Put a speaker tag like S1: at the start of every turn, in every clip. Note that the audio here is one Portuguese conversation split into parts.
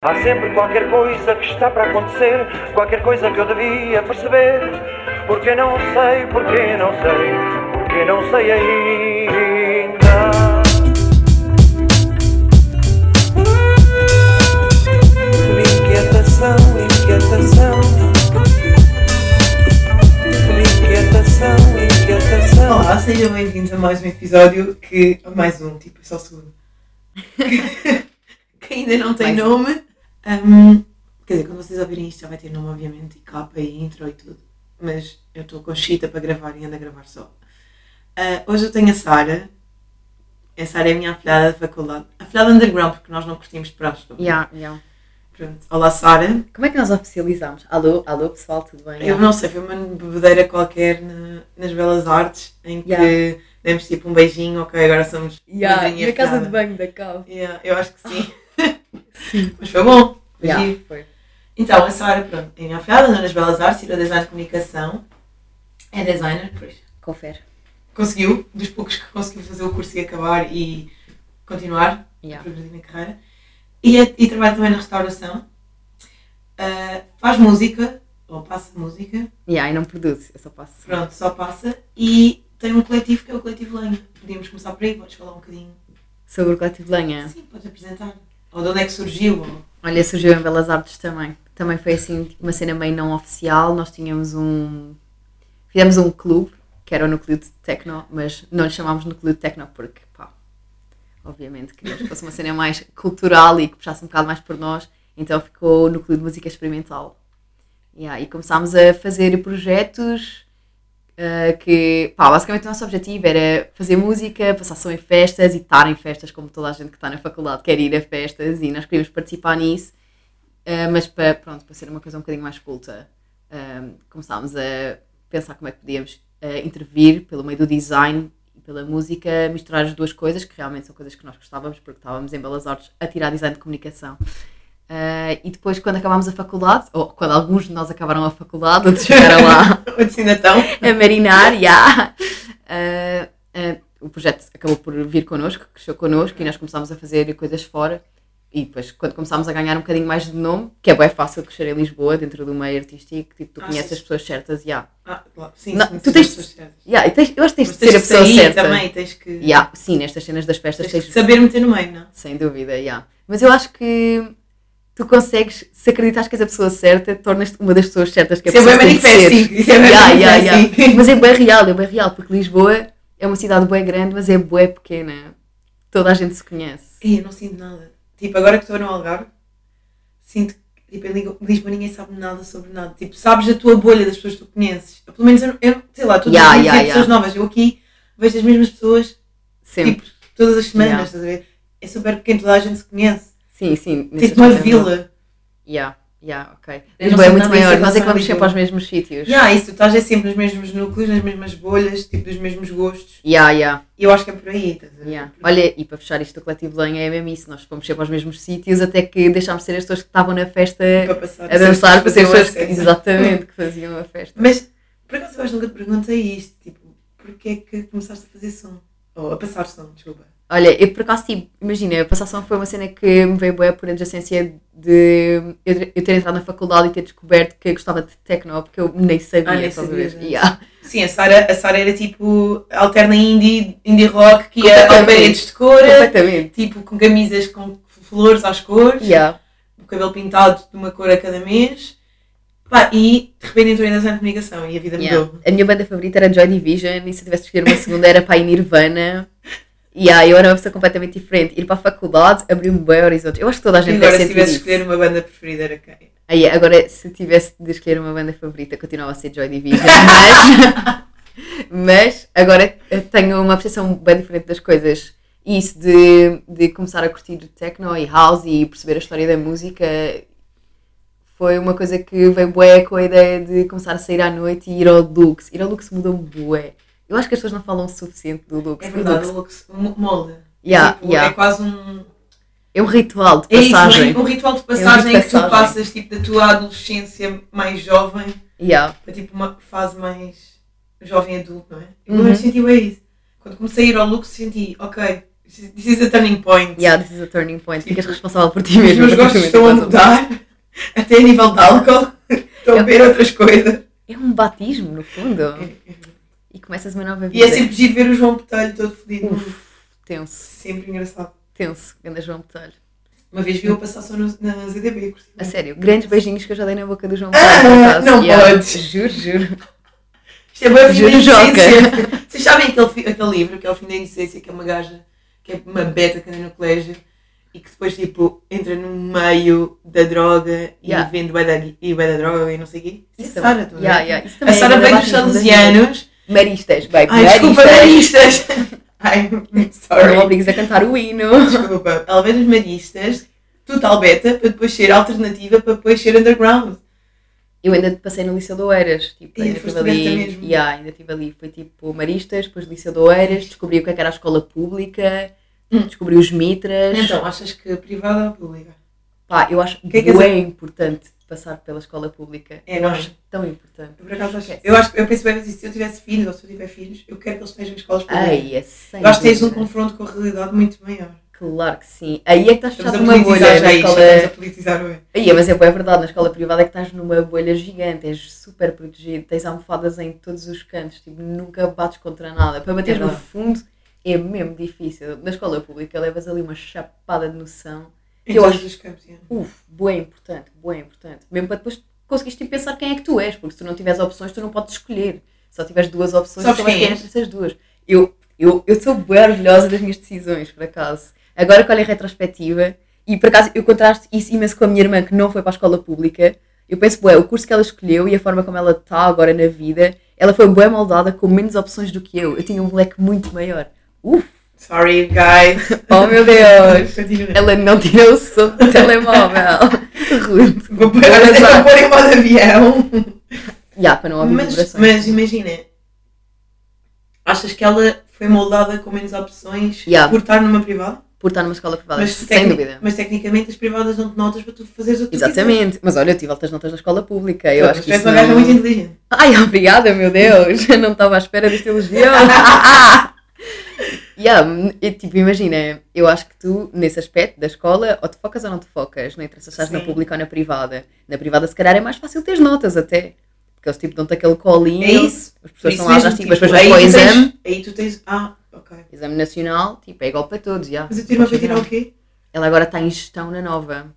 S1: Há sempre qualquer coisa que está para acontecer, qualquer coisa que eu devia perceber. Porque não sei, porque não sei, porque não sei ainda. Inquietação, inquietação. Inquietação, inquietação.
S2: Olá, sejam bem-vindos a mais um episódio que. Mais um, tipo, é só o segundo. que ainda não tem
S3: Mais
S2: nome. Ahm, quer dizer, quando vocês ouvirem isto já vai ter nome, obviamente, e capa e intro e tudo. Mas eu estou com chita para gravar e ando a gravar só. Ah, hoje eu tenho a Sara. A Sara é a minha afilhada da faculdade. Afilhada underground, porque nós não curtimos de praxe.
S3: Ya, ya.
S2: Pronto. Olá, Sara.
S3: Como é que nós oficializamos? Alô, alô pessoal, tudo bem?
S2: Eu não sei, foi uma bebedeira qualquer na- nas Belas Artes em que
S3: Yeah.
S2: demos tipo um beijinho, ok, agora somos e
S3: na casa de banho da cave.
S2: Yeah, eu acho que sim. Mas foi bom. Foi giro.
S3: foi.
S2: Então, a Sara, pronto, é minha afilhada, nas Belas Artes, tirou design de comunicação, é designer, pois.
S3: Confere.
S2: Conseguiu, dos poucos que conseguiu fazer o curso e acabar e continuar,
S3: Ya.
S2: progredir na carreira. E, é- e trabalha também na restauração. Ah, faz música, ou passa música,
S3: Ya, e não produz, eu só passo.
S2: pronto, só passa. E tem um coletivo que é o Coletivo Lenha. Podíamos começar por aí, podes falar um bocadinho.
S3: Sobre o coletivo Lenha.
S2: Sim, podes apresentar. Ou de onde é que surgiu.
S3: Olha, surgiu em Belas Artes também. Também foi assim, uma cena meio não oficial. Nós tínhamos um. Fizemos um clube, que era o núcleo de techno, mas não lhe chamámos núcleo de techno porque, pá, obviamente queríamos que fosse uma cena mais cultural e que puxasse um bocado mais por nós. Então ficou o núcleo de música experimental. Yeah, e começámos a fazer projetos uh, que, pá, basicamente o nosso objetivo era fazer música, passar som em festas e estar em festas, como toda a gente que está na faculdade quer ir a festas e nós queríamos participar nisso, uh, mas para, pronto, para ser uma coisa um bocadinho mais culta, um, começámos a pensar como é que podíamos uh, intervir pelo meio do design e pela música, misturar as duas coisas, que realmente são coisas que nós gostávamos, porque estávamos em Belas Artes a tirar design de comunicação. Uh, e depois, quando acabámos a faculdade, ou quando alguns de nós acabaram a faculdade, outros chegaram lá
S2: ainda estão?
S3: a marinar, já. Uh, uh, o projeto acabou por vir connosco, cresceu connosco e nós começámos a fazer coisas fora. E depois, quando começámos a ganhar um bocadinho mais de nome, que é bem fácil crescer em Lisboa, dentro do meio artístico, tipo, tu
S2: Achas?
S3: conheces as pessoas certas, já.
S2: Ah, claro. Sim,
S3: Não,
S2: sim,
S3: tu
S2: sim,
S3: tens-
S2: as pessoas certas.
S3: Yeah, tens- eu acho que tens
S2: Mas
S3: de ser a
S2: tens
S3: pessoa certa.
S2: também, tens que,
S3: Yeah, sim, nestas cenas das festas
S2: tens
S3: tens,
S2: que saber meter no meio, não?
S3: sem dúvida, yeah. Mas eu acho que tu consegues, se acreditas que és a pessoa certa, tornas-te uma das pessoas certas que a
S2: Isso é bem manifesting. Isso é bem
S3: Yeah, yeah, yeah. Mas é bem real, é bem real, porque Lisboa é uma cidade bem grande, mas é bem pequena. Toda a gente se conhece.
S2: Ei, eu não sinto nada. Tipo, agora que estou no Algarve, sinto que tipo, em Lisboa ninguém sabe nada sobre nada. Tipo, sabes a tua bolha das pessoas que tu conheces. Pelo menos eu, eu sei lá, todos
S3: Yeah, yeah,
S2: pessoas novas. Eu aqui vejo as mesmas pessoas,
S3: Sempre.
S2: tipo, todas as semanas, estás a ver? É super pequeno, toda a gente se conhece.
S3: Sim, sim. nesse
S2: Tipo uma
S3: é
S2: vila.
S3: Yeah, yeah, ok.
S2: Eu não
S3: Lisboa é muito maior, nós é que vamos sempre
S2: Lisboa.
S3: aos mesmos sítios.
S2: Yeah, isso, tu estás é sempre nos mesmos núcleos, nas mesmas bolhas, tipo, dos mesmos gostos.
S3: Yeah, yeah,
S2: E eu acho que é por aí, estás a ver?
S3: yeah. Olha, e para fechar isto do coletivo Lenha é mesmo isso, nós fomos sempre aos mesmos sítios até que deixámos de ser as pessoas que estavam na festa
S2: passar
S3: a dançar para ser as pessoas que,
S2: uma
S3: exatamente, que faziam a festa.
S2: Mas, por acaso, eu acho que nunca te perguntei isto, tipo, porquê é que começaste a fazer som? Ou a passar som, desculpa.
S3: Olha, eu por acaso, tipo, imagina, a passação foi uma cena que me veio boa por adjacência de eu, ter- eu ter entrado na faculdade e ter descoberto que eu gostava de techno, porque eu nem sabia,
S2: Ah, nem antes.
S3: Yeah.
S2: Sim, a Sara, a Sara era tipo alterna indie, indie rock, que ia a paredes de cor, tipo com camisas com flores às cores,
S3: Yeah.
S2: o cabelo pintado de uma cor a cada mês. Pá, e de repente entrou em design de comunicação e a vida
S3: Yeah.
S2: mudou.
S3: A minha banda favorita era Joy Division e se eu tivesse de escolher uma segunda era para a Nirvana. Yeah, eu era uma pessoa completamente diferente. Ir para a faculdade abriu-me bem horizontes. Eu acho que toda a
S2: E
S3: gente
S2: agora,
S3: deve
S2: se
S3: sentir
S2: tivesse
S3: isso.
S2: escolher uma banda preferida, era quem?
S3: Aí, agora, se tivesse de escolher uma banda favorita, continuava a ser Joy Division, mas, mas agora tenho uma percepção bem diferente das coisas. E Isso de, de começar a curtir techno e house e perceber a história da música foi uma coisa que veio bué com a ideia de começar a sair à noite e ir ao Lux. Ir ao Lux mudou-me bué. Eu acho que as pessoas não falam o suficiente do Lux.
S2: É
S3: O
S2: verdade,
S3: Lux
S2: o Lux mo- molda.
S3: Yeah,
S2: Tipo,
S3: yeah.
S2: É quase um.
S3: é um ritual de
S2: É isso,
S3: passagem.
S2: um ritual de
S3: É um
S2: passagem
S3: de
S2: em que tu
S3: passagem.
S2: passas tipo, da tua adolescência mais jovem
S3: Yeah.
S2: para tipo, uma fase mais jovem adulto, não é? Eu
S3: Uhum.
S2: senti bem isso. Quando comecei a ir ao Lux, senti, ok, This is a turning point.
S3: Yeah, this is a turning point. Ficas
S2: Tipo,
S3: responsável por ti
S2: Os
S3: mesmo.
S2: meus
S3: a partir
S2: gostos estão a mudar, até a nível de álcool. Estou a
S3: Eu-
S2: ver outras coisas.
S3: É um batismo, no fundo.
S2: É,
S3: E começas uma nova
S2: E
S3: vida.
S2: é sempre giro ver o João Botelho todo fodido.
S3: Uf, tenso,
S2: Sempre engraçado.
S3: tenso. Ganda João Botelho.
S2: Uma vez viu-o passar só no, na ZDB.
S3: A sério, grandes beijinhos que eu já dei na boca do João
S2: Ah,
S3: Botelho. por acaso.
S2: não
S3: Yeah,
S2: podes.
S3: Juro, juro.
S2: Isto é bem fim da. Vocês sabem aquele, aquele livro que é o fim da inocência, que é uma gaja, que é uma beta que anda no colégio e que depois tipo entra no meio da droga e
S3: Yeah.
S2: vende bué da, e bué da droga e não sei o quê. Isso é
S3: também-
S2: Sara, tu?
S3: Yeah, yeah, isso
S2: A
S3: é
S2: Sara vem dos salesianos.
S3: Maristas, bem,
S2: Ai, desculpa, maristas. Ai,
S3: Não me
S2: sorry.
S3: obrigues a cantar o hino.
S2: Desculpa. Vem dos maristas, total beta, para depois ser alternativa, para depois ser underground.
S3: Eu ainda passei no Liceu de Oeiras, tipo,
S2: Ih,
S3: ainda estive ali, yeah, ainda estive ali, foi tipo Maristas, depois Liceu de Oeiras, descobri o que é que era a escola pública,
S2: Hum.
S3: descobri os mitras,
S2: Então, achas que privada ou pública?
S3: pá, eu acho
S2: que é que
S3: bem importante passar pela escola pública,
S2: É,
S3: eu
S2: não é?
S3: acho tão importante.
S2: Eu, por acaso, acho, eu, acho, eu penso bem isso, se eu tivesse filhos ou se eu tiver filhos, eu quero que eles estejam em escolas públicas.
S3: Ai, é
S2: eu acho que tens um confronto com a realidade muito maior.
S3: Claro que sim. Aí é que estás
S2: Estamos
S3: fechado numa bolha na escola.
S2: estamos a politizar bem.
S3: Aí, mas é, bué verdade, na escola privada é que estás numa bolha gigante, és super protegido, tens almofadas em todos os cantos, tipo, nunca bates contra nada. Para bater
S2: É
S3: no fundo é mesmo difícil. Na escola pública levas ali uma chapada de noção.
S2: Em
S3: Eu acho-
S2: os campos. é.
S3: Uf, bem importante, bem importante. Mesmo para depois conseguires tipo, pensar quem é que tu és, porque se tu não tiveres opções, tu não podes escolher. Se só tiveres duas opções, vais
S2: quem és?
S3: essas duas. Eu, eu, eu sou bem orgulhosa das minhas decisões, por acaso. Agora que olho em retrospectiva, e por acaso eu contrasto isso imenso com a minha irmã que não foi para a escola pública, eu penso, bué, o curso que ela escolheu e a forma como ela está agora na vida, ela foi bem moldada com menos opções do que eu. Eu tinha um leque muito maior. Uf,
S2: Sorry, guys.
S3: oh meu Deus! Ela não tirou o som do telemóvel. Rude.
S2: Vou pôr, vou pôr em modo avião.
S3: Já, para não ouvir
S2: Mas,
S3: vibrações.
S2: mas imagina, achas que ela foi moldada com menos opções
S3: Yeah.
S2: por estar numa privada?
S3: Por estar numa escola privada,
S2: Mas,
S3: sem dúvida.
S2: mas tecnicamente as privadas dão-te notas para tu fazeres o que.
S3: Exatamente. Mas olha, eu tive altas notas na escola pública. Eu
S2: Pronto,
S3: acho que isso
S2: uma gaja
S3: não...
S2: muito inteligente.
S3: Ai, obrigada, meu Deus. Eu não estava à espera deste elogio. Yeah, e, tipo, imagina, eu acho que tu, nesse aspecto da escola, ou te focas ou não te focas. Não interessa se estás na pública ou na privada. Na privada, se calhar, é mais fácil ter notas até. Porque eles, tipo, dão-te aquele colinho.
S2: É isso.
S3: As pessoas estão lá, já tipo, as
S2: tipo,
S3: pessoas para o
S2: tu
S3: exame.
S2: tens, aí tu tens. Ah, ok.
S3: Exame nacional, tipo, é igual para todos, já.
S2: Mas a tua irmã foi tirar o quê?
S3: Ela agora está em gestão na nova.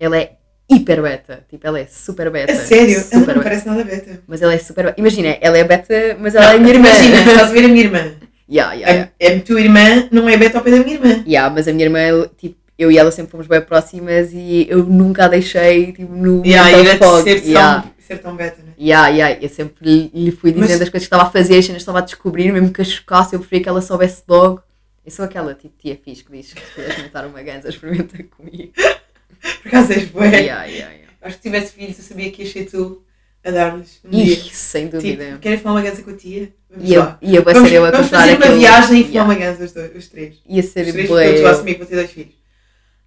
S3: Ela é hiper beta. Tipo, ela é super beta.
S2: A sério? Ela
S3: Super
S2: não
S3: beta.
S2: parece nada beta.
S3: Mas ela é super beta. Imagina, ela é beta, mas ela é minha irmã.
S2: Imagina, estás a ver a minha irmã.
S3: Yeah, yeah, yeah.
S2: A, a tua irmã não é beta ao pé da minha irmã.
S3: Yeah, mas a minha irmã, tipo, eu e ela sempre fomos bem próximas e eu nunca a deixei, tipo, no fog.
S2: ser, tão,
S3: Yeah.
S2: ser tão beta, né?
S3: Yeah, yeah. Eu sempre lhe, fui dizendo
S2: Mas-
S3: as coisas que estava a fazer, as cenas que estava a descobrir, mesmo que a chocasse, eu preferia que ela soubesse logo. Eu sou aquela tipo tia fixe que diz que se puderes montar uma ganza, experimenta comigo.
S2: Por acaso és bué.
S3: Yeah, yeah, yeah.
S2: Acho que se tivesse filhos, eu sabia que ia ser tu a dar-lhes um
S3: Ih,
S2: dia.
S3: sem dúvida.
S2: Tipo, querem fumar uma ganza com a tia? Vamos
S3: Ia,
S2: lá.
S3: ia bué
S2: Vamos,
S3: ser eu a
S2: vamos fazer uma
S3: aquele-
S2: viagem e fumar
S3: Yeah.
S2: uma ganza os, dois, os três.
S3: Ia
S2: Os
S3: ser
S2: três, porque eu estou a assumir que vou ter dois filhos.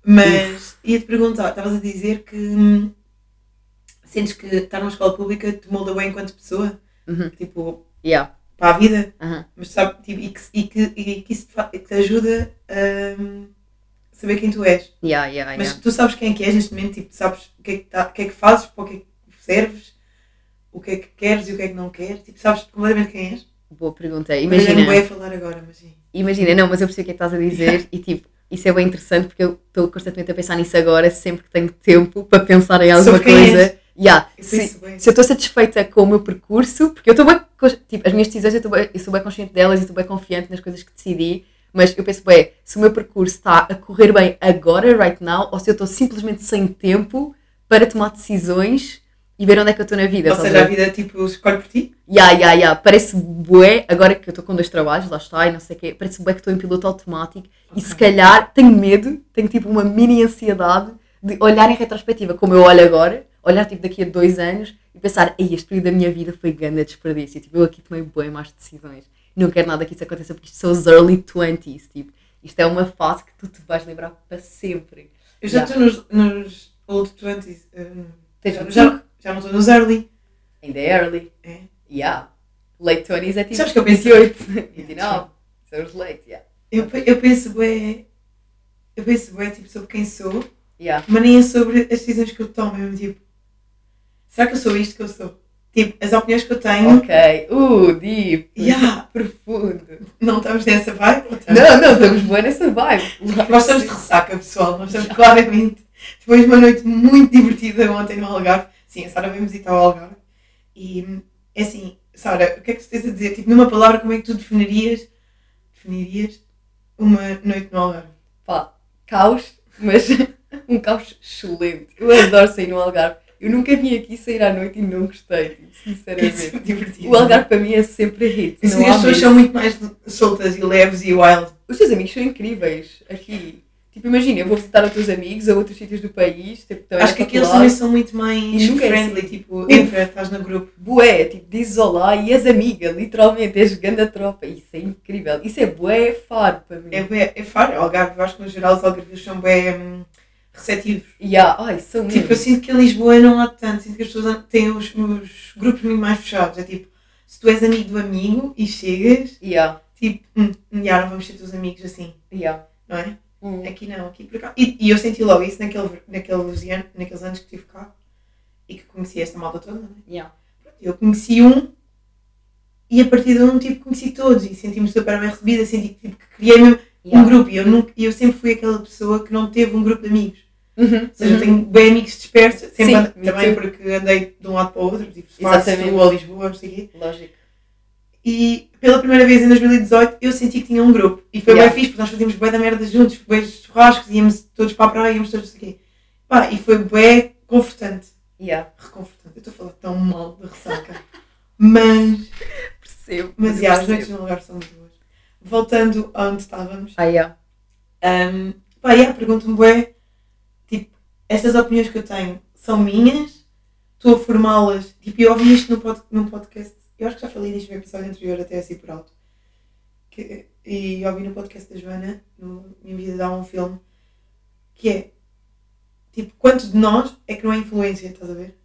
S2: Mas ia-te perguntar, estavas a dizer que hum, sentes que estar numa escola pública te molda bem enquanto pessoa?
S3: Uhum.
S2: Tipo,
S3: Yeah.
S2: para a vida?
S3: Aham.
S2: Mas sabe, tipo, e, que, e, que, e que isso te, te ajuda a hum, saber quem tu és.
S3: Yeah, yeah,
S2: Mas tu sabes quem é que és neste momento, tipo, sabes o que é que, tá, o que, é que fazes, para o que é que serves, o que é que queres e o que é que não queres. Tipo, sabes completamente quem és.
S3: Boa pergunta.
S2: Mas eu
S3: Imagina.
S2: não vou a falar agora, mas sim.
S3: Imagina, não, mas eu percebo o que é que estás a dizer e tipo, isso é bem interessante porque eu estou constantemente a pensar nisso agora, sempre que tenho tempo para pensar em alguma coisa.
S2: és.
S3: Yeah, se, se eu estou satisfeita com o meu percurso, porque eu estou bem, tipo, as minhas decisões eu, estou bem, eu sou bem consciente delas e estou bem confiante nas coisas que decidi, mas eu penso, bem, se o meu percurso está a correr bem agora, right now, ou se eu estou simplesmente sem tempo para tomar decisões e ver onde é que eu estou na vida.
S2: Ou seja,
S3: a
S2: vida, tipo, escolhe por ti.
S3: Ya, ya, ya, parece bué, agora que eu estou com dois trabalhos, lá está, e não sei o quê, parece bué que estou em piloto automático e se calhar tenho medo, tenho tipo uma mini ansiedade de olhar em retrospectiva como eu olho agora, olhar tipo daqui a dois anos e pensar, ei, este período da minha vida foi grande desperdício, tipo, eu aqui tomei bué mais decisões, não quero nada que isso aconteça porque isto são os early 20s, tipo, isto é uma fase que tu te vais lembrar para sempre.
S2: Eu já
S3: Yeah.
S2: estou nos, nos old 20s. hum,
S3: Tens
S2: já,
S3: 25?
S2: Já, não estou nos early.
S3: Ainda é early.
S2: É.
S3: Yeah. Late 20s é tipo
S2: Sabes que eu penso-
S3: 28, 29. São os late, yeah.
S2: Eu, eu penso bem. Eu penso bem tipo, sobre quem sou,
S3: Yeah.
S2: mas nem é sobre as decisões que eu tomo. Mesmo tipo. Será que eu sou isto que eu sou? Tipo, as opiniões que eu tenho.
S3: Ok. Uh, deep.
S2: Yeah.
S3: Profundo.
S2: Não estamos nessa vibe? estamos?
S3: Não, não, estamos boa nessa vibe.
S2: Nós estamos de ressaca, pessoal. Nós estamos claramente. Depois de uma noite muito divertida ontem no Algarve. Sim, a Sara veio visitar o Algarve. E é assim, Sara, o que é que tu tens a dizer? Tipo, numa palavra, como é que tu definirias, definirias uma noite no Algarve?
S3: Pá, caos, mas um caos excelente. Eu adoro sair no Algarve. Eu nunca vim aqui sair à noite e não gostei, tipo,
S2: É
S3: sinceramente.
S2: super divertido.
S3: O Algarve para mim é sempre hit.
S2: As pessoas são muito mais soltas e leves e wild.
S3: Os teus amigos são incríveis aqui. Tipo, imagina, eu vou visitar os teus amigos a outros sítios do país. Tipo,
S2: Acho que aqueles também são muito mais friendly,
S3: assim.
S2: tipo, entra, estás no grupo.
S3: Bué, tipo, dizes olá e és amiga, literalmente, és grande tropa. Isso é incrível. Isso é bué faro para mim.
S2: É, bué- é faro, Algarve, eu acho que no geral os algarvios são bem hum, receptivos.
S3: Yeah. Ai, são
S2: Tipo, eu
S3: mesmo.
S2: sinto que em Lisboa não há tanto, sinto que as pessoas têm os, os grupos muito mais fechados. É tipo, se tu és amigo do amigo e chegas,
S3: Yeah.
S2: tipo, hum, já não vamos ser teus amigos assim,
S3: Yeah.
S2: não é?
S3: Hum.
S2: Aqui não, aqui por cá. E, e eu senti logo isso naquele, naqueles, an- naqueles anos que estive cá e que conheci esta malta toda, não é?
S3: Yeah.
S2: Eu conheci um e a partir de um, tipo, conheci todos e senti-me super bem recebida, senti que, tipo, que criei mesmo um
S3: Yeah.
S2: grupo e eu, nunca, eu sempre fui aquela pessoa que não teve um grupo de amigos.
S3: Uhum.
S2: Ou seja, eu
S3: Uhum.
S2: tenho bem amigos dispersos, sempre
S3: Sim,
S2: também porque andei de um lado para o outro, tipo,
S3: Exatamente.
S2: Lisboa, não sei o quê.
S3: Lógico.
S2: E pela primeira vez em 2018 eu senti que tinha um grupo. E foi
S3: Yeah.
S2: bem fixe, porque nós fazíamos bué da merda juntos, bué de churrascos, íamos todos para a praia, íamos todos quê. Pá, e foi bué confortante,
S3: Yeah.
S2: reconfortante. Eu estou a falar tão mal da ressaca. mas,
S3: Percebo.
S2: mas
S3: eu
S2: yeah, as noites no lugar são muito boas. Voltando aonde estávamos,
S3: Ah, yeah.
S2: Um, pá, yeah, pergunto-me bué, tipo, estas opiniões que eu tenho são minhas, estou a formá-las, tipo, eu ouvi isto num, pod, num podcast, eu acho que já falei disto no episódio anterior, até assim por alto, que, e ouvi no podcast da Joana, no Minha Vida Dá um Filme, que é, tipo, quanto de nós é que não é influência, estás a ver?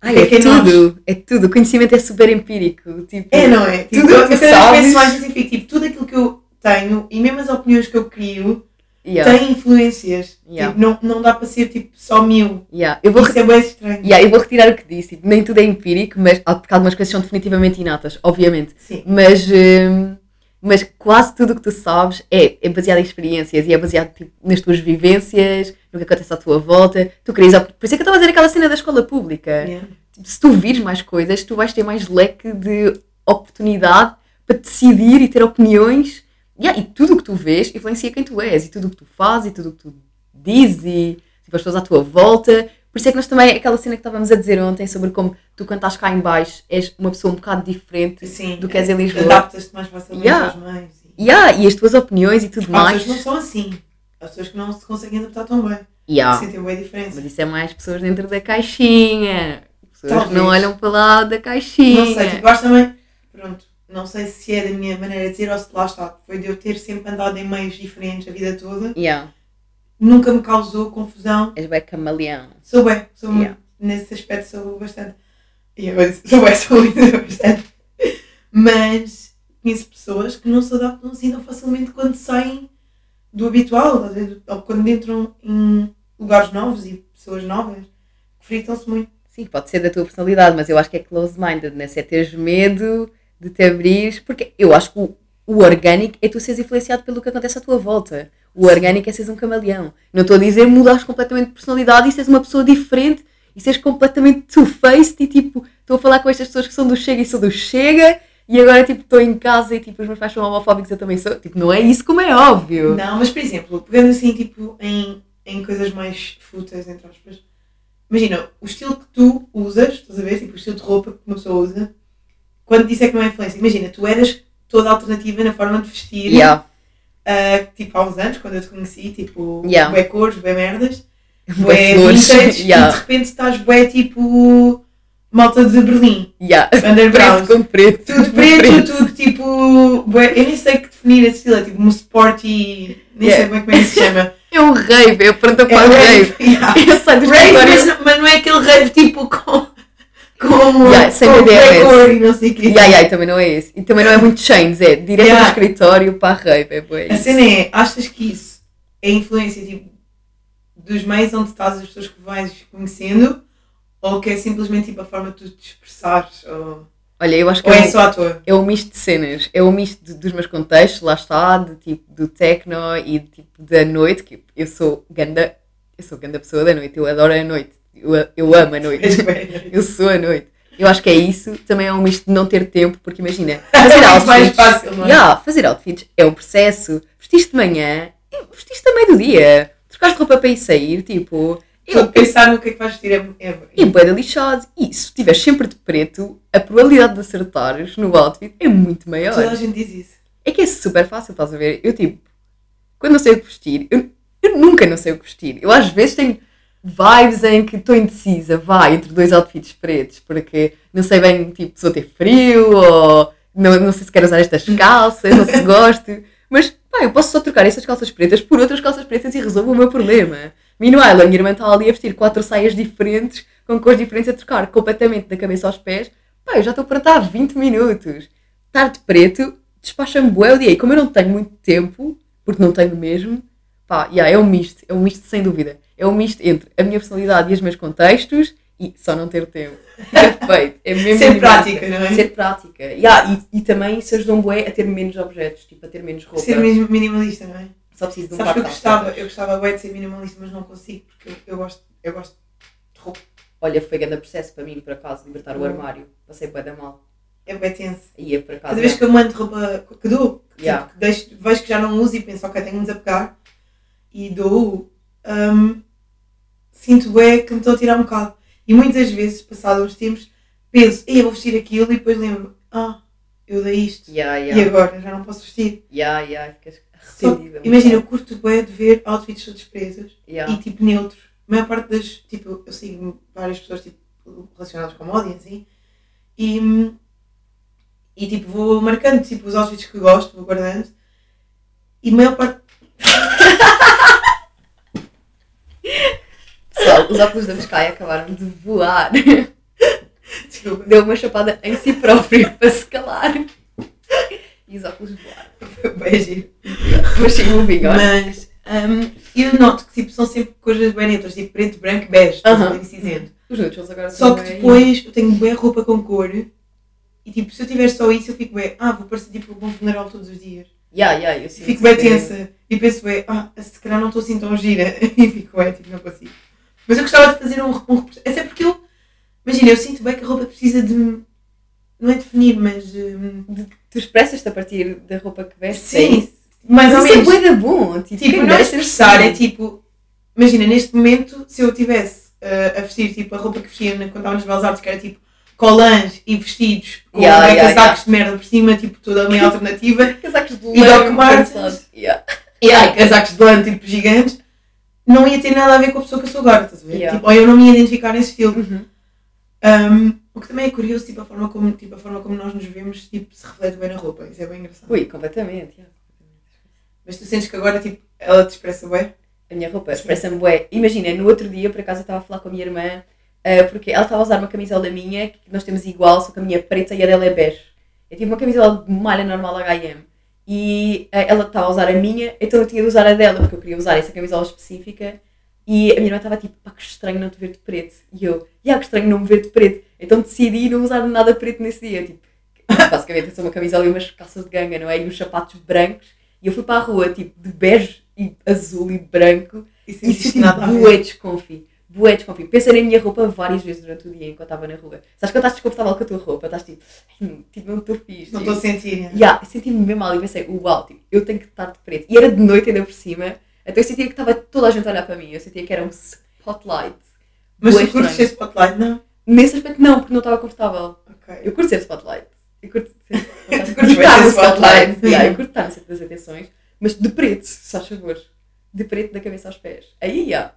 S3: Ai, é,
S2: é é nós?
S3: tudo. É tudo. O conhecimento é super empírico. Tipo,
S2: É, não é? Tipo,
S3: Tudo
S2: eu, eu cada vez penso mais assim, fico, tipo, tudo aquilo que eu tenho, e mesmo as opiniões que eu crio,
S3: Yeah.
S2: têm influências.
S3: Yeah.
S2: Tipo, não, não dá para ser, tipo, só mil.
S3: Yeah. Eu, vou,
S2: Isso é bem estranho.
S3: yeah, eu vou retirar o que disse. Tipo, nem tudo é empírico, mas porque algumas coisas são definitivamente inatas, obviamente.
S2: Sim.
S3: Mas, hum, mas quase tudo o que tu sabes é, é baseado em experiências e é baseado tipo, nas tuas vivências, no que acontece à tua volta. Tu querias, por isso é que eu estava a dizer aquela cena da escola pública. Tipo, se tu vires mais coisas, tu vais ter mais leque de oportunidade para decidir e ter opiniões. Yeah, e tudo o que tu vês influencia quem tu és, e tudo o que tu fazes, e tudo o que tu dizes, e tipo, as pessoas à tua volta. Por isso é que nós também, aquela cena que estávamos a dizer ontem sobre como tu, quando estás cá em baixo, és uma pessoa um bocado diferente
S2: Sim.
S3: do que és em Lisboa.
S2: Adaptas-te mais facilmente
S3: Yeah.
S2: aos meios. E...
S3: Yeah, e as tuas opiniões e tudo
S2: Há
S3: mais.
S2: pessoas que não são assim. Há pessoas que não se conseguem adaptar tão bem.
S3: Yeah.
S2: Sentem bem a diferença.
S3: Mas isso é mais pessoas dentro da caixinha. Pessoas que não
S2: Talvez.
S3: olham para lá da caixinha.
S2: Não sei, tipo, acho também. Pronto, não sei se é da minha maneira de ser ou se lá está. Foi de eu ter sempre andado em meios diferentes a vida toda.
S3: Yeah.
S2: Nunca me causou confusão.
S3: És bem camaleão.
S2: Sou bem, sou muito.
S3: Yeah.
S2: Nesse aspecto sou bastante. Disse, sou bem, sou bastante. Mas conheço pessoas que não se adaptam assim tão facilmente quando saem do habitual, ou quando entram em lugares novos e pessoas novas fritam-se muito.
S3: Sim, pode ser da tua personalidade, mas eu acho que é close-mindedness, é teres medo de te abrires, porque eu acho que o, o orgânico é tu seres influenciado pelo que acontece à tua volta. O orgânico é seres um camaleão. Não estou a dizer mudares completamente de personalidade e seres uma pessoa diferente e seres completamente two-faced e tipo, estou a falar com estas pessoas que são do Chega e sou do Chega e agora tipo estou em casa e tipo os meus pais são homofóbicos eu também sou. Tipo, não é isso como é óbvio.
S2: Não, mas por exemplo, pegando assim tipo em, em coisas mais fúteis, entre aspas, imagina, o estilo que tu usas, estás a ver? Tipo, o estilo de roupa que uma pessoa usa, quando disse é que não é influência, imagina, tu eras toda alternativa na forma de vestir,
S3: Yeah.
S2: ah, tipo há uns anos, quando eu te conheci, tipo,
S3: Yeah.
S2: bué cores, bué merdas,
S3: Bué
S2: vintage,
S3: Yeah.
S2: e de repente estás bué tipo malta de Berlim,
S3: Yeah.
S2: underground.
S3: Preto com preto.
S2: Tudo preto, tudo tipo. bué- Eu nem sei que definir esse estilo, é tipo um sporty. Nem
S3: Yeah.
S2: sei bem como é que se chama.
S3: É um rave, é pronta
S2: É
S3: para o rave.
S2: rave. yeah.
S3: Eu
S2: Rave, mas, mas não é aquele rave tipo com, como
S3: Yeah, sem
S2: com
S3: BDMS.
S2: cor e não sei o quê.
S3: E ai ai, também não é esse. E também não é muito chains, é direto
S2: Yeah.
S3: do escritório para a rave. É bué
S2: A
S3: isso.
S2: cena é, achas que isso é influência tipo, dos meios onde estás, as pessoas que vais conhecendo, ou que é simplesmente tipo, a forma de tu te expressares, ou,
S3: Olha, eu acho que
S2: ou
S3: é,
S2: é só
S3: é um misto de cenas. É um misto de- dos meus contextos, lá está, de tipo do techno e tipo da noite, que eu sou ganda, eu sou ganda pessoa da noite, eu adoro a noite, eu, eu amo a noite. Eu sou a noite. Eu acho que é isso. Também é um misto de não ter tempo, porque imagina,
S2: É
S3: fazer
S2: mais
S3: outfits.
S2: fácil, não é?
S3: Yeah, fazer outfits é um processo. Vestiste de manhã, vestiste meio do dia. Trocaste roupa para ir sair, tipo.
S2: Tu
S3: Eu,
S2: pensar no que é que vais vestir é, é,
S3: e bué de lixado. E se estiveres sempre de preto, a probabilidade de acertares no outfit é muito maior.
S2: Toda a gente diz isso.
S3: É que é super fácil, estás a ver? Eu, tipo, quando não sei o que vestir, eu, eu nunca não sei o que vestir. Eu, às vezes, tenho vibes em que estou indecisa, vai, entre dois outfits pretos, porque não sei bem, tipo, se vou ter frio, ou não, não sei se quero usar estas calças, sei se gosto. Mas, pá, eu posso só trocar estas calças pretas por outras calças pretas e resolvo o meu problema. Meanwhile, a minha irmã está ali a vestir quatro saias diferentes, com cores diferentes, a trocar completamente da cabeça aos pés. Pá, eu já estou pronta há 20 minutos. Estar de preto despacha-me bué o dia. E como eu não tenho muito tempo, porque não tenho mesmo, pá, yeah, é um misto, é um misto sem dúvida. É um misto entre a minha personalidade e os meus contextos e só não ter tempo. Perfeito. É mesmo
S2: Ser prática, não é?
S3: Ser prática. Yeah, e, e também isso ajuda um bué a ter menos objetos, tipo, a ter menos roupa.
S2: Ser mesmo minimalista, não é?
S3: Só preciso de um
S2: Sabes que eu gostava, eu gostava bem de ser minimalista, mas não consigo, porque eu, eu gosto, eu gosto de roupa.
S3: Olha, foi grande processo para mim, por acaso, libertar o
S2: Hum.
S3: armário. Passei bué da mal.
S2: É bem tenso.
S3: Ia por acaso.
S2: Cada vez que eu mando roupa que dou, que,
S3: Yeah.
S2: tipo, que deixo, vejo que já não uso e penso, ok, tenho de desapegar e dou, hum, sinto bem que me estou a tirar um bocado. E muitas vezes, passados uns tempos, penso, ei, eu vou vestir aquilo e depois lembro, ah, eu dei isto.
S3: Yeah,
S2: E
S3: yeah.
S2: agora já não posso vestir.
S3: Yeah, yeah. Ficas arrependida.
S2: que, imagina, eu curto bem de ver outfits todos pretos
S3: Yeah.
S2: e tipo neutros. A maior parte das, tipo, eu sigo várias pessoas tipo, relacionadas com moda e assim. E, e tipo, vou marcando tipo, os outfits que gosto, vou guardando. E a maior parte.
S3: Pessoal, os óculos da Biscay acabaram de voar.
S2: Desculpa,
S3: Deu uma chapada em si próprio para se calar. E os óculos voaram. Mas sim, moving on.
S2: Mas hum, eu noto que tipo, são sempre cores bem neutras, tipo preto, branco, bege, uh bem cinzento.
S3: Os neutros agora
S2: Só que
S3: bem-
S2: depois eu tenho bem roupa com cor. E tipo, se eu tiver só isso, eu fico bem, ah, vou parecer tipo um funeral todos os dias.
S3: Yeah, yeah, eu sinto
S2: Fico bem tensa e penso bem, ah, se calhar não estou assim tão gira e fico bem, tipo, não consigo. Mas eu gostava de fazer um, um até porque eu, imagina, eu sinto bem que a roupa precisa de, não é definir, mas hum,
S3: Tu expressas-te a partir da roupa que vestes?
S2: sim,
S3: é isso?
S2: mais ou
S3: Mas isso
S2: menos.
S3: é bué da bom. Tipo,
S2: Tipo, não
S3: dera
S2: expressar é
S3: assim.
S2: tipo, imagina, neste momento, se eu tivesse ah, a vestir tipo a roupa que vestia quando estava nas Belas Artes, que era tipo colãs e vestidos com
S3: Yeah, yeah,
S2: casacos de merda por cima, tipo toda a minha alternativa,
S3: Casacos de
S2: E
S3: lã
S2: Doc Martens.
S3: Yeah.
S2: e ai, casacos de lã tipo gigantes, não ia ter nada a ver com a pessoa que eu sou agora, estás a ver?
S3: Yeah.
S2: Tipo, ou eu não me ia identificar nesse estilo.
S3: Uhum.
S2: Um, o que também é curioso, tipo, a forma como, tipo, a forma como nós nos vemos tipo, se reflete bem na roupa. Isso é bem engraçado.
S3: Ui, completamente. yeah.
S2: Mas tu sentes que agora tipo, ela te expressa bem?
S3: A minha roupa expressa-me bué. Imagina, no outro dia, por acaso, eu estava a falar com a minha irmã, ah, porque ela estava a usar uma camisola minha, que nós temos igual, só que a minha é preta e a dela é bege. É tipo uma camisola de malha normal H&M. E ah, ela estava a usar a minha, então eu tinha de usar a dela, porque eu queria usar essa camisola específica. E a minha irmã estava tipo, pá, que estranho não te ver de preto. E eu, já, que estranho não me ver de preto. Então decidi não usar nada preto nesse dia. Tipo, basicamente, sou uma camisola e umas calças de ganga, não é? E uns sapatos brancos. E eu fui para a rua, tipo, de bege e azul e branco.
S2: E
S3: E senti bué desconfi. Bué desconfi. Pensei na minha roupa várias vezes durante o dia enquanto estava na rua. Sabes quando estás desconfortável com a tua roupa? Estás tipo, "Ai, não, tipo, não estou fixe.
S2: Não estou a sentir.
S3: Yeah, senti-me mesmo mal e pensei, uau, tipo, eu tenho que estar de preto. E era de noite ainda por cima, então eu sentia que estava toda a gente a olhar para mim. Eu sentia que era um spotlight.
S2: Mas tu curtes ser spotlight, não?
S3: Nesse aspecto não, porque não estava confortável.
S2: Ok.
S3: Eu curto ser spotlight. Eu curto ser
S2: Tu curtes bem
S3: estar no
S2: spotlight.
S3: Yeah, eu curto estar no centro das atenções, mas de preto, se faz favor. De preto da cabeça aos pés. Aí, yeah.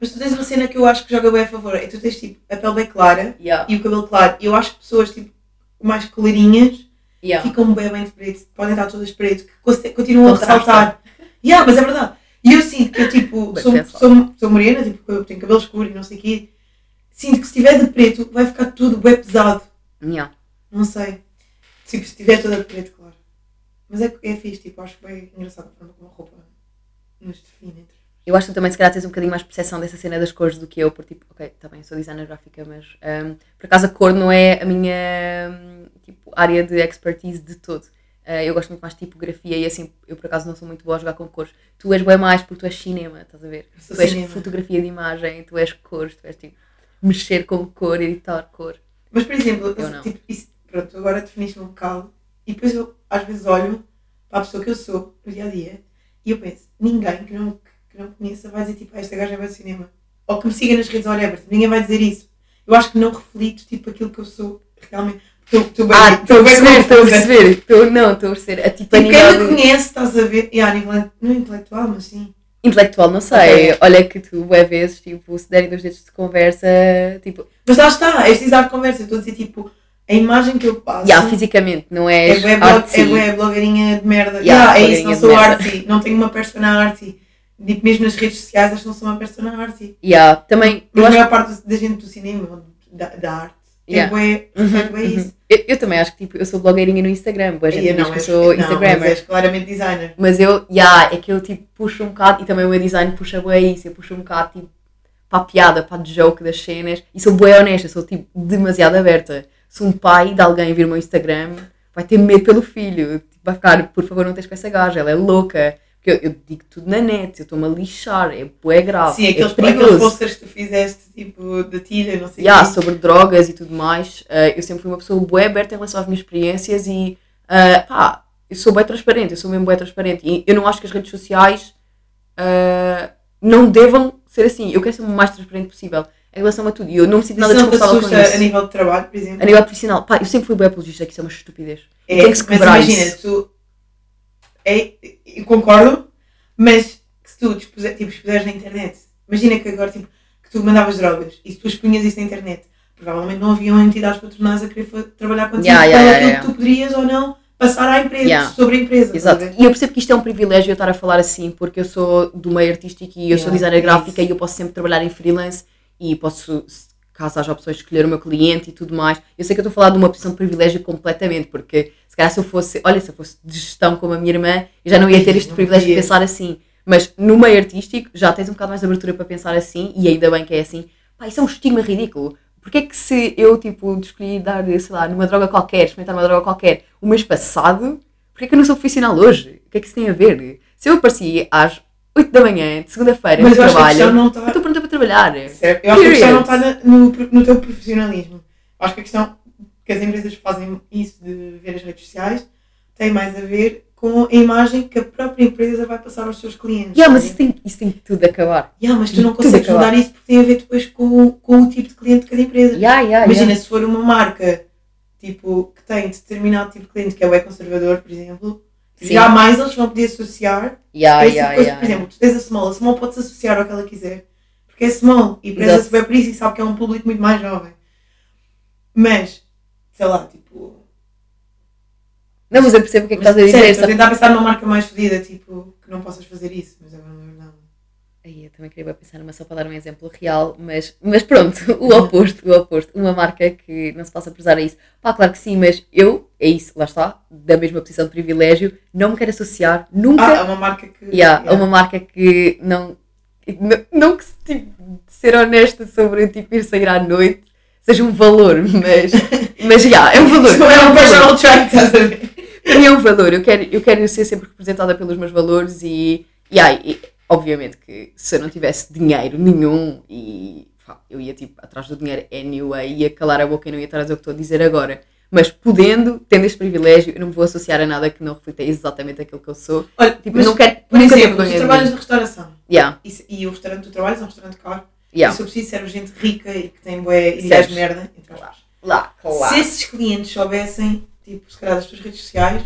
S2: Mas tu tens uma cena que eu acho que joga bem a favor. É tu tens tipo a pele bem clara
S3: Yeah.
S2: e o cabelo claro. E eu acho que pessoas tipo mais clarinhas
S3: Yeah.
S2: ficam bem bem de preto. Podem estar todas de preto, que continuam a
S3: Contrastam.
S2: ressaltar. Yeah, mas é verdade. E eu sinto que eu tipo sou, sou, sou morena, tipo, eu tenho cabelo escuro e não sei o quê. sinto que se estiver de preto vai ficar tudo bem pesado.
S3: Yeah.
S2: Não sei. Tipo, se estiver toda de preto, claro. Mas é, é fixe, tipo, acho que bem engraçado a forma como a roupa nos define.
S3: Eu acho que também, se calhar, tens um bocadinho mais percepção dessa cena das cores do que eu, porque, tipo, ok, tá bem, eu sou designer gráfica, mas hum, por acaso a cor não é a minha hum, tipo, área de expertise de todo. Uh, eu gosto muito mais de tipografia e assim, eu por acaso não sou muito boa a jogar com cores. Tu és bem mais porque tu és cinema, estás a ver? Tu és
S2: cinema.
S3: fotografia de imagem, tu és cores, tu és tipo mexer com cor, editar cor.
S2: Mas, por exemplo,
S3: Eu não.
S2: tipo, isso, pronto, agora definiste um bocado e depois eu às vezes olho para a pessoa que eu sou no dia a dia e eu penso, ninguém que não, que não conheça vai dizer tipo, "Ah, esta gaja vai ao cinema. Ou que me siga nas redes, whatever. Tipo, Ninguém vai dizer isso. Eu acho que não reflito tipo aquilo que eu sou realmente. Estou bem,
S3: Ah, estou a perceber, estou a perceber. Estou- Não, estou a perceber. A tipo a
S2: Tipo, quem me conhece, estás a ver? E a nível, não é intelectual, mas sim.
S3: intelectual, não sei.
S2: Ok.
S3: Olha que tu, é vezes, tipo, se derem dois dedos de conversa, tipo,
S2: Mas lá está, é preciso dar conversa. Estou a dizer, tipo, a imagem que eu passo.
S3: já, fisicamente, não
S2: É
S3: és
S2: blog,
S3: artsy.
S2: é blogueirinha de merda.
S3: Yeah,
S2: Yeah, é isso, não sou artsy. Não tenho uma persona artsy. Tipo, mesmo nas redes sociais que não sou uma persona artsy.
S3: Yeah, também,
S2: Mas a
S3: acho
S2: maior parte da gente do cinema, da, da arte,
S3: Yeah.
S2: é bué,
S3: Uhum,
S2: reflete bué
S3: uhum.
S2: isso.
S3: Eu, eu também acho que tipo, eu sou blogueirinha no Instagram, boa gente diz que
S2: és-
S3: sou
S2: não,
S3: Instagrammer.
S2: Mas és claramente designer.
S3: Mas eu, yeah, é que eu tipo puxo um bocado, e também o meu design puxa bem isso, eu puxo um bocado tipo para a piada, para a joke das cenas, e sou bem honesta, sou tipo demasiado aberta. Se um pai de alguém vir o meu Instagram, vai ter medo pelo filho, tipo, vai ficar, por favor, não tens com essa gaja, ela é louca. Porque eu, eu digo tudo na net, eu estou-me a lixar, é bué grave,
S2: Sim,
S3: é
S2: aqueles, aqueles
S3: perigoso.
S2: posters que tu fizeste, tipo, de tilha, não sei o
S3: Yeah,
S2: quê.
S3: sobre drogas e tudo mais, eh, eu sempre fui uma pessoa bué aberta em relação às minhas experiências e eh, pá, eu sou bem transparente, eu sou mesmo bem transparente e eu não acho que as redes sociais eh, não devam ser assim, eu quero ser o mais transparente possível em relação a tudo e eu não me sinto nada desconfortável com isso.
S2: a nível de trabalho, por exemplo?
S3: A nível profissional, pá, eu sempre fui bem apologista que isso é uma estupidez.
S2: É,
S3: tem que se
S2: mas
S3: quebrar
S2: imagina,
S3: isso.
S2: tu. É, eu concordo, mas que se tu dispuser, tipo, expuseres na internet, imagina que agora tipo, que tu mandavas drogas e se tu expunhas isso na internet, provavelmente não haviam entidades patronais a querer trabalhar contigo
S3: Yeah, yeah,
S2: aquilo
S3: yeah,
S2: que tu poderias ou não passar à empresa,
S3: Yeah.
S2: sobre a empresa.
S3: Exato.
S2: a ver?
S3: E eu percebo que isto é um privilégio eu estar a falar assim, porque eu sou do meio artístico e eu sou
S2: Yeah,
S3: designer
S2: é
S3: gráfica e eu posso sempre trabalhar em freelance e posso, caso haja opções, escolher o meu cliente e tudo mais. Eu sei que eu estou a falar de uma posição de privilégio completamente, porque se calhar se eu fosse, olha, se eu fosse de gestão como a minha irmã, eu já não ia ter este
S2: Não
S3: privilégio de pensar assim. Mas no meio artístico já tens um bocado mais de abertura para pensar assim e ainda bem que é assim. Pá, isso é um estigma ridículo. Porque é que se eu, tipo, escolhi dar, sei lá, numa droga qualquer, experimentar uma droga qualquer, o mês passado, porque é que eu não sou profissional hoje? O que é que isso tem a ver? Se eu apareci às 8 da manhã, de segunda-feira, no trabalho,
S2: não
S3: eu estou pronta para trabalhar.
S2: Certo? Eu acho que a questão não
S3: Period.
S2: está no, no teu profissionalismo. Acho que a questão que as empresas fazem isso de ver as redes sociais tem mais a ver com a imagem que a própria empresa vai passar aos seus clientes.
S3: Yeah, mas
S2: sabe?
S3: isso tem, isso tem tudo a acabar.
S2: Yeah, mas tu não consegues
S3: acabar.
S2: mudar isso porque tem a ver depois com, com o tipo de cliente de cada empresa.
S3: Yeah, yeah,
S2: Imagina,
S3: yeah.
S2: se for uma marca tipo, que tem determinado tipo de cliente que é o conservador, por exemplo,
S3: Sim.
S2: jamais eles vão poder associar
S3: Yeah,
S2: a esse
S3: yeah, yeah,
S2: Por exemplo, tu tens a Small, a Small pode-se associar ao que ela quiser, porque é Small e preza-se
S3: Exato.
S2: bem por isso e sabe que é um público muito mais jovem. Mas, sei lá, tipo.
S3: Não, mas eu percebo o que é que estás a dizer.
S2: Estou a tentar pensar numa marca mais fodida, tipo, que não possas fazer isso, mas agora não é verdade.
S3: Ai, eu também queria pensar numa só para dar um exemplo real, mas, mas pronto, o oposto, o oposto. Uma marca que não se possa prezar a isso. Pá, claro que sim, mas eu, é isso, lá está, da mesma posição de privilégio, não me quero associar nunca
S2: Ah, é uma marca que.
S3: yeah,
S2: yeah.
S3: a uma marca que não. Não, não que tipo, ser honesta sobre tipo, ir sair à noite seja um valor, mas, mas yeah, é um valor.
S2: Não é um personal track, estás a ver?
S3: Para mim é um valor. Eu quero, eu quero ser sempre representada pelos meus valores e, e, ai, e, obviamente que se eu não tivesse dinheiro nenhum e pá, eu ia tipo atrás do dinheiro anyway, ia calar a boca e não ia estar a dizer o que estou a dizer agora. Mas podendo, tendo este privilégio, eu não me vou associar a nada que não reflita exatamente aquilo que eu sou.
S2: Olha,
S3: Tipo,
S2: mas,
S3: não quero,
S2: por exemplo, tu
S3: de
S2: trabalhas de restauração
S3: Yeah,
S2: e, e o restaurante que tu trabalhas é um restaurante caro.
S3: Yeah.
S2: E se eu preciso serve gente rica e que tem bué ideias
S3: Certo.
S2: de merda. entre aspas.
S3: Lá,
S2: Se esses clientes soubessem, tipo, se calhar das tuas redes sociais,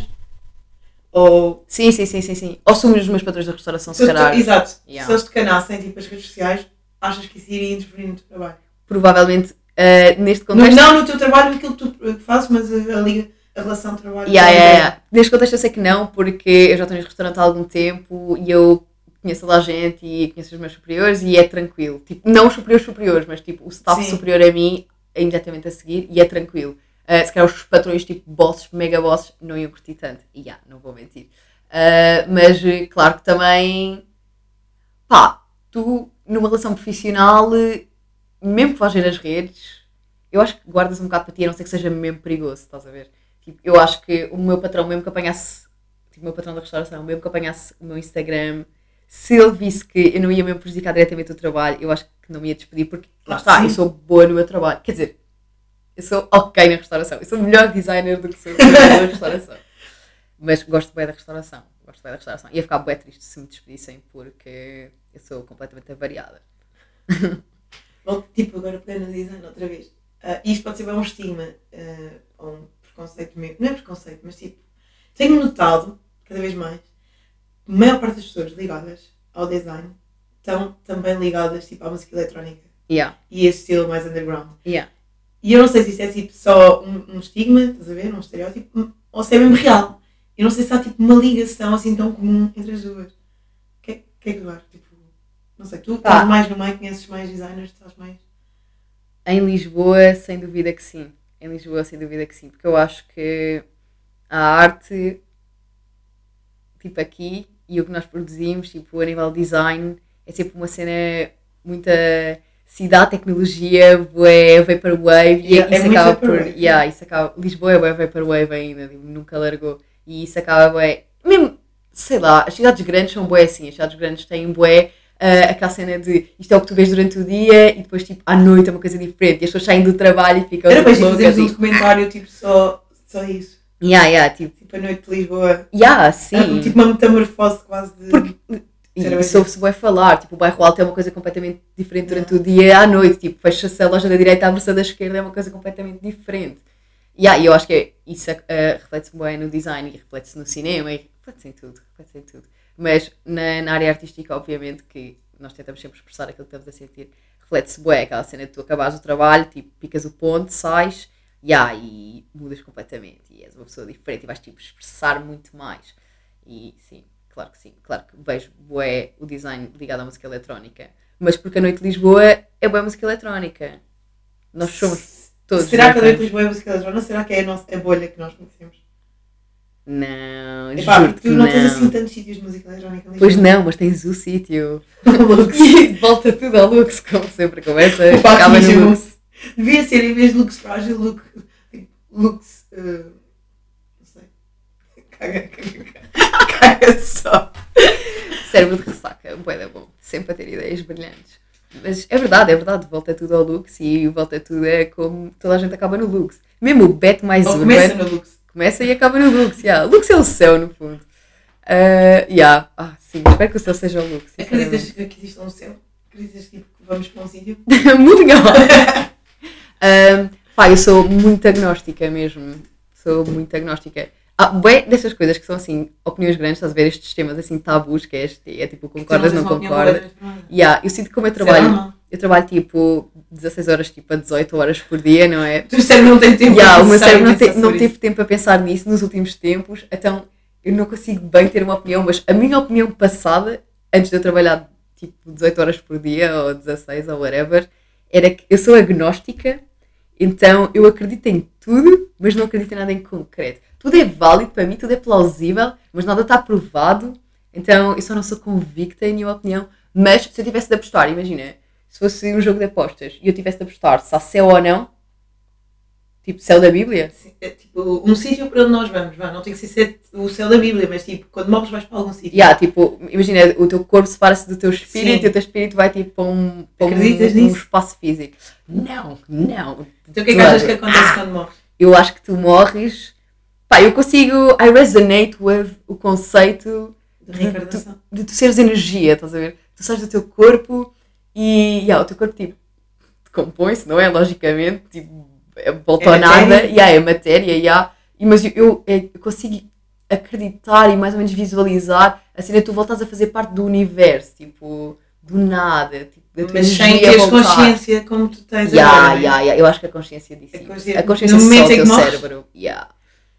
S2: ou.
S3: Sim, sim, sim, sim, sim. Ou somos os meus patrões da restauração,
S2: Se
S3: se
S2: te-
S3: calhar.
S2: exato.
S3: Yeah.
S2: Se eles te canassem, tipo, as redes sociais, achas que isso iria interferir no teu trabalho?
S3: Provavelmente, eh, neste
S2: No-
S3: contexto.
S2: não no teu trabalho, naquilo que tu eh, fazes, mas a, a liga, a relação de trabalho.
S3: Yeah, yeah, yeah. Neste contexto eu sei que não, porque eu já estou neste restaurante há algum tempo e eu conheço toda a gente e conheço os meus superiores e é tranquilo. Tipo, não os superiores superiores, mas tipo, o staff
S2: Sim.
S3: superior a mim é imediatamente a seguir e é tranquilo. Uh, se calhar os patrões, tipo, bosses, mega bosses, não iam curtir tanto. E já, não vou mentir. Uh, mas, claro que também, pá, tu, numa relação profissional, mesmo que vais ver as redes, eu acho que guardas um bocado para ti, a não ser que seja mesmo perigoso, estás a ver? Tipo, eu acho que o meu patrão, mesmo que apanhasse, tipo, o meu patrão da restauração, mesmo que apanhasse o meu Instagram, se ele visse que eu não ia mesmo prejudicar diretamente o trabalho, eu acho que não me ia despedir, porque lá está, eu sou boa no meu trabalho. Quer dizer, eu sou ok na restauração, eu sou melhor designer do que sou na restauração. Mas gosto bem da restauração, gosto bem da restauração. Ia ficar bem triste se me despedissem, porque eu sou completamente avariada.
S2: Volto, tipo, agora pegando no design outra vez. Ah, isto pode ser bem um estigma ah, ou um preconceito mesmo. Não é preconceito, mas tipo, tenho notado, cada vez mais, a maior parte das pessoas ligadas ao design estão também ligadas tipo, à música eletrónica
S3: Yeah,
S2: e a esse estilo mais underground.
S3: yeah.
S2: E eu não sei se isso é tipo só um, um estigma, estás a ver? Um estereótipo, ou se é mesmo real. Eu não sei se há tipo uma ligação assim tão comum entre as duas. O que, é- que é que tu achas? Tipo, não sei, tu
S3: Pá.
S2: estás mais no meio, conheces mais designers, estás mais.
S3: Em Lisboa, sem dúvida que sim. Em Lisboa, sem dúvida que sim. Porque eu acho que a arte, tipo aqui, e o que nós produzimos, tipo a nível de design, é sempre uma cena muita cidade, tecnologia, bué, vaporwave, e
S2: Yeah, é
S3: isso
S2: muito
S3: acaba por... Yeah, isso acaba, Lisboa é bué vaporwave ainda, tipo, nunca largou. E isso acaba bué... Mesmo, sei lá, as cidades grandes são bué assim, as cidades grandes têm bué ah, aquela cena de isto é o que tu vês durante o dia e depois tipo à noite é uma coisa diferente e as pessoas saem do trabalho e ficam
S2: Era para fazermos um documentário tipo só, só isso.
S3: Yeah, yeah, tipo,
S2: Tipo a noite de Lisboa.
S3: yeah, sim.
S2: É, tipo uma metamorfose quase de.
S3: Porque e
S2: Era bem
S3: falar, tipo, o bairro alto é uma coisa completamente diferente durante o dia e à noite, tipo, fecha-se a loja da direita, abre-se a da esquerda, é uma coisa completamente diferente. E yeah, eu acho que é- isso eh, reflete-se bem no design e reflete-se no cinema e reflete-se em tudo, reflete-se em tudo. Mas na, na área artística, obviamente, que nós tentamos sempre expressar aquilo que estamos a sentir, reflete-se bem aquela cena de tu acabares o trabalho, tipo, picas o ponto, sais, yeah, e mudas completamente e és uma pessoa diferente e vais, tipo, expressar muito mais. E sim, claro que sim. Claro que vejo bué o design ligado à música eletrónica. Mas porque a Noite de Lisboa é boa música eletrónica. Nós somos todos.
S2: Será que a noite de. Lisboa é música eletrónica? Será que é a, nossa, a bolha que nós conhecemos?
S3: Não,
S2: Epá,
S3: juro
S2: tu
S3: não.
S2: não tens assim tantos sítios de música eletrónica
S3: Pois não, mas tens o sítio. Volta tudo ao Lux, como sempre. Começa, acaba no. Lux.
S2: Devia ser, em vez de Lux frágil, Lux. tipo, Lux. eh, não sei. Caga, caga, caga. Caga só.
S3: Cérebro de ressaca, bué da bom. Sempre a ter ideias brilhantes. Mas é verdade, é verdade. Volta tudo ao Lux e volta tudo é como toda a gente acaba no Lux. Mesmo o Bet mais
S2: Ou
S3: um.
S2: começa
S3: é?
S2: no Lux.
S3: Começa e acaba no Lux, yeah. Lux é o céu, no fundo. Uh, yeah. ah, sim, espero que o céu seja o Lux.
S2: Acreditas que existe um céu? Acreditas que tipo, que vamos para um sítio?
S3: muito on. um, pá, eu sou muito agnóstica mesmo. Sou muito agnóstica. Ah, bem dessas coisas que são assim, opiniões grandes, estás a ver estes temas assim tabus, que é, este, é tipo concordas, não concordas. Yeah, eu sinto que como eu trabalho, eu trabalho tipo 16 horas tipo a 18 horas por dia, não é?
S2: O cérebro não tem tempo
S3: Yeah, o meu
S2: pensar
S3: cérebro não, te-
S2: pensar
S3: não teve tempo para pensar nisso nos últimos tempos, então eu não consigo bem ter uma opinião, mas a minha opinião passada, antes de eu trabalhar tipo 18 horas por dia ou 16 ou whatever, era que eu sou agnóstica, então eu acredito em tudo, mas não acredito em nada em concreto. Tudo é válido para mim, tudo é plausível, mas nada está provado, então eu só não sou convicta em nenhuma opinião. Mas se eu tivesse de apostar, imagina, se fosse um jogo de apostas e eu tivesse de apostar se há céu ou não, tipo céu da Bíblia,
S2: Sim, é tipo um sítio para onde nós vamos. vá, Não tem que ser o céu da Bíblia, mas tipo, quando morres vais para algum sítio.
S3: Yeah, tipo, imagina, o teu corpo separa-se do teu espírito
S2: Sim.
S3: e o teu espírito vai tipo para um, para um, um espaço físico. Não, não.
S2: Então o que é que achas que acontece quando morres?
S3: Eu acho que tu morres. Pá, eu consigo. I resonate with o conceito
S2: De reencarnação.
S3: de tu seres energia, estás a ver? Tu sais do teu corpo e yeah, o teu corpo tipo decompõe-se, não é? Logicamente, tipo, é- volta
S2: É
S3: ao nada,
S2: matéria?
S3: yeah, é matéria, yeah. E, mas eu, eu, eu consigo acreditar e mais ou menos visualizar a cena de tu voltas a fazer parte do universo, tipo, do nada, tipo, da tua
S2: Mas sem teres consciência como tu tens
S3: Yeah,
S2: agora. é?
S3: yeah, yeah. Eu acho que a consciência disso.
S2: A consciência-
S3: A consciência
S2: no
S3: é só o teu cérebro. Yeah.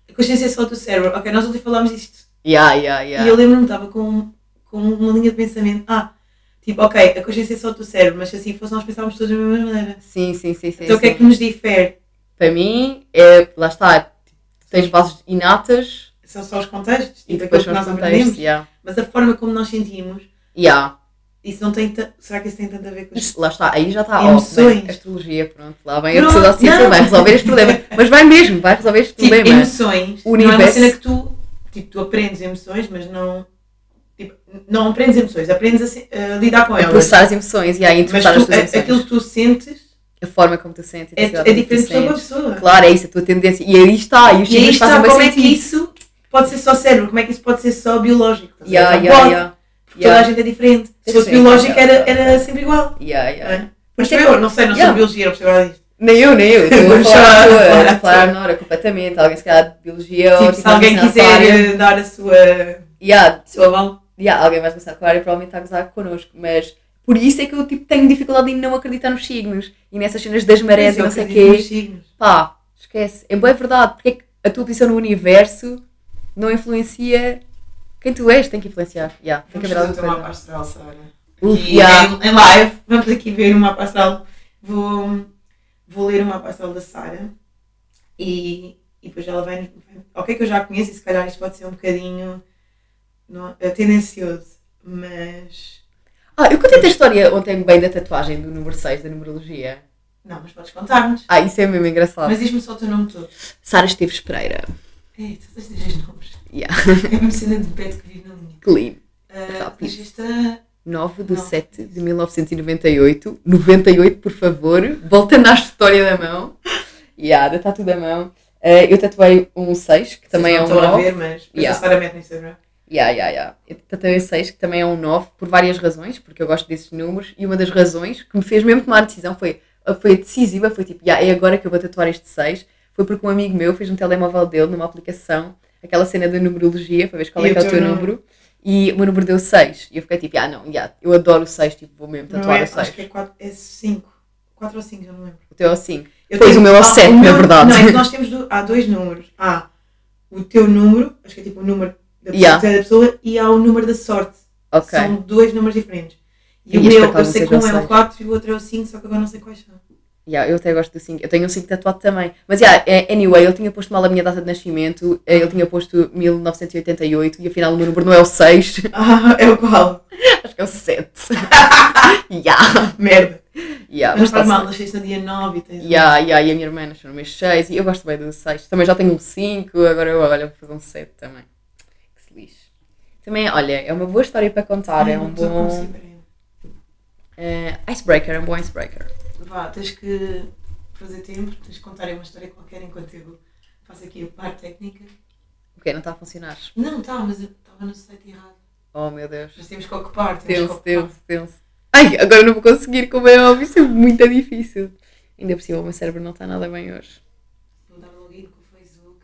S2: A consciência é só do cérebro. Ok, nós ontem falámos disto.
S3: Yeah, yeah, yeah.
S2: E eu lembro-me, estava com, com uma linha de pensamento. Ah, tipo, ok, a consciência é só o teu cérebro, mas se assim fosse, nós pensávamos todos da mesma maneira.
S3: Sim, sim, sim, sim.
S2: então o que é que nos difere?
S3: Para mim, é, lá está, tens bases inatas
S2: São só os contextos
S3: e
S2: e
S3: depois são os
S2: nós
S3: contextos.
S2: aprendemos.
S3: Yeah.
S2: Mas a forma como nós sentimos,
S3: Yeah.
S2: isso não tem. Será que isso tem tanto a ver com isso?
S3: Lá está, aí já está.
S2: Emoções.
S3: bem, astrologia, pronto, lá vem a pseudociência,
S2: não.
S3: vai resolver este problema. Mas vai mesmo, vai resolver este
S2: Tipo,
S3: problema.
S2: emoções.
S3: O
S2: Não é uma
S3: universo-
S2: cena que tu. Tipo, tu aprendes emoções, mas não. Tipo, não aprendes emoções, aprendes a, a lidar com
S3: A
S2: elas.
S3: processar as emoções e a
S2: Mas
S3: interpretar
S2: tu,
S3: as tuas
S2: a-
S3: emoções.
S2: aquilo que tu sentes
S3: A forma como tu sentes. a
S2: é, é diferente de pessoa
S3: sentes.
S2: pessoa.
S3: Claro, é isso, a tua tendência. E aí está, e os
S2: E está, como é que isso pode ser só cérebro? Como é que isso pode ser só biológico? A?
S3: Yeah, yeah,
S2: pode,
S3: yeah.
S2: porque toda a
S3: Yeah.
S2: gente é diferente. Se fosse biológico
S3: yeah,
S2: era,
S3: yeah,
S2: era sempre igual.
S3: Yeah, yeah.
S2: é? Mas eu não sei, não
S3: Yeah.
S2: sou biologia, não percebo nada disto.
S3: Nem eu, nem eu. Estou a falar
S2: falar-
S3: toa,
S2: falar
S3: a falar na hora completamente. Alguém se calhar de biologia ou
S2: Tipo,
S3: tipo,
S2: se alguém quiser dar a sua,
S3: Yeah,
S2: a sua mão.
S3: yeah, alguém vai gostar de aquário e provavelmente está a gozar connosco. Mas por isso é que eu tipo, tenho dificuldade em não acreditar nos signos. E nessas cenas das marés e não sei o quê. Pá, esquece. É boa verdade. Porque é que a tua posição no universo não influencia quem tu és? Tem que influenciar. Yeah, tem que
S2: Vamos
S3: haver
S2: fazer
S3: alguma
S2: o
S3: coisa.
S2: mapa astral, Sara.
S3: Uh, yeah.
S2: em, live, vamos aqui ver o mapa astral. Vou, vou ler o mapa astral da Sara e, e depois ela vai. Ok, que eu já conheço e se calhar isto pode ser um bocadinho não, é tendencioso, mas.
S3: Ah, eu contei a história ontem bem da tatuagem do número 6 da numerologia.
S2: Não, mas podes contar-nos.
S3: Ah, isso é mesmo engraçado.
S2: Mas diz-me só o teu nome todo.
S3: Sara Esteves Pereira.
S2: Ei, tens de dizer os nomes.
S3: Yeah.
S2: É uma cena de pé que vive na linha.
S3: Clean.
S2: Uh,
S3: Rápido.
S2: Regista.
S3: 9 de
S2: Não.
S3: 7 de 1998. 98, por favor. Voltando à história da mão. Yeah, da tatu da mão. Eh, eu tatuei um 6, que também é um
S2: Vocês não estão a
S3: 9.
S2: ver, mas
S3: Yeah.
S2: mete no Instagram.
S3: Yeah, yeah, yeah. Eu tatuei 6, que também é um 9, por várias razões, porque eu gosto desses números. E uma das razões que me fez mesmo tomar a decisão foi, foi decisiva, foi tipo, yeah, é agora que eu vou tatuar este 6. Foi porque um amigo meu fez no telemóvel dele, numa aplicação, aquela cena da numerologia, para ver qual
S2: E
S3: é
S2: o
S3: que é o
S2: teu número?
S3: número. E o meu número deu 6. E eu fiquei tipo, ah não, yeah, eu adoro o 6, tipo, vou mesmo
S2: Não
S3: tatuar
S2: é,
S3: o 6.
S2: acho que é 5. É 5. 4 ou 5, já não lembro.
S3: O teu é o 5.
S2: Eu
S3: Pois,
S2: tenho-
S3: o meu é o
S2: ah,
S3: sete, na
S2: meu-
S3: verdade.
S2: Não, é que nós temos do- há dois números. Há o teu número, acho que é tipo o número da
S3: Yeah.
S2: pessoa, e há o número da sorte.
S3: Ok.
S2: São dois números diferentes. E,
S3: E
S2: o meu, eu sei que um é o
S3: seis.
S2: 4 e o outro é o 5, só que agora não sei quais são.
S3: Yeah, eu até gosto do 5. Eu tenho um 5 tatuado também. Mas, yeah, é- anyway, ele tinha posto mal a minha data de nascimento. eh, Ele tinha posto 1988 e afinal o meu número não é o 6.
S2: Ah, é o qual?
S3: Acho que é o 7. yeah.
S2: Merda.
S3: Yeah,
S2: Mas
S3: mas
S2: faz mal, nasceste no dia 9 e tens.
S3: Yeah, yeah, e a minha irmã nasceu no mês 6 e eu gosto bem do 6. Também já tenho um 5, agora eu olho vou fazer um 7 também. Que. Também, olha, é uma boa história para contar.
S2: Ai,
S3: é um bom eh, icebreaker, é um bom icebreaker.
S2: Vá, tens que fazer tempo, tens que contar uma história qualquer enquanto eu faço aqui a parte técnica.
S3: Ok, não está a funcionar.
S2: Não, tá, mas eu estava no site errado.
S3: Oh meu Deus.
S2: Mas temos que ocupar, temos que
S3: Tenso,
S2: ocupar.
S3: tenso, tenso. Ai, agora não vou conseguir, como é óbvio, isso é muito difícil. Ainda por cima, o meu cérebro não está nada bem hoje.
S2: Vou dar login com o Facebook.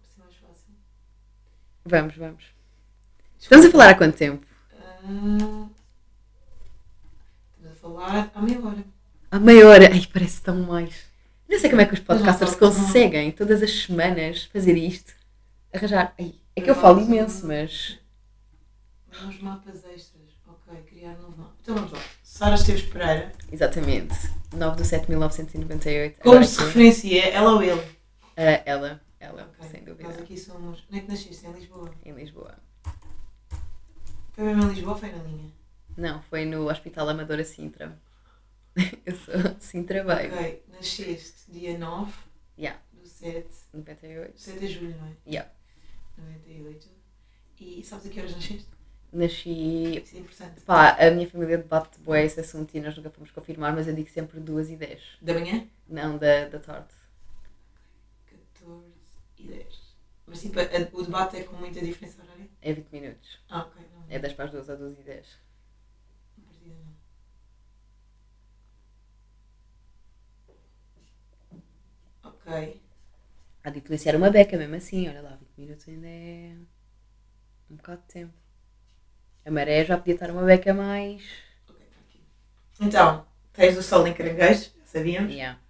S2: Vai ser mais fácil.
S3: Vamos, vamos. Estamos a falar há quanto tempo?
S2: Ah, estamos a falar há meia hora.
S3: Há meia hora. Ai, parece tão mais. Não sei como é que os podcasters conseguem todas as semanas fazer isto. Arranjar. Ai, é que eu falo imenso, mas.
S2: Uns mapas extras. Ok, criar novo mapa. Então vamos lá. Sara Esteves Pereira.
S3: Exatamente. 9 de 7 de 1998.
S2: Como se referencia? Ela ou ele?
S3: Ah, ela, ela,
S2: Ok.
S3: sem dúvida.
S2: Nós aqui somos. Onde é que nasceste? Em Lisboa.
S3: Em Lisboa.
S2: Foi mesmo em Lisboa ou foi na linha?
S3: Não, foi no Hospital Amadora Sintra. Eu sou Sintra Baby.
S2: Ok, nasceste dia 9
S3: Yeah.
S2: do 7.
S3: 98.
S2: 7 de julho, não é?
S3: Yeah.
S2: 98. E sabes a que horas nasceste?
S3: Nasci.
S2: Isso é importante.
S3: Pá, a minha família debate bué esse assunto e nós nunca fomos confirmar, mas eu digo sempre 2 e 10.
S2: Da manhã?
S3: Não, da, da tarde.
S2: 14 e 10. Mas tipo, a- o debate é com muita diferença horária?
S3: É 20 minutos.
S2: Ah, ok.
S3: É 10 para as 2 a 12 e 10.
S2: não partida não. Ok.
S3: Há de influenciar uma beca mesmo assim, olha lá, 20 minutos ainda é um bocado de tempo. A maré já podia estar uma beca mais.
S2: Ok, está aqui. Então, tens o sol em caranguejos, já sabíamos.
S3: Yeah.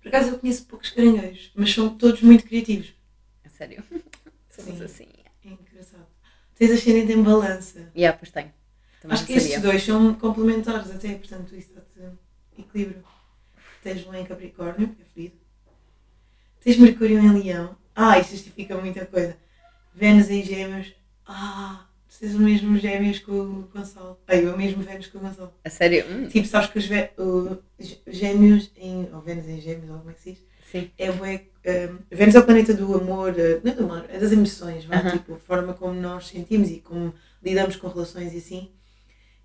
S2: Por acaso eu conheço poucos caranguejos, mas são todos muito criativos.
S3: A sério. Somos
S2: Sim.
S3: assim.
S2: Tens ascendente em balança.
S3: Yeah, pois tenho. Também
S2: Acho que estes dois são complementares até, portanto isso dá-te equilíbrio. Tens Lua em Capricórnio, que é ferido. Tens Mercúrio em Leão. Ah, isto justifica muita coisa. Vênus em Gêmeos. Ah, tens o mesmo Gêmeos com o Gonçalo. Ai, o mesmo Vênus com o Gonçalo.
S3: A sério? Hum,
S2: Tipo, sabes que os Gêmeos em. ou Vênus em Gêmeos, ou como é que se diz?
S3: Sim.
S2: É bué, um, Vênus é o planeta do amor, uh, não é do amor, é das emoções, vá,
S3: Aham.
S2: tipo, a forma como nós sentimos e como lidamos com relações e assim.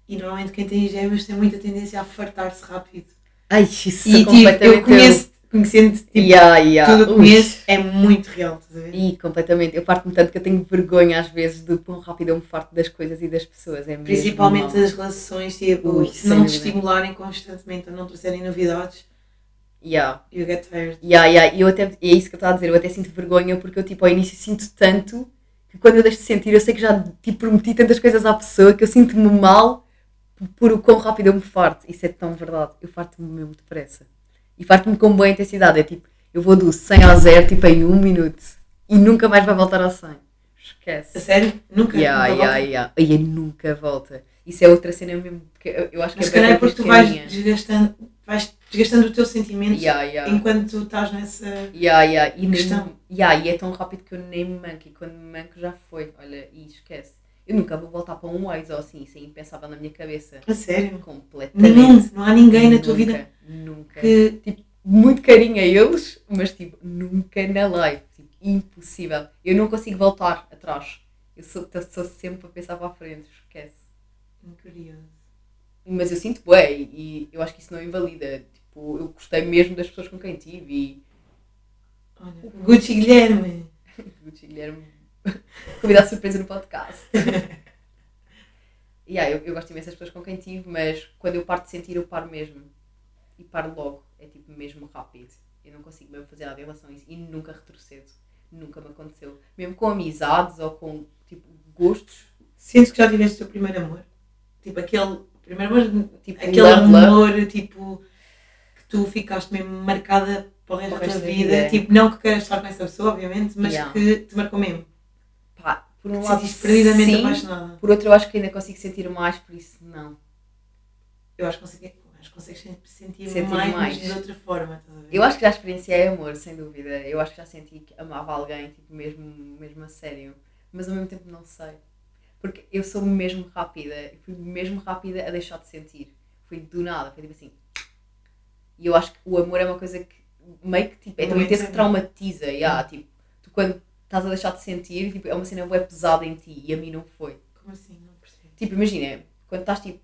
S2: E normalmente quem tem gêmeos tem muita tendência a fartar-se rápido.
S3: Ai, isso
S2: E
S3: é
S2: tipo, eu conheço, conhecendo tipo,
S3: Yeah, yeah.
S2: tudo o que conheço, é muito real, estás a ver?
S3: E completamente. Eu parto-me tanto que eu tenho vergonha às vezes de quão rápido eu me farto das coisas e das pessoas. É
S2: Principalmente
S3: mau.
S2: as relações, tipo,
S3: Ui,
S2: não te estimularem constantemente, a não trazerem novidades,
S3: Yeah.
S2: you get tired.
S3: Yeah, yeah. E eu até, é isso que eu estava a dizer, eu até sinto vergonha porque eu tipo ao início sinto tanto que quando eu deixo de sentir eu sei que já tipo, prometi tantas coisas à pessoa que eu sinto-me mal por, o quão rápido eu me farto. Isso é tão verdade. Eu farto-me mesmo depressa. E farto-me com boa intensidade. É tipo, eu vou do 100 ao 0 tipo em um minuto e nunca mais vai voltar ao 100.
S2: A
S3: Esquece.
S2: sério? Nunca?
S3: Yeah,
S2: nunca
S3: yeah,
S2: volta?
S3: yeah. E aí nunca volta. Isso é outra cena mesmo, porque eu, eu acho que
S2: Mas
S3: é
S2: é porque tu vais desgastando, vais desgastando o teu sentimento
S3: Yeah, yeah.
S2: enquanto tu estás nessa.
S3: Yeah. E, nem,
S2: Questão.
S3: yeah, e é tão rápido que eu nem me manco. E quando me manco já foi. Olha, e esquece. Eu nunca vou voltar para um ex ou assim. Isso é impensável na minha cabeça.
S2: A sério?
S3: Completamente.
S2: Nenhum, não há ninguém na tua
S3: Nunca,
S2: vida
S3: Nunca.
S2: que.
S3: Tipo, muito carinho a eles, mas tipo, nunca na live. Tipo, impossível. Eu não consigo voltar atrás. Eu sou, sou sempre a pensar para a frente. Esquece.
S2: Curioso.
S3: Mas eu sinto bem e eu acho que isso não invalida. Tipo, eu gostei mesmo das pessoas com quem tive e
S2: Olha, Gucci Guilherme.
S3: Gucci Guilherme convidado surpresa no podcast. yeah, eu, eu gosto imenso das pessoas com quem tive, mas quando eu paro de sentir, eu paro mesmo. E paro logo. É tipo mesmo rápido. Eu não consigo mesmo fazer nada em relação a isso. E nunca retrocedo. Nunca me aconteceu. Mesmo com amizades ou com tipo gostos.
S2: Sentes que já tiveste o teu primeiro amor? Tipo aquele. Primeiro amor.
S3: Tipo,
S2: aquele
S3: love, love.
S2: amor tipo. que tu ficaste mesmo marcada para o resto da tua vida.
S3: vida.
S2: Tipo, não que queiras estar com essa pessoa, obviamente, mas
S3: Yeah.
S2: que te marcou mesmo.
S3: Pá, por um lado,
S2: perdidamente
S3: sim.
S2: apaixonada.
S3: Por outro, eu acho que ainda consigo sentir mais, por isso não.
S2: Eu acho que consegui- consegues sempre sentir,
S3: Sentir
S2: mais,
S3: mais.
S2: de outra forma.
S3: Eu acho que já experienciei amor, sem dúvida. Eu acho que já senti que amava alguém, tipo, mesmo, mesmo a sério. Mas ao mesmo tempo não sei. Porque eu sou mesmo rápida. Eu fui mesmo rápida a deixar de sentir. Fui do nada, foi tipo assim. E eu acho que o amor é uma coisa que meio que tipo, é tão intenso que traumatiza. Yeah, tipo, tu quando estás a deixar de sentir, tipo, é uma cena bué pesada em ti e a mim não foi.
S2: Como assim? Não percebo.
S3: Tipo, imagina, quando estás tipo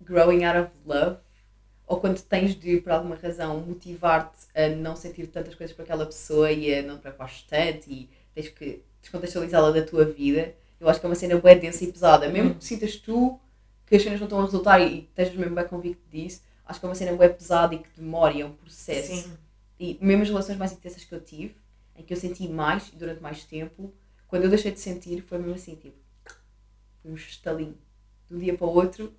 S3: growing out of love, ou quando tens de, por alguma razão, motivar-te a não sentir tantas coisas por aquela pessoa e a não te preocupares tanto e tens que descontextualizá-la da tua vida, eu acho que é uma cena bem densa e pesada. Mesmo que sintas tu que as cenas não estão a resultar e, e estejas mesmo bem convicto disso, acho que é uma cena bem pesada e que demora e é um processo.
S2: Sim.
S3: E mesmo as relações mais intensas que eu tive, em que eu senti mais e durante mais tempo, quando eu deixei de sentir, foi mesmo assim, tipo, um estalinho. De um dia para o outro,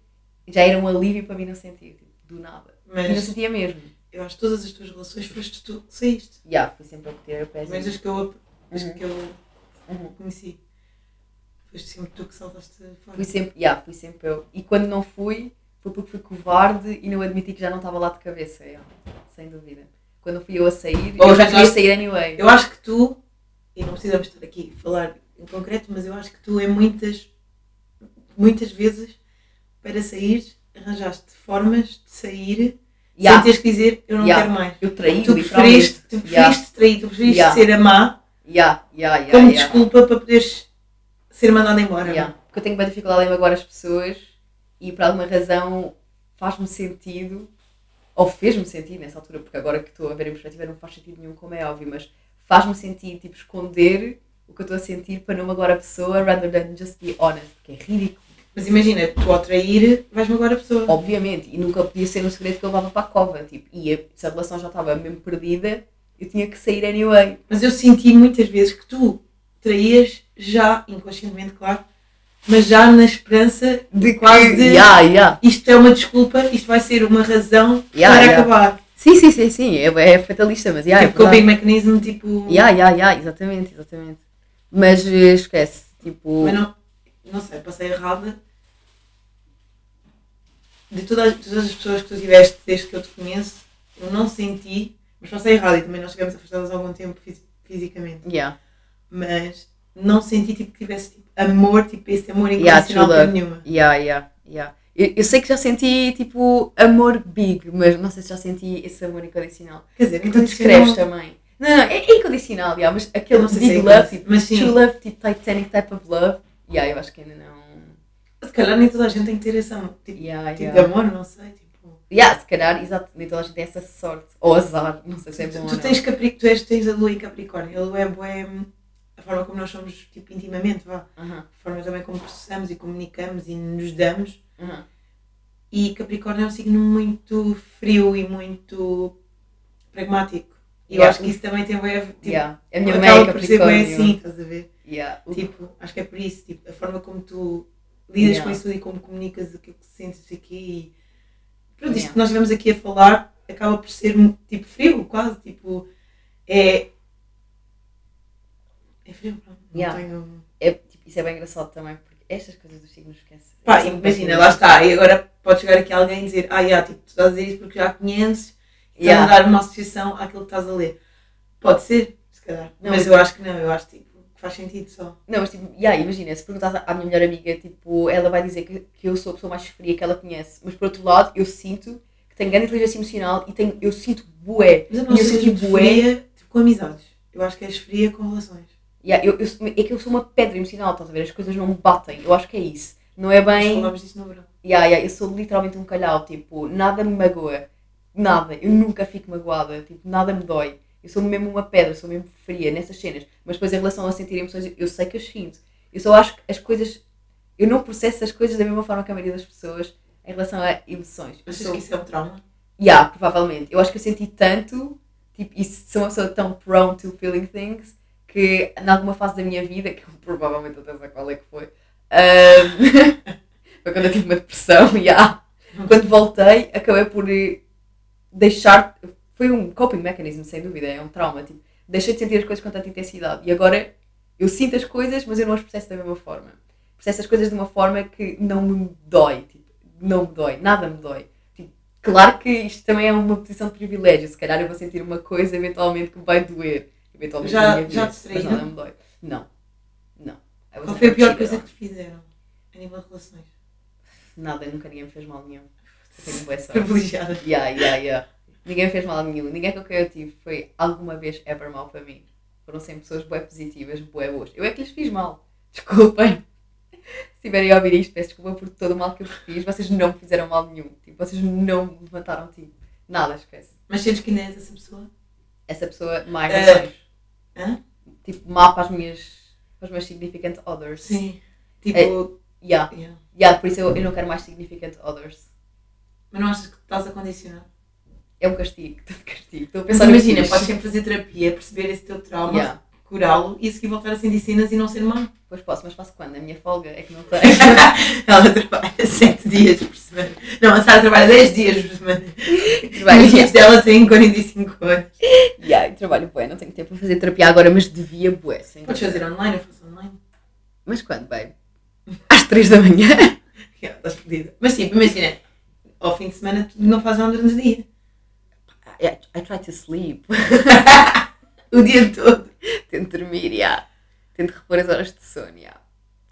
S3: já era um alívio para mim não sentir, tipo, do nada. E não
S2: Mas
S3: sentia mesmo.
S2: eu acho que todas as tuas relações foste tu que saíste.
S3: Já, yeah, fui sempre a ter a
S2: Mas as que eu, as
S3: Uhum.
S2: que eu
S3: Uhum.
S2: conheci. Foste sempre tu que saltaste fora.
S3: Fui sempre, yeah, fui sempre eu. E quando não fui, foi porque fui covarde e não admiti que já não estava lá de cabeça, yeah, sem dúvida. Quando fui eu a sair,
S2: Ou
S3: eu já queria sair anyway.
S2: Eu acho que tu, e não precisamos estar aqui a falar em concreto, mas eu acho que tu, em muitas, muitas vezes, para sair, arranjaste formas de sair
S3: Yeah,
S2: sem teres que dizer eu não
S3: Yeah.
S2: quero mais.
S3: eu traí,
S2: Tu preferiste, tu preferiste trair, tu preferiste
S3: Yeah.
S2: ser a má
S3: Yeah, yeah, yeah,
S2: como
S3: yeah.
S2: desculpa para poderes ser mandada embora.
S3: Yeah. Porque eu tenho bem dificuldade em magoar as pessoas e por alguma razão faz-me sentido, ou fez-me sentido nessa altura, porque agora que estou a ver em perspectiva não faz sentido nenhum, como é óbvio, mas faz-me sentir, tipo, esconder o que eu estou a sentir para não magoar a pessoa, rather than just be honest, que é ridículo,
S2: Mas imagina, tu ao trair vais magoar a pessoa.
S3: obviamente, e nunca podia ser um segredo que eu levava para a cova, tipo, e se a relação já estava mesmo perdida, eu tinha que sair anyway.
S2: Mas eu senti muitas vezes que tu traías já, inconscientemente, claro, mas já na esperança de quase de
S3: Yeah, yeah.
S2: isto é uma desculpa, isto vai ser uma razão
S3: Yeah,
S2: para
S3: yeah.
S2: acabar.
S3: Sim, sim, sim, sim, é, é fatalista, mas yeah, é
S2: tipo,
S3: verdade.
S2: coping mechanism, tipo.
S3: Ya, ya, ya, exatamente, exatamente. Mas eh, esquece, Tipo,
S2: Mas não, não sei, passei errada. De todas, todas as pessoas que tu tiveste desde que eu te conheço, eu não senti, mas passei errada e também nós chegamos afastadas há algum tempo fisi- fisicamente.
S3: yeah.
S2: Mas não senti tipo, que tivesse tipo, amor, tipo esse amor
S3: Yeah,
S2: incondicional por
S3: love.
S2: nenhuma.
S3: Yeah, yeah, yeah. Eu, eu sei que já senti, tipo, amor big, mas não sei se já senti esse amor incondicional.
S2: Quer dizer,
S3: Que tu descreves também. Não, não, é, é incondicional, yeah, mas aquele
S2: não sei
S3: big
S2: se é
S3: love, tipo,
S2: mas sim.
S3: true love, tipo Titanic type of love, yeah, eu acho que ainda não.
S2: Se calhar nem toda a gente tem que ter esse amor. Tipo,
S3: Yeah,
S2: tipo
S3: yeah.
S2: de amor, não sei. Tipo,
S3: Yeah, se calhar, exato, nem toda a gente tem essa sorte. Ou azar, não sei se é bom
S2: tu, tu tens Capricórnio, tu és, tens a lua em Capricórnio. A lua é bué, a forma como nós somos tipo, intimamente, vá. A forma também como processamos e comunicamos e nos damos. E Capricórnio é um signo muito frio e muito pragmático. E eu
S3: Yeah.
S2: acho que isso também tem a ver. Tipo,
S3: Yeah. A minha mãe é Capricórnio.
S2: assim, estás a ver?
S3: Yeah. O-
S2: Tipo, acho que é por isso. Tipo, a forma como tu lidas
S3: Yeah.
S2: com isso e como comunicas aquilo que sentes aqui. E... Pronto, isto que nós estivemos aqui a falar acaba por ser tipo frio, quase. Tipo, é. É frio, pronto. Não
S3: Yeah.
S2: tenho.
S3: é, tipo, isso é bem engraçado também, porque estas coisas dos signos esquece.
S2: Pá,
S3: São
S2: imagina, lá está. E agora pode chegar aqui alguém e dizer: Ah, yeah, tipo, tu estás a dizer isso porque já conheces e
S3: Yeah.
S2: estás a dar uma associação àquilo que estás a ler. Pode ser, se calhar.
S3: Não,
S2: mas
S3: mas-
S2: eu acho que não, eu acho tipo, que faz sentido só.
S3: Não, mas tipo, yeah, imagina, se perguntares à minha melhor amiga, tipo, ela vai dizer que, que eu sou a pessoa mais fria que ela conhece. Mas por outro lado, eu sinto que tenho grande inteligência emocional e tenho, eu sinto bué.
S2: Mas eu não
S3: eu sinto
S2: tipo
S3: bué.
S2: fria tipo, com amizades. Eu acho que és fria com relações.
S3: Yeah, eu, eu- é que eu sou uma pedra emocional, estás a ver? As coisas não me batem. Eu acho que é isso. Não é bem.
S2: falámos disso no verão.
S3: Yeah, yeah, eu sou literalmente um calhau, tipo, nada me magoa. Nada. Eu nunca fico magoada. Tipo, nada me dói. Eu sou mesmo uma pedra, sou mesmo fria nessas cenas. Mas depois em relação a sentir emoções, eu sei que eu sinto. Eu só acho que as coisas. Eu não processo as coisas da mesma forma que a maioria das pessoas em relação a emoções. Eu
S2: Achas
S3: sou...
S2: que isso é um trauma?
S3: Yeah, provavelmente. Eu acho que eu senti tanto, tipo, e sou uma pessoa tão prone to feeling things, que em alguma fase da minha vida, que eu provavelmente até sei qual é que foi, ahm, foi quando eu tive uma depressão, yeah. Quando voltei, acabei por eh, deixar, foi um coping mechanism, sem dúvida, é um trauma, tipo, deixei de sentir as coisas com tanta intensidade, e agora eu sinto as coisas, mas eu não as processo da mesma forma. Processo as coisas de uma forma que não me dói, tipo, não me dói, nada me dói. Claro que isto também é uma posição de privilégio. Se calhar eu vou sentir uma coisa eventualmente que me vai doer. Eventualmente
S2: Já-
S3: minha
S2: já te
S3: mas
S2: distraíram?
S3: nada me dói. Não. Não. I was
S2: Qual foi a pior coisa que te fizeram? A nível de relações.
S3: Nada, nunca ninguém me fez mal nenhum. Eu tenho boa sorte.
S2: Privilegiada.
S3: Yeah, yeah, yeah. Ninguém me fez mal nenhum. Ninguém com quem eu tive foi alguma vez ever mal para mim. Foram sempre pessoas bué positivas, bué boas. Eu é que lhes fiz mal. Desculpem. Se estiverem a ouvir isto, peço desculpa por todo o mal que eu vos fiz. Vocês não me fizeram mal nenhum. Tipo, vocês não me levantaram tipo. Nada, esquece.
S2: Mas sentes que ainda és essa pessoa?
S3: essa pessoa em
S2: Eh,
S3: relações.
S2: Hã?
S3: Tipo, má para as minhas, os meus significant others.
S2: Sim. Tipo.
S3: É. Yeah.
S2: yeah.
S3: Yeah, por isso eu, eu não quero mais significant others.
S2: Mas não achas que estás a condicionar?
S3: É um castigo, tudo castigo. Estou a
S2: Mas
S3: pensar no
S2: imagina, podes sempre fazer terapia, perceber esse teu trauma,
S3: Yeah.
S2: Curá-lo e a seguir voltar a sentir cenas e não ser má.
S3: Pois posso, mas faço quando? Na minha folga? É que não tenho.
S2: Ela trabalha 7 dias por semana. Não, a Sara trabalha 10 dias por semana.
S3: trabalho,
S2: Os dias dela têm 45 horas.
S3: yeah, trabalho bué, não tenho tempo para fazer terapia agora, mas devia bué. sem
S2: Podes fazer online, eu faço online.
S3: Mas quando, babe? Às 3 da manhã?
S2: Yeah, estás fodida. Mas tipo, imagina, ao fim de semana tu não fazes nada durante o dia.
S3: I, I try to sleep.
S2: O dia todo.
S3: Tento dormir, yeah. Tento repor as horas de sono, yeah.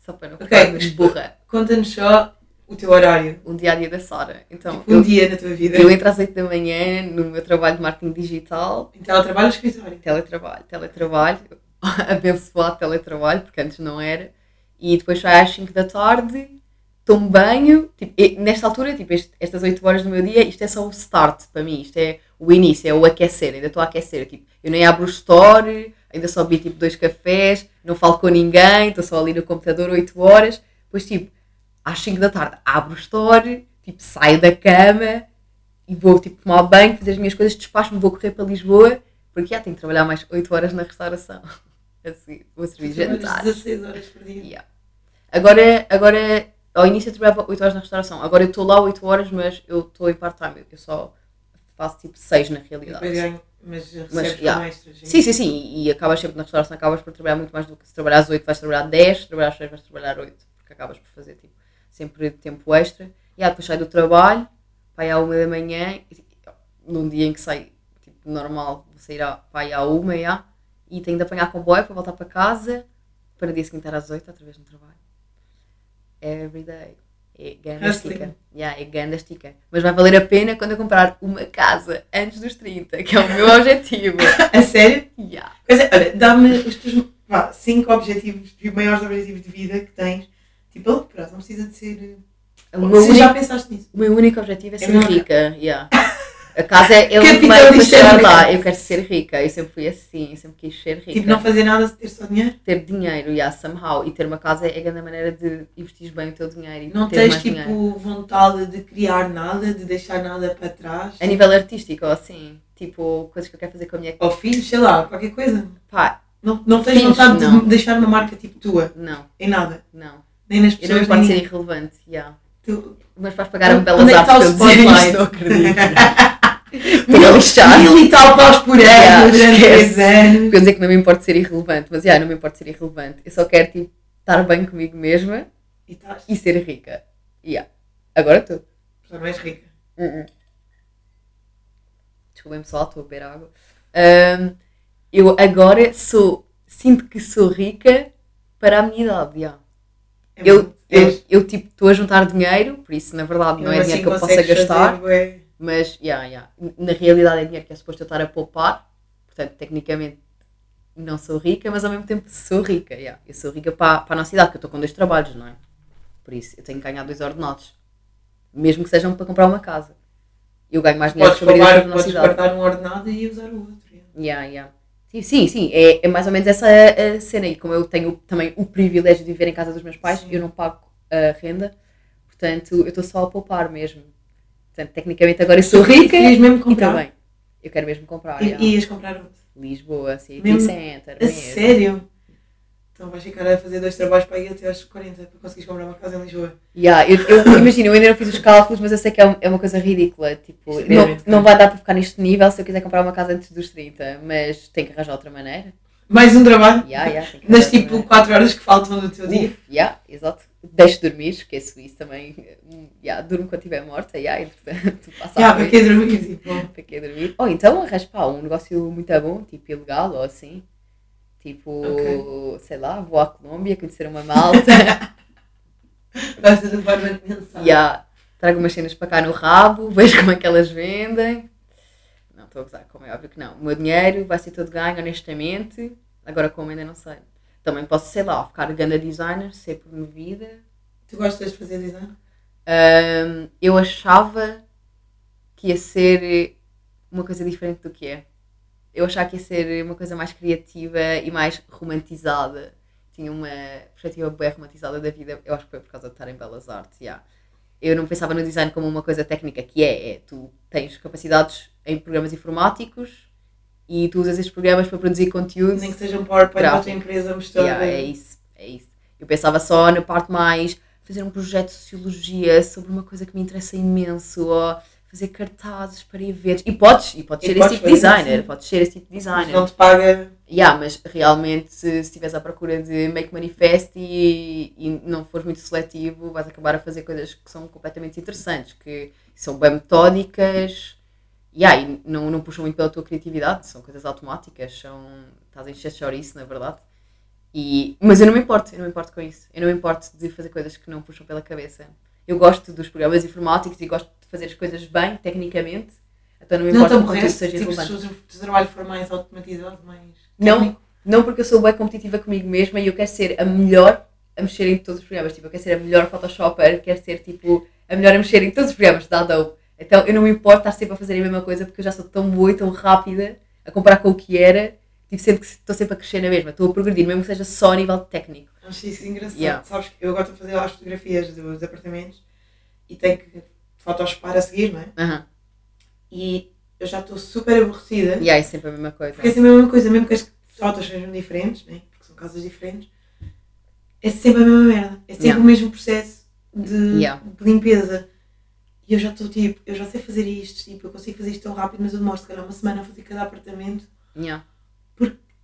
S3: Só para não ficar
S2: mas-
S3: burra.
S2: Conta-nos só o teu horário.
S3: Um dia a dia da Sara. Então,
S2: Tipo, um
S3: eu,
S2: dia na tua vida.
S3: eu entro às 8 da manhã no meu trabalho de marketing digital,
S2: Em teletrabalho ou escritório?
S3: teletrabalho, teletrabalho, abençoado teletrabalho, porque antes não era, e depois sai às 5 da tarde, tomo banho, tipo, nesta altura, tipo, este- estas 8 horas do meu dia, isto é só o start para mim, isto é o início, é o aquecer, ainda estou a aquecer, tipo, eu nem abro o store, ainda só bebi tipo dois cafés, não falo com ninguém, estou só ali no computador 8 horas, depois tipo, às 5 da tarde abro o store, tipo, saio da cama e vou tipo tomar banho, fazer as minhas coisas, despacho-me, vou correr para Lisboa, porque já tenho que trabalhar mais 8 horas na restauração. Assim, vou servir jantar.
S2: 16 horas por dia.
S3: Yeah. Agora, agora, ao início eu trabalhava 8 horas na restauração, agora eu estou lá 8 horas, mas eu estou em part-time, eu só faço tipo 6 na realidade.
S2: ganho Mas recebes
S3: Mas, yeah.
S2: extras. sim.
S3: Sim, sim, sim. E acabas sempre na restauração, acabas por trabalhar muito mais do que se trabalhar às 8 vais trabalhar 10, se trabalhar às 6 vais trabalhar 8, porque acabas por fazer tipo, sempre tempo extra. E ah, depois sai do trabalho, vai à 1 da manhã, e, tipo, num dia em que sai tipo, normal, vou sair à, vai à 1 já, e tenho de apanhar comboio para voltar para casa, para dia seguinte estar às 8 outra vez no trabalho. Every day. É ganda estica. Yeah, é ganda estica. Mas vai valer a pena quando eu comprar uma casa antes dos 30, que é o meu objetivo.
S2: A sério?
S3: Yeah.
S2: Pois é, olha, dá-me os teus vá, cinco objetivos, os maiores objetivos de vida que tens. Tipo, a longo prazo, não precisa de ser.
S3: O
S2: Se já pensaste nisso.
S3: o meu único objetivo é ser
S2: não-
S3: rica. Yeah. A casa é, para
S2: Capitalista
S3: chegar lá. Eu quero ser rica. Eu sempre fui assim. Eu sempre quis ser rica.
S2: Tipo, não fazer nada, ter só dinheiro.
S3: Ter dinheiro, yeah, somehow. E ter uma casa é a grande maneira de investir bem o teu dinheiro. E
S2: Não tens, tipo,
S3: dinheiro.
S2: vontade de criar nada, de deixar nada para trás.
S3: A nível artístico, ou assim. Tipo, coisas que eu quero fazer com a minha.
S2: Ou filhos, sei lá, qualquer coisa.
S3: Pá,
S2: Não, não tens
S3: Filhos,
S2: vontade
S3: não.
S2: de deixar uma marca tipo tua,
S3: não,
S2: em nada.
S3: não.
S2: Nem nas
S3: Eu não
S2: pessoas,
S3: me importo
S2: nem
S3: ser irrelevante. Yeah.
S2: Tu-
S3: Mas vais pagar-me belas
S2: é
S3: artes eu dizer isto, não acredito.
S2: Mil e tal paus por ano
S3: Yeah,
S2: durante
S3: esquece.
S2: três anos.
S3: Eu dizer que não me importa ser irrelevante, mas já, não me importa ser irrelevante. Eu só quero tipo, estar bem comigo mesma
S2: E estás,
S3: e ser rica. Yeah. Agora estou.
S2: já não és rica.
S3: Uh-uh. Desculpem pessoal, estou a beber água. Ahm, eu agora sou, sinto que sou rica para a minha idade. yeah.
S2: É
S3: Eu, eu, eu tipo estou a juntar dinheiro, por isso na verdade não é
S2: Mesmo
S3: dinheiro que eu
S2: assim
S3: possa gastar.
S2: fazer.
S3: Mas, yeah, yeah. na realidade é dinheiro que é suposto eu estar a poupar. Portanto, tecnicamente não sou rica, mas ao mesmo tempo sou rica. yeah. Eu sou rica para, para a nossa idade, porque eu estou com dois trabalhos, não é? Por isso, eu tenho que ganhar dois ordenados. Mesmo que sejam para comprar uma casa. Eu ganho mais dinheiro
S2: Podes,
S3: para a
S2: roubar,
S3: da nossa
S2: podes
S3: idade.
S2: guardar um ordenado e usar o outro. yeah.
S3: Yeah, yeah. Sim, sim, sim. É, é mais ou menos essa a, a cena. E como eu tenho também o privilégio de viver em casa dos meus pais,
S2: Sim.
S3: eu não pago a renda. Portanto, eu estou só a poupar mesmo. Portanto, tecnicamente agora eu sou rica
S2: querias mesmo
S3: e
S2: comprar?
S3: também. Eu quero mesmo comprar.
S2: E, e ias comprar outro?
S3: Lisboa, City
S2: Mesmo?
S3: Center.
S2: A
S3: mesmo.
S2: sério? Então vais ficar a fazer dois trabalhos para ir até aos 40 para conseguires comprar uma casa em Lisboa.
S3: Yeah, eu, eu imagino, eu ainda não fiz os cálculos, mas eu sei que é, um- é uma coisa ridícula. Tipo,
S2: Isto é
S3: não, não vai dar para ficar neste nível se eu quiser comprar uma casa antes dos 30, mas tem que arranjar outra maneira.
S2: Mais um trabalho?
S3: Yeah, yeah,
S2: Nas tipo
S3: maneira.
S2: 4 horas que faltam do teu dia.
S3: Yeah, exato. Deixo de dormir, esqueço isso também. Hum, Yeah, durmo quando estiver morta, yeah, entretanto, passa a
S2: para que dormir? Tipo,
S3: Para que dormir? Ou então arranjo pá, um negócio muito bom, tipo ilegal ou assim. Tipo,
S2: Ok.
S3: sei lá, vou à Colômbia conhecer uma malta.
S2: vais de forma de pensar.
S3: yeah, trago umas cenas para cá no rabo, vejo como é que elas vendem. Não, estou a gozar, como é óbvio que não. O meu dinheiro vai ser todo ganho, honestamente. Agora como ainda não sei. Também posso, sei lá, ficar ganda designer, ser promovida.
S2: Tu gostas de fazer design?
S3: Ahm, eu achava que ia ser uma coisa diferente do que é. Eu achava que ia ser uma coisa mais criativa e mais romantizada. Tinha uma perspectiva bem romantizada da vida. Eu acho que foi por causa de estar em Belas Artes. yeah. Eu não pensava no design como uma coisa técnica, que é, é tu tens capacidades em programas informáticos e tu usas esses programas para produzir conteúdo.
S2: Nem que seja um PowerPoint para a tua empresa mostrar.
S3: Yeah, é isso, é isso. Eu pensava só na parte mais fazer um projeto de sociologia sobre uma coisa que me interessa imenso, ou fazer cartazes para eventos. E podes, e podes
S2: E
S3: ser
S2: podes
S3: esse tipo de designer,
S2: sim.
S3: podes ser esse tipo de designer.
S2: não te paga.
S3: Yeah, mas realmente, se estiveres à procura de make manifest e, e não fores muito seletivo, vais acabar a fazer coisas que são completamente interessantes, que são bem metódicas yeah, e não, não puxam muito pela tua criatividade, são coisas automáticas, são, estás a encher chouriço, na verdade. E, mas eu não me importo, eu não me importo com isso. Eu não me importo de fazer coisas que não puxam pela cabeça. Eu gosto dos programas informáticos e gosto de fazer as coisas bem, tecnicamente. Então não me
S2: Não
S3: importa
S2: te
S3: que seja
S2: Tipo,
S3: relevante.
S2: se o teu trabalho for mais automatizado, mais.
S3: Não,
S2: técnico.
S3: não porque eu sou bem competitiva comigo mesma e eu quero ser a melhor a mexer em todos os programas. Tipo, eu quero ser a melhor Photoshopper, quero ser tipo a melhor a mexer em todos os programas da Adobe. Então eu não me importo estar sempre a fazer a mesma coisa porque eu já sou tão boa e tão rápida a comparar com o que era. Tipo, sempre que estou sempre a crescer na mesma, estou a progredir, mesmo que seja só a nível técnico.
S2: Acho isso engraçado.
S3: Yeah.
S2: Sabes que eu gosto de fazer as fotografias dos apartamentos e tenho que photoshopar a seguir, não é?
S3: Aham.
S2: E eu já estou super aborrecida.
S3: E aí é sempre a mesma coisa.
S2: Porque é sempre a mesma coisa, mesmo que as fotos sejam diferentes, né? porque são casas diferentes, é sempre a mesma merda. É sempre
S3: Yeah.
S2: o mesmo processo de,
S3: Yeah.
S2: de limpeza. E eu já estou tipo, eu já sei fazer isto, tipo, eu consigo fazer isto tão rápido, mas eu demoro se calhar uma semana a fazer cada apartamento.
S3: Yeah.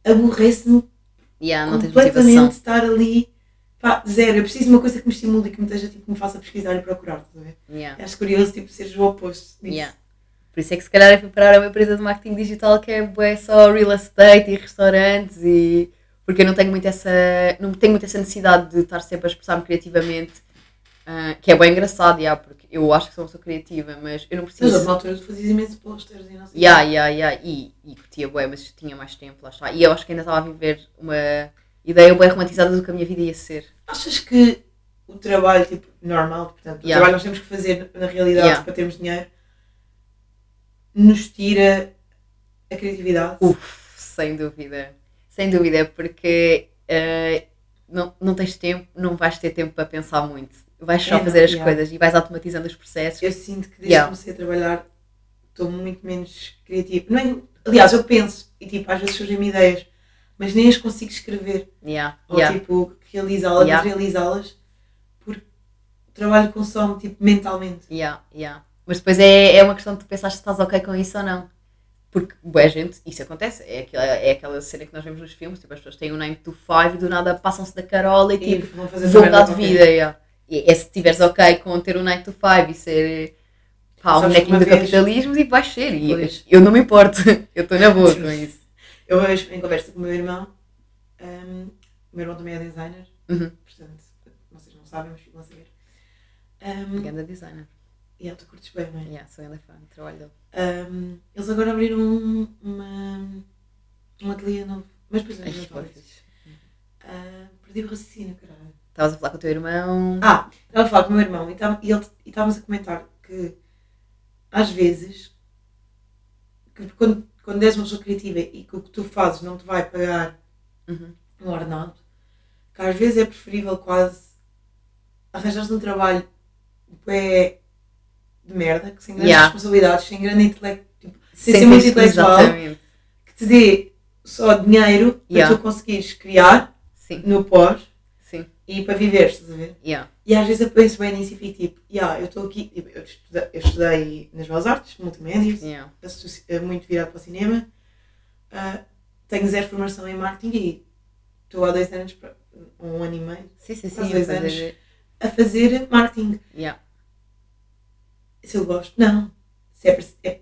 S2: Aborrece-me
S3: Yeah,
S2: completamente estar ali. Pá, zero. Eu preciso de uma coisa que me estimule e que me esteja, tipo, que me faça pesquisar e procurar, estás a ver?
S3: Yeah.
S2: Acho curioso, tipo, seres o oposto disso.
S3: Yeah. Por isso é que se calhar é preparar uma empresa de marketing digital que é bué só real estate e restaurantes e porque eu não tenho muito essa não tenho muito essa necessidade de estar sempre a expressar-me criativamente ah, que é bem engraçado, yeah, porque eu acho que sou uma pessoa criativa, mas eu não
S2: Mas
S3: preciso.
S2: uma altura que tu fazias imenso posters e não sei. o
S3: Yeah, yeah, yeah. E, e curtia bué, mas tinha mais tempo, lá está. E eu acho que ainda estava a viver uma ideia bem romantizada do que a minha vida ia ser.
S2: Achas que o trabalho, tipo, normal, portanto, o
S3: Yeah.
S2: trabalho que nós temos que fazer na realidade
S3: Yeah.
S2: para termos dinheiro, nos tira a criatividade?
S3: Uf, sem dúvida. Sem dúvida, porque eh, não, não tens tempo, não vais ter tempo para pensar muito. Vais só
S2: É,
S3: fazer as
S2: yeah.
S3: coisas e vais automatizando os processos.
S2: Eu sinto que desde
S3: Yeah.
S2: que comecei a trabalhar estou muito menos criativa. Não é- aliás, eu penso e tipo, às vezes surgem-me ideias, mas nem as consigo escrever.
S3: Yeah,
S2: Ou tipo, realizá-las,
S3: Yeah.
S2: materializá-las, porque o trabalho consome tipo, mentalmente.
S3: yeah, yeah. Mas depois é, é uma questão de pensar se estás ok com isso ou não. Porque, boa gente, isso acontece. É aquela, é aquela cena que nós vemos nos filmes, tipo, as pessoas têm um 9 to 5 e do nada passam-se da carola e
S2: E
S3: tipo,
S2: vão fazer
S3: mudar de vida. yeah. E é se estiveres ok com ter um 9 to 5 e ser pá, um bonequinho do
S2: vez-
S3: capitalismo e vais ser. E
S2: Pois.
S3: eu não me importo. Eu estou na boa com isso.
S2: Eu hoje, em conversa com o meu irmão, hum, o meu irmão também é designer,
S3: Uhum.
S2: portanto, vocês não sabem, mas ficam a saber. Um,
S3: Ganda designer.
S2: e tu curtes bem, não é?
S3: Yeah, sou ainda fã trabalho dele.
S2: Um, eles agora abriram um, uma, um ateliê novo. Mas depois
S3: Ai,
S2: não
S3: fixe.
S2: disso. Ah, perdi o raciocínio, caralho.
S3: Estavas a falar com o teu irmão.
S2: Ah, estava a falar com o meu irmão e tá- e ele- e estávamos a comentar que às vezes que quando, quando és uma pessoa criativa e que o que tu fazes não te vai pagar
S3: Uhum.
S2: um ordenado, que às vezes é preferível quase arranjares um trabalho bué de merda, que sem grandes
S3: Yeah.
S2: responsabilidades, sem grande intelecto, tipo, sem
S3: Sem
S2: ser muito intelectual,
S3: Exatamente.
S2: que te dê só dinheiro
S3: Yeah.
S2: para tu conseguires criar
S3: Sim,
S2: no pós. E para viver, estás a ver?
S3: Yeah.
S2: E às vezes eu penso bem nisso e fico tipo, yeah, eu estou aqui, eu estudei, eu estudei nas Belas Artes, multimédia,
S3: Yeah.
S2: eh, muito virado para o cinema, ah, tenho zero formação em marketing e estou há dois anos, um ano e meio,
S3: Sim, sim, sim.
S2: Dois
S3: fazer-
S2: anos. a fazer marketing.
S3: Yeah.
S2: Se eu gosto, não. Se é, é,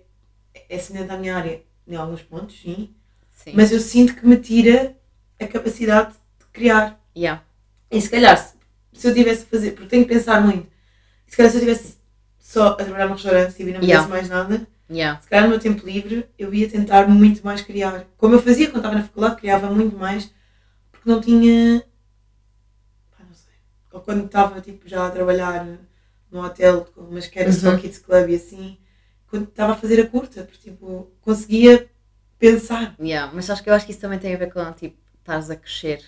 S2: é semelhante à minha área em alguns pontos, sim,
S3: Sim.
S2: mas eu sinto que me tira a capacidade de criar.
S3: Yeah.
S2: E se calhar, se, se eu tivesse a fazer, porque tenho que pensar muito, e se calhar se eu tivesse só a trabalhar num restaurante e não
S3: Yeah.
S2: fizesse mais nada,
S3: Yeah.
S2: se calhar no meu tempo livre eu ia tentar muito mais criar. Como eu fazia quando estava na faculdade, criava muito mais, porque não tinha. Pá, não sei. Ou quando estava tipo, já a trabalhar num hotel, mas que era só
S3: Uhum.
S2: Kids Club e assim, quando estava a fazer a curta, porque tipo, conseguia pensar.
S3: Yeah. Mas acho que eu acho que isso também tem a ver com tipo, estás a crescer.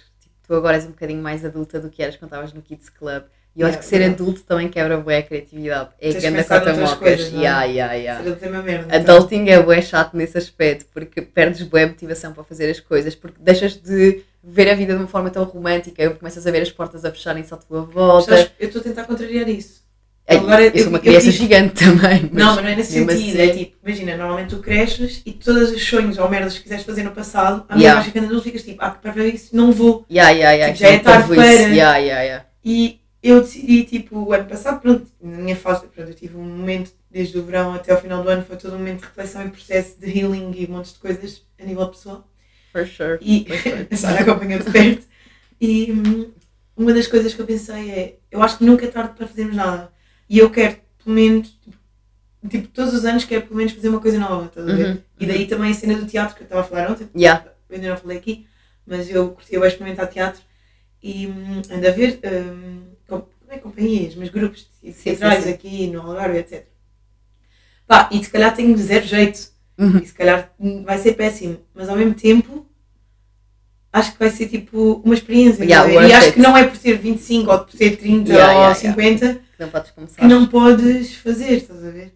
S3: Tu agora és um bocadinho mais adulta do que eras quando estavas no Kids Club. E eu
S2: Yeah,
S3: acho que ser adulto também quebra bué a criatividade. É
S2: Tens de
S3: ganda
S2: pensar
S3: conta
S2: noutras
S3: mocas.
S2: é?
S3: Yeah, yeah,
S2: uma merda. então.
S3: Adulting é bué chato nesse aspecto, porque perdes bué motivação para fazer as coisas, porque deixas de ver a vida de uma forma tão romântica, começas a ver as portas a fecharem-se à tua volta.
S2: Eu estou a tentar contrariar isso.
S3: Ei,
S2: Agora
S3: eu
S2: eu-
S3: sou uma
S2: eu
S3: criança
S2: tive-
S3: gigante também.
S2: Não, mas não é nesse sentido.
S3: assim-
S2: É tipo, imagina, normalmente tu cresces e todos os sonhos ou merdas que quiseres fazer no passado, a
S3: Yeah.
S2: yeah. ficando adulto ficas tipo, ah, para ver isso não vou.
S3: Yeah, yeah, yeah,
S2: Tipo, já é
S3: que é
S2: tarde para-
S3: Yeah, yeah, yeah.
S2: E eu decidi, tipo, o ano passado, pronto, na minha fase, pronto, eu tive um momento, desde o verão até ao final do ano, foi todo um momento de reflexão e processo de healing e um monte de coisas a nível pessoal.
S3: For sure.
S2: E
S3: For sure.
S2: a Sara acompanhou de perto. E hum, uma das coisas que eu pensei é: eu acho que nunca é tarde para fazermos nada. E eu quero, pelo menos, tipo, todos os anos, quero pelo menos fazer uma coisa nova, estás a ver?
S3: Uhum,
S2: E daí também a cena do teatro que eu estava a falar ontem,
S3: Yeah.
S2: eu ainda não falei aqui, mas eu curtia bem experimentar teatro e hum, ando a ver, hum, é companhias, mas grupos teatrais aqui no Algarve, etc. Pá, e se calhar tenho zero jeito,
S3: Uhum.
S2: e se calhar hum, vai ser péssimo, mas ao mesmo tempo acho que vai ser tipo uma experiência.
S3: Yeah, worth
S2: e acho
S3: it.
S2: que não é por ter 25 ou por ter 30
S3: Yeah,
S2: ou
S3: yeah,
S2: 50
S3: Não podes começar.
S2: que não podes fazer, estás a ver?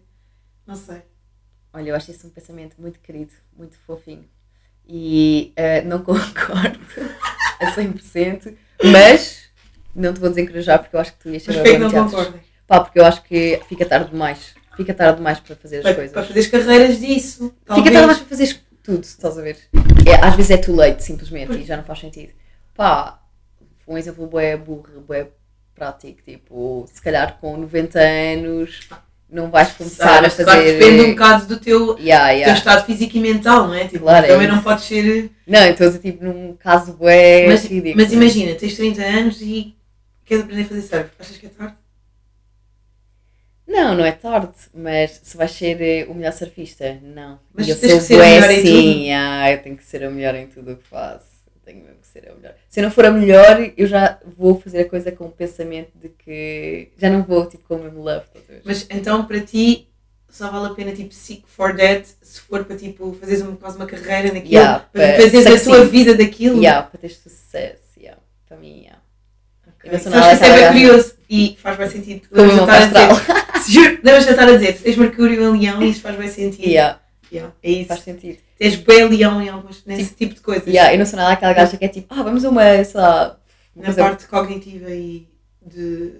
S2: Não sei.
S3: Olha, eu acho isso um pensamento muito querido, muito fofinho. E eh, não concordo a 100%, mas não te vou desencorajar porque eu acho que tu ias
S2: que
S3: bem
S2: não concordas?
S3: Pá, porque eu acho que fica tarde demais. Fica tarde demais para fazer as
S2: Para,
S3: coisas.
S2: para fazeres carreiras disso.
S3: Fica
S2: talvez.
S3: tarde demais para fazeres tudo, estás a ver? É, às vezes é too late, simplesmente, e já não faz sentido. Pá, um exemplo bué burro, bué prático, tipo, se calhar com 90 anos não vais começar
S2: Sabe,
S3: a
S2: mas claro
S3: fazer...
S2: depende um bocado do teu,
S3: Yeah,
S2: teu
S3: yeah.
S2: estado físico e mental, não é? Tipo,
S3: Claro, é
S2: também
S3: isso.
S2: não podes ser.
S3: Não, então tipo num caso bué
S2: mas,
S3: ridículo.
S2: mas imagina, tens 30 anos e queres aprender a fazer surf. Achas que é tarde?
S3: Não, não é tarde, mas se vais ser eh, o melhor surfista, não.
S2: Mas
S3: e eu
S2: tens
S3: sou
S2: que ser
S3: bué
S2: melhor em
S3: sim,
S2: tudo.
S3: ah, eu tenho que ser a melhor em tudo o que faço. Eu tenho mesmo que ser a melhor. Se eu não for a melhor, eu já vou fazer a coisa com o pensamento de que já não vou tipo com o mesmo love?
S2: Mas então para ti só vale a pena tipo seek for that se for para tipo fazeres uma, quase uma carreira naquilo,
S3: Yeah,
S2: para fazeres a tua vida daquilo.
S3: Yeah, para ter sucesso, yeah. para mim, yeah.
S2: Ok.
S3: Eu não sou
S2: Sabes
S3: nada
S2: que isso é bem curioso e faz bem sentido.
S3: Como
S2: a
S3: astral.
S2: dizer, Juro, lembras-te de estar a dizer, tens Mercúrio em Leão e isso faz bem sentido.
S3: Yeah,
S2: Yeah, é isso.
S3: faz sentido.
S2: Tens bem Leão em alguns, nesse tipo de coisas.
S3: Yeah, eu não sou nada aquela gaja que é tipo, ah, vamos a uma, sei lá,
S2: Na
S3: coisa-
S2: parte cognitiva e de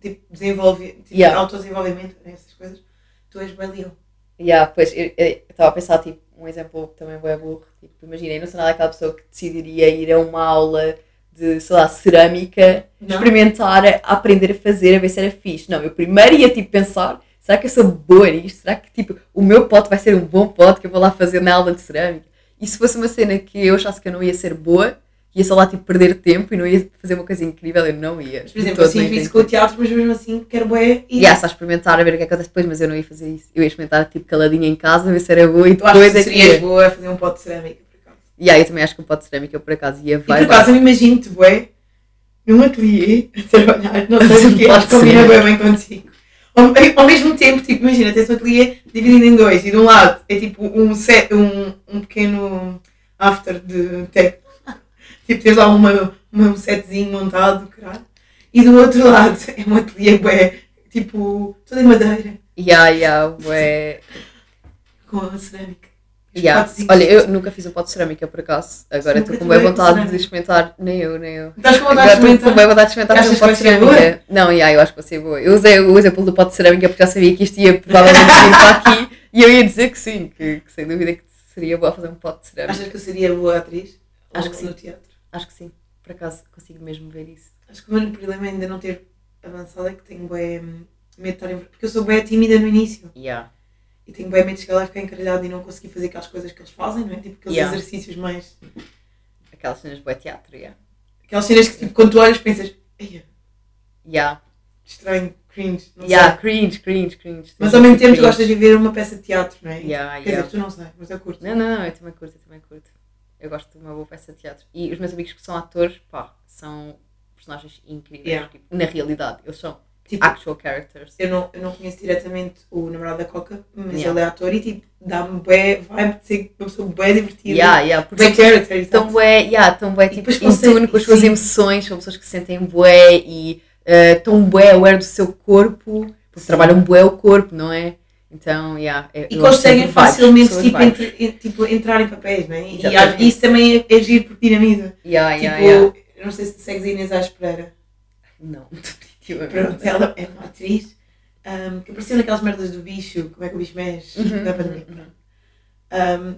S2: tipo, desenvolver, tipo,
S3: Yeah.
S2: autodesenvolvimento, essas coisas, tu és bem Leão.
S3: Yeah, pois, eu eu estava a pensar, tipo, um exemplo que também é burro. Tipo, imagina, eu não sou nada aquela pessoa que decidiria ir a uma aula de, sei lá, cerâmica,
S2: Não?
S3: experimentar, a aprender a fazer, a ver se era fixe. Não, eu primeiro ia, tipo, pensar, será que eu sou boa nisto? Será que, tipo, o meu pote vai ser um bom pote que eu vou lá fazer na aula de cerâmica? E se fosse uma cena que eu achasse que eu não ia ser boa, ia só lá, tipo, perder tempo e não ia fazer uma coisa incrível, eu não ia.
S2: Mas, por exemplo,
S3: nem
S2: fiz isso com o teatro, mas mesmo assim quero bem e
S3: Yeah, só experimentar a ver o que é que acontece depois, mas eu não ia fazer isso. Eu ia experimentar tipo caladinha em casa, ver se era boa e depois
S2: que
S3: é que
S2: boa a fazer um pote de cerâmica, por acaso.
S3: Yeah, eu também acho que um pote de cerâmica eu por acaso ia
S2: E por
S3: vai.
S2: acaso eu me imagino-te, bué, num ateliê, a trabalhar, não sei o quê,
S3: pote
S2: acho que combina bem, bem contigo. Ao, ao mesmo tempo, tipo, imagina, tens um ateliê dividido em dois, e de um lado é tipo um, set, um, um pequeno after de tech, tipo, tens lá uma, uma, um setzinho montado, caralho, e do outro lado é um ateliê, bué, tipo, todo em madeira,
S3: Yeah, yeah, ué.
S2: com a cerâmica. Os
S3: Yeah.
S2: potezinhos.
S3: Olha, eu nunca fiz um pote de cerâmica por acaso. Agora estou com bem vontade de experimentar. Nem eu, nem eu.
S2: Estás com vontade de
S3: estou com
S2: experimentar?
S3: bem vontade de experimentar fazer um pote de cerâmica. Não, yeah, eu acho que vai ser boa. Eu usei o exemplo do pote de cerâmica porque já sabia que isto ia provavelmente vir para aqui e eu ia dizer que sim, que, que sem dúvida que seria boa fazer um pote de cerâmica.
S2: Achas que eu seria boa atriz?
S3: Acho
S2: Ou
S3: que sim.
S2: No teatro?
S3: Acho que sim. Por acaso consigo mesmo ver isso.
S2: Acho que o meu problema é ainda não ter avançado é que tenho bem medo de estar em... Porque eu sou bem tímida no início.
S3: Yeah.
S2: E tenho bem medo de chegar lá e ficar encalhado e não conseguir fazer aquelas coisas que eles fazem, não é? Tipo aqueles
S3: Yeah.
S2: exercícios mais...
S3: Aquelas cenas de boa teatro, yeah.
S2: Aquelas cenas que tipo, quando tu olhas pensas... Eia,
S3: Yeah.
S2: estranho, cringe, não
S3: Yeah,
S2: sei.
S3: cringe, cringe, cringe.
S2: Mas ao mesmo tempo tu
S3: Cringe.
S2: gostas de ver uma peça de teatro, não é?
S3: Yeah,
S2: Quer
S3: yeah.
S2: dizer, tu não sei, mas eu curto.
S3: Não, não, não, eu também curto, eu também curto. Eu gosto de uma boa peça de teatro. E os meus amigos que são atores, pá, são personagens incríveis.
S2: Yeah.
S3: tipo, na realidade, eles são
S2: Tipo,
S3: actual characters.
S2: eu não, eu não conheço diretamente o namorado da Coca, mas
S3: Yeah.
S2: ele é ator e tipo, dá-me bem vibe de ser uma pessoa bem divertida.
S3: Yeah, yeah,
S2: Bem character e
S3: tão bué, yeah, tão bué,
S2: E
S3: tipo, em tune com as suas emoções, são pessoas que se sentem bué e eh, tão bué aware do seu corpo, porque
S2: Sim.
S3: trabalham bué o corpo, não é? Então, yeah, eu-
S2: E conseguem
S3: vibes,
S2: facilmente tipo,
S3: vibes.
S2: entre- en- tipo, entrar em papéis, não é? E
S3: Exatamente.
S2: acho- isso também é, é giro porque dinamiza.
S3: Yeah,
S2: tipo,
S3: yeah, yeah.
S2: não sei se segues a Inês Aires Pereira.
S3: Não, definitivamente.
S2: Pronto, ela é uma atriz ahm, que apareceu naquelas merdas do bicho, como é que o bicho mexe,
S3: Uhum,
S2: da pandemia.
S3: uhum, uhum.
S2: Ahm,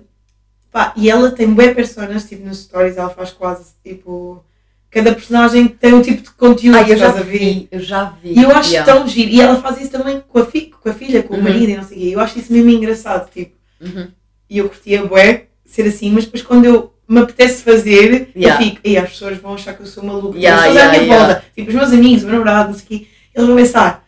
S2: pá, e ela tem bué personas, tipo, nos stories ela faz quase, tipo, cada personagem tem um tipo de conteúdo,
S3: Ah, eu já
S2: ver?
S3: vi, eu já vi.
S2: E eu acho
S3: yeah.
S2: tão giro. E ela faz isso também com a, fi, com a filha, com
S3: Uhum.
S2: o marido e não sei o quê. Eu acho isso mesmo engraçado, tipo.
S3: Uhum.
S2: E eu curtia bué ser assim, mas depois quando eu me apetece fazer,
S3: Yeah.
S2: eu fico, e as pessoas vão achar que eu sou maluca.
S3: Yeah,
S2: as pessoas à minha volta, tipo os meus amigos, o meu namorado, não sei o quê, eles vão pensar,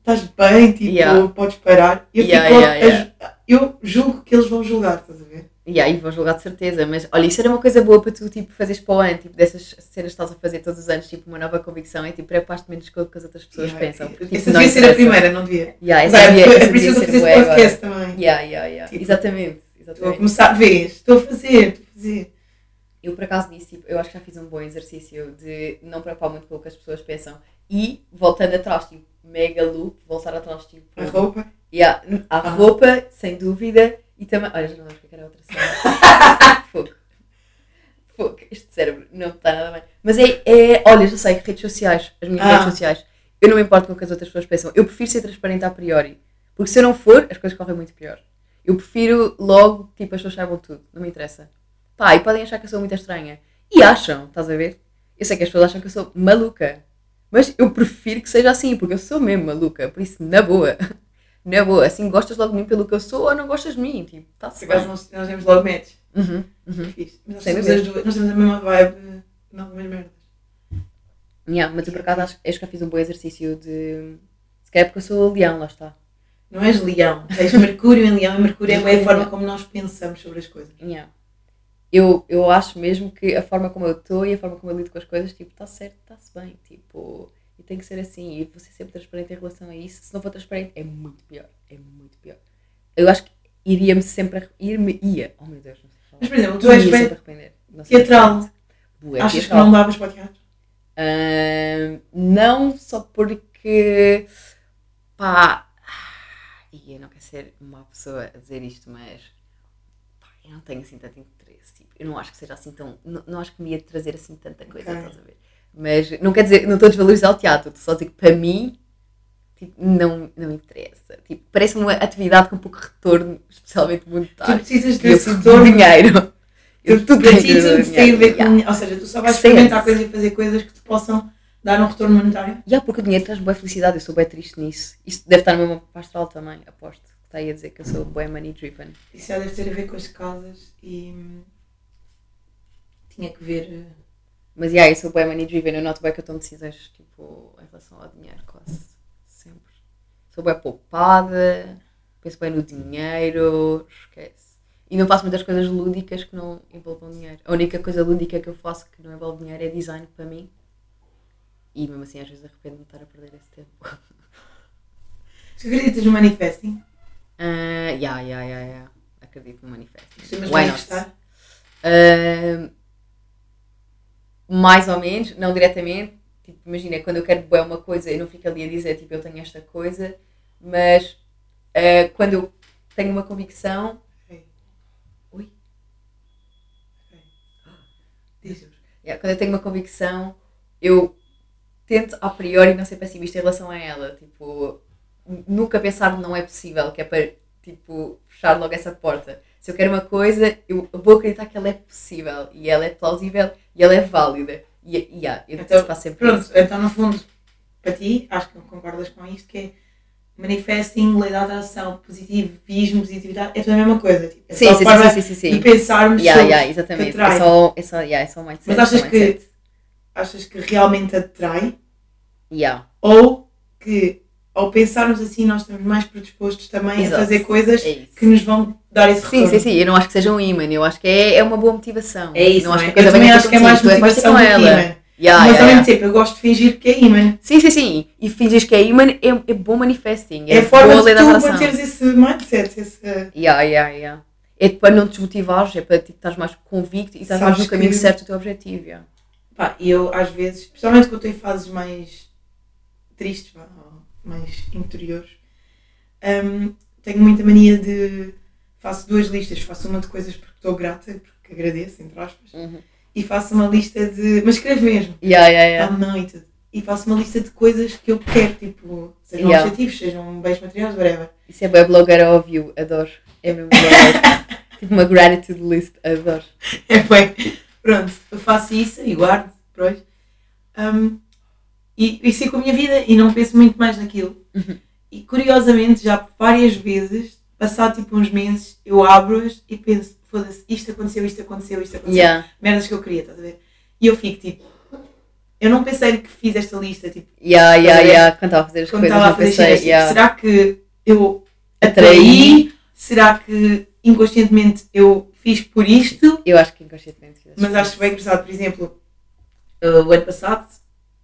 S2: estás bem, tipo, podes parar. Eu, fico, eu julgo que eles vão julgar, estás a ver?
S3: Yeah, e vou julgar de certeza, mas olha, isso era uma coisa boa para tu tipo, fazeres para o ano, tipo, dessas cenas que estás a fazer todos os anos, tipo, uma nova convicção, é tipo, preocupaste menos com o que as outras pessoas
S2: Yeah.
S3: pensam. porque, tipo,
S2: Essa devia ser a primeira, não devia.
S3: Yeah, essa
S2: é,
S3: devia,
S2: é
S3: essa devia ser
S2: podcast também.
S3: Yeah, yeah, yeah.
S2: Tipo,
S3: exatamente,
S2: Estou a começar, vês, estou a fazer, estou a fazer.
S3: Eu por acaso disse, tipo, eu acho que já fiz um bom exercício de não preocupar muito com o que as pessoas pensam e voltando atrás, tipo, mega loop, voltar atrás, tipo,
S2: A roupa.
S3: Yeah, a
S2: Ah.
S3: roupa, sem dúvida, e também. Olha, já não lembro o que era a outra cena. Fogo. Fogo, este cérebro não está nada bem. Mas é, é. Olha, já sei, redes sociais, as minhas
S2: Ah.
S3: redes sociais. eu não me importo com o que as outras pessoas pensam. Eu prefiro ser transparente a priori. Porque se eu não for, as coisas correm muito pior. Eu prefiro logo, tipo, as pessoas saibam tudo. Não me interessa. Pá, e podem achar que eu sou muito estranha. E acham, estás a ver? Eu sei que as pessoas acham que eu sou maluca. Mas eu prefiro que seja assim, porque eu sou mesmo maluca. Por isso, na boa. Na boa. Assim, gostas logo de mim pelo que eu sou ou não gostas de mim? Tipo, está-se
S2: Se quase nós, nós temos logo match.
S3: Uhum, uhum.
S2: Fixe. Mas nós temos, as duas, nós temos a mesma vibe em algumas merdas.
S3: Yeah, mas eu por acaso acho, acho que já fiz um bom exercício de. Se calhar porque eu sou leão, lá está.
S2: Não és leão, tens Mercúrio em leão e Mercúrio é a forma como nós pensamos sobre as coisas.
S3: Yeah. Eu, eu acho mesmo que a forma como eu estou e a forma como eu lido com as coisas, tipo, está certo, está-se bem. Tipo, e tem que ser assim. E vou ser sempre transparente em relação a isso. Se não for transparente, é muito pior. É muito pior. Eu acho que iria-me sempre. Ir-me ia. Oh meu Deus, não sei falar.
S2: Mas, por exemplo, tu és bem
S3: arrepender.
S2: Teatral.
S3: Bué
S2: Achas que não davas para o teatro?
S3: Ahn, não só porque pá, e eu não quero ser uma pessoa a dizer isto, mas pá, eu não tenho assim tanto interesse. Tipo, eu não acho que seja assim tão. Não, não acho que me ia trazer assim tanta coisa,
S2: Ok.
S3: estás a ver? Mas não quer dizer, não estou a desvalorizar o teatro, estou só a dizer que para mim tipo, não, não interessa. Tipo, parece-me uma atividade com pouco retorno, especialmente
S2: Tu
S3: monetário.
S2: precisas
S3: E eu
S2: desse retorno.
S3: de dinheiro. Eu
S2: Tu,
S3: dinheiro.
S2: tem a ver com.
S3: Yeah.
S2: Ou seja, tu só vais
S3: Que
S2: experimentar
S3: sente.
S2: coisas e fazer coisas que te possam dar um retorno monetário.
S3: Já, porque o dinheiro traz boa felicidade, eu sou bem triste nisso. Isso deve estar no meu mapa astral também, aposto. Que está aí a dizer que eu sou bem money driven.
S2: Isso já deve ter a ver com as casas e. hum, Tinha que ver. eh,
S3: Mas já, eu sou bem money driven, eu noto bem que eu tomo decisões tipo, em relação ao dinheiro, quase sempre. Sou bem poupada, penso bem no dinheiro, esquece. E não faço muitas coisas lúdicas que não envolvam dinheiro. A única coisa lúdica que eu faço que não envolve dinheiro é design para mim. E mesmo assim às vezes arrependo-me de estar a perder esse tempo.
S2: Tu acreditas no manifesting?
S3: Ah, ya, ya, ya, ya. Acredito no manifesto.
S2: Costumas manifestar?
S3: Ah, mais ou menos, não diretamente. Tipo, imagina, quando eu quero bué uma coisa, eu não fico ali a dizer, tipo, eu tenho esta coisa, mas ah, quando eu tenho uma convicção.
S2: Ok.
S3: Ui.
S2: Diz.
S3: Yeah, quando eu tenho uma convicção, eu tento a priori não ser pessimista em relação a ela. Tipo, nunca pensar não é possível, que é para tipo, fechar logo essa porta. Se eu quero uma coisa, eu vou acreditar que ela é possível e ela é plausível e ela é válida. E, e yeah, eu
S2: Então,
S3: faço sempre
S2: Pronto,
S3: isso.
S2: então no fundo, para ti, acho que concordas com isto, que é manifesting, lei da atração, positivismo, positividade, é tudo a mesma coisa. Tipo, é
S3: Sim, sim, sim, sim, sim,
S2: de pensarmos
S3: Yeah,
S2: sobre
S3: yeah,
S2: que
S3: exatamente.
S2: atrai.
S3: É só, é só, yeah, é só um mindset.
S2: Mas achas
S3: um
S2: que-
S3: mindset.
S2: Achas que realmente atrai?
S3: Yeah,
S2: Ou que ao pensarmos assim nós estamos mais predispostos também
S3: Exato.
S2: a fazer coisas
S3: é
S2: que nos vão dar esse
S3: Sim,
S2: retorno.
S3: sim, sim. Eu não acho que seja um imã. Eu acho que é, é uma boa motivação.
S2: É isso,
S3: não
S2: não
S3: acho
S2: é?
S3: que
S2: Eu também acho que é mais
S3: é
S2: motivação
S3: com
S2: do que imã.
S3: Yeah,
S2: Mas ao mesmo tempo eu gosto de fingir que é imã.
S3: Sim, sim, sim. E finges que é imã é, é bom manifesting.
S2: É a forma de tu manteres esse mindset, esse...
S3: Yeah, yeah, yeah. É para não te desmotivares, é para tipo, estás mais convicto e estás mais no caminho
S2: que-
S3: certo do teu objetivo. Yeah.
S2: Pá, e eu às vezes, especialmente quando estou em fases mais tristes, ou mais interiores, hum, tenho muita mania de. Faço duas listas. Faço uma de coisas porque estou grata, porque agradeço, entre aspas,
S3: Uhum.
S2: e faço uma lista de. Mas escrevo mesmo.
S3: Yeah, yeah, yeah.
S2: e tudo. E faço uma lista de coisas que eu quero, tipo, sejam
S3: Yeah.
S2: objetivos, sejam bens materiais, whatever.
S3: Isso é bem blogueira óbvio, adoro. É mesmo blogueira. tipo uma gratitude list, adoro.
S2: É bem. Pronto, eu faço isso e guardo depois. Um, e, e sigo com a minha vida e não penso muito mais naquilo.
S3: Uhum.
S2: E curiosamente, já várias vezes, passado tipo uns meses, eu abro-as e penso, foda-se, isto aconteceu, isto aconteceu, isto aconteceu.
S3: Yeah,
S2: Merdas que eu queria, estás a ver? E eu fico tipo, eu não pensei que fiz esta lista, tipo,
S3: yeah, yeah, yeah. Quando estava a fazer as coisas,
S2: estava a
S3: não
S2: fazer
S3: pensei.
S2: tipo,
S3: yeah.
S2: será que eu
S3: Atraí.
S2: atraí? Será que inconscientemente eu fiz por isto?
S3: Eu acho que inconscientemente
S2: Mas acho bem engraçado, por exemplo, uh, o ano passado,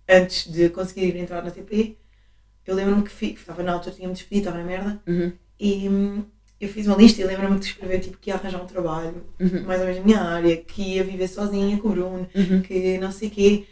S2: antes de conseguir entrar na TP, eu lembro-me que fi- estava na altura, tinha-me despedido, estava na merda,
S3: Uhum,
S2: e hum, eu fiz uma lista e lembro-me de escrever tipo, que ia arranjar um trabalho,
S3: uhum,
S2: mais ou menos na minha área, que ia viver sozinha com o Bruno,
S3: uhum.
S2: que não sei o quê,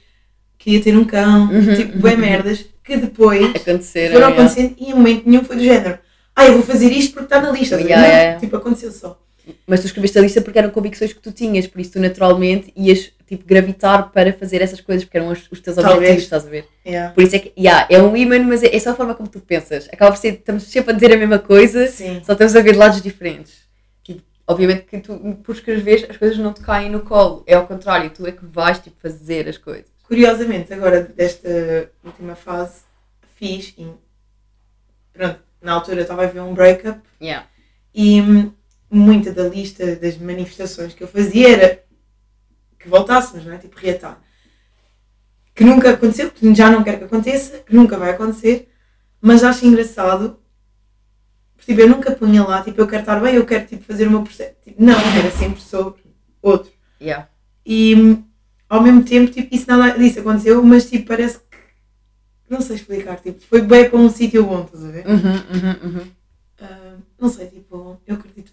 S2: que ia ter um cão,
S3: Uhum,
S2: tipo, bem
S3: uhum.
S2: merdas, que depois
S3: Aconteceram.
S2: foram
S3: yeah.
S2: acontecendo e em momento nenhum foi do género. Ah, eu vou fazer isto porque está na lista.
S3: Yeah,
S2: não, tipo, aconteceu só.
S3: Mas tu escreveste a lista porque eram convicções que tu tinhas, por isso tu naturalmente ias tipo, gravitar para fazer essas coisas, porque eram os, os teus
S2: Talvez.
S3: objetivos, estás a ver?
S2: Yeah.
S3: Por isso é que, yeah, é um imã, mas é, é só a forma como tu pensas. Acaba por ser, estamos sempre a dizer a mesma coisa,
S2: Sim.
S3: só estamos a ver lados diferentes. Tipo, obviamente que tu, por escrever, as coisas não te caem no colo. É ao contrário, tu é que vais, tipo, fazer as coisas.
S2: Curiosamente, agora desta última fase, fiz e pronto, na altura estava a ver um breakup
S3: Yeah.
S2: e hum, muita da lista das manifestações que eu fazia era que voltássemos, não é? Tipo, reatar. Que nunca aconteceu, que já não quero que aconteça, que nunca vai acontecer, mas acho engraçado. porque, Tipo, eu nunca punha lá, tipo, eu quero estar bem, eu quero tipo, fazer o meu processo. Tipo, não, era sempre sobre outro.
S3: Yeah.
S2: E ao mesmo tempo, tipo, isso nada disso aconteceu, mas tipo, parece que. Não sei explicar, tipo, foi bem para um sítio bom, estás a ver?
S3: Uhum, uhum, uhum.
S2: Ah, não sei, tipo, eu acredito.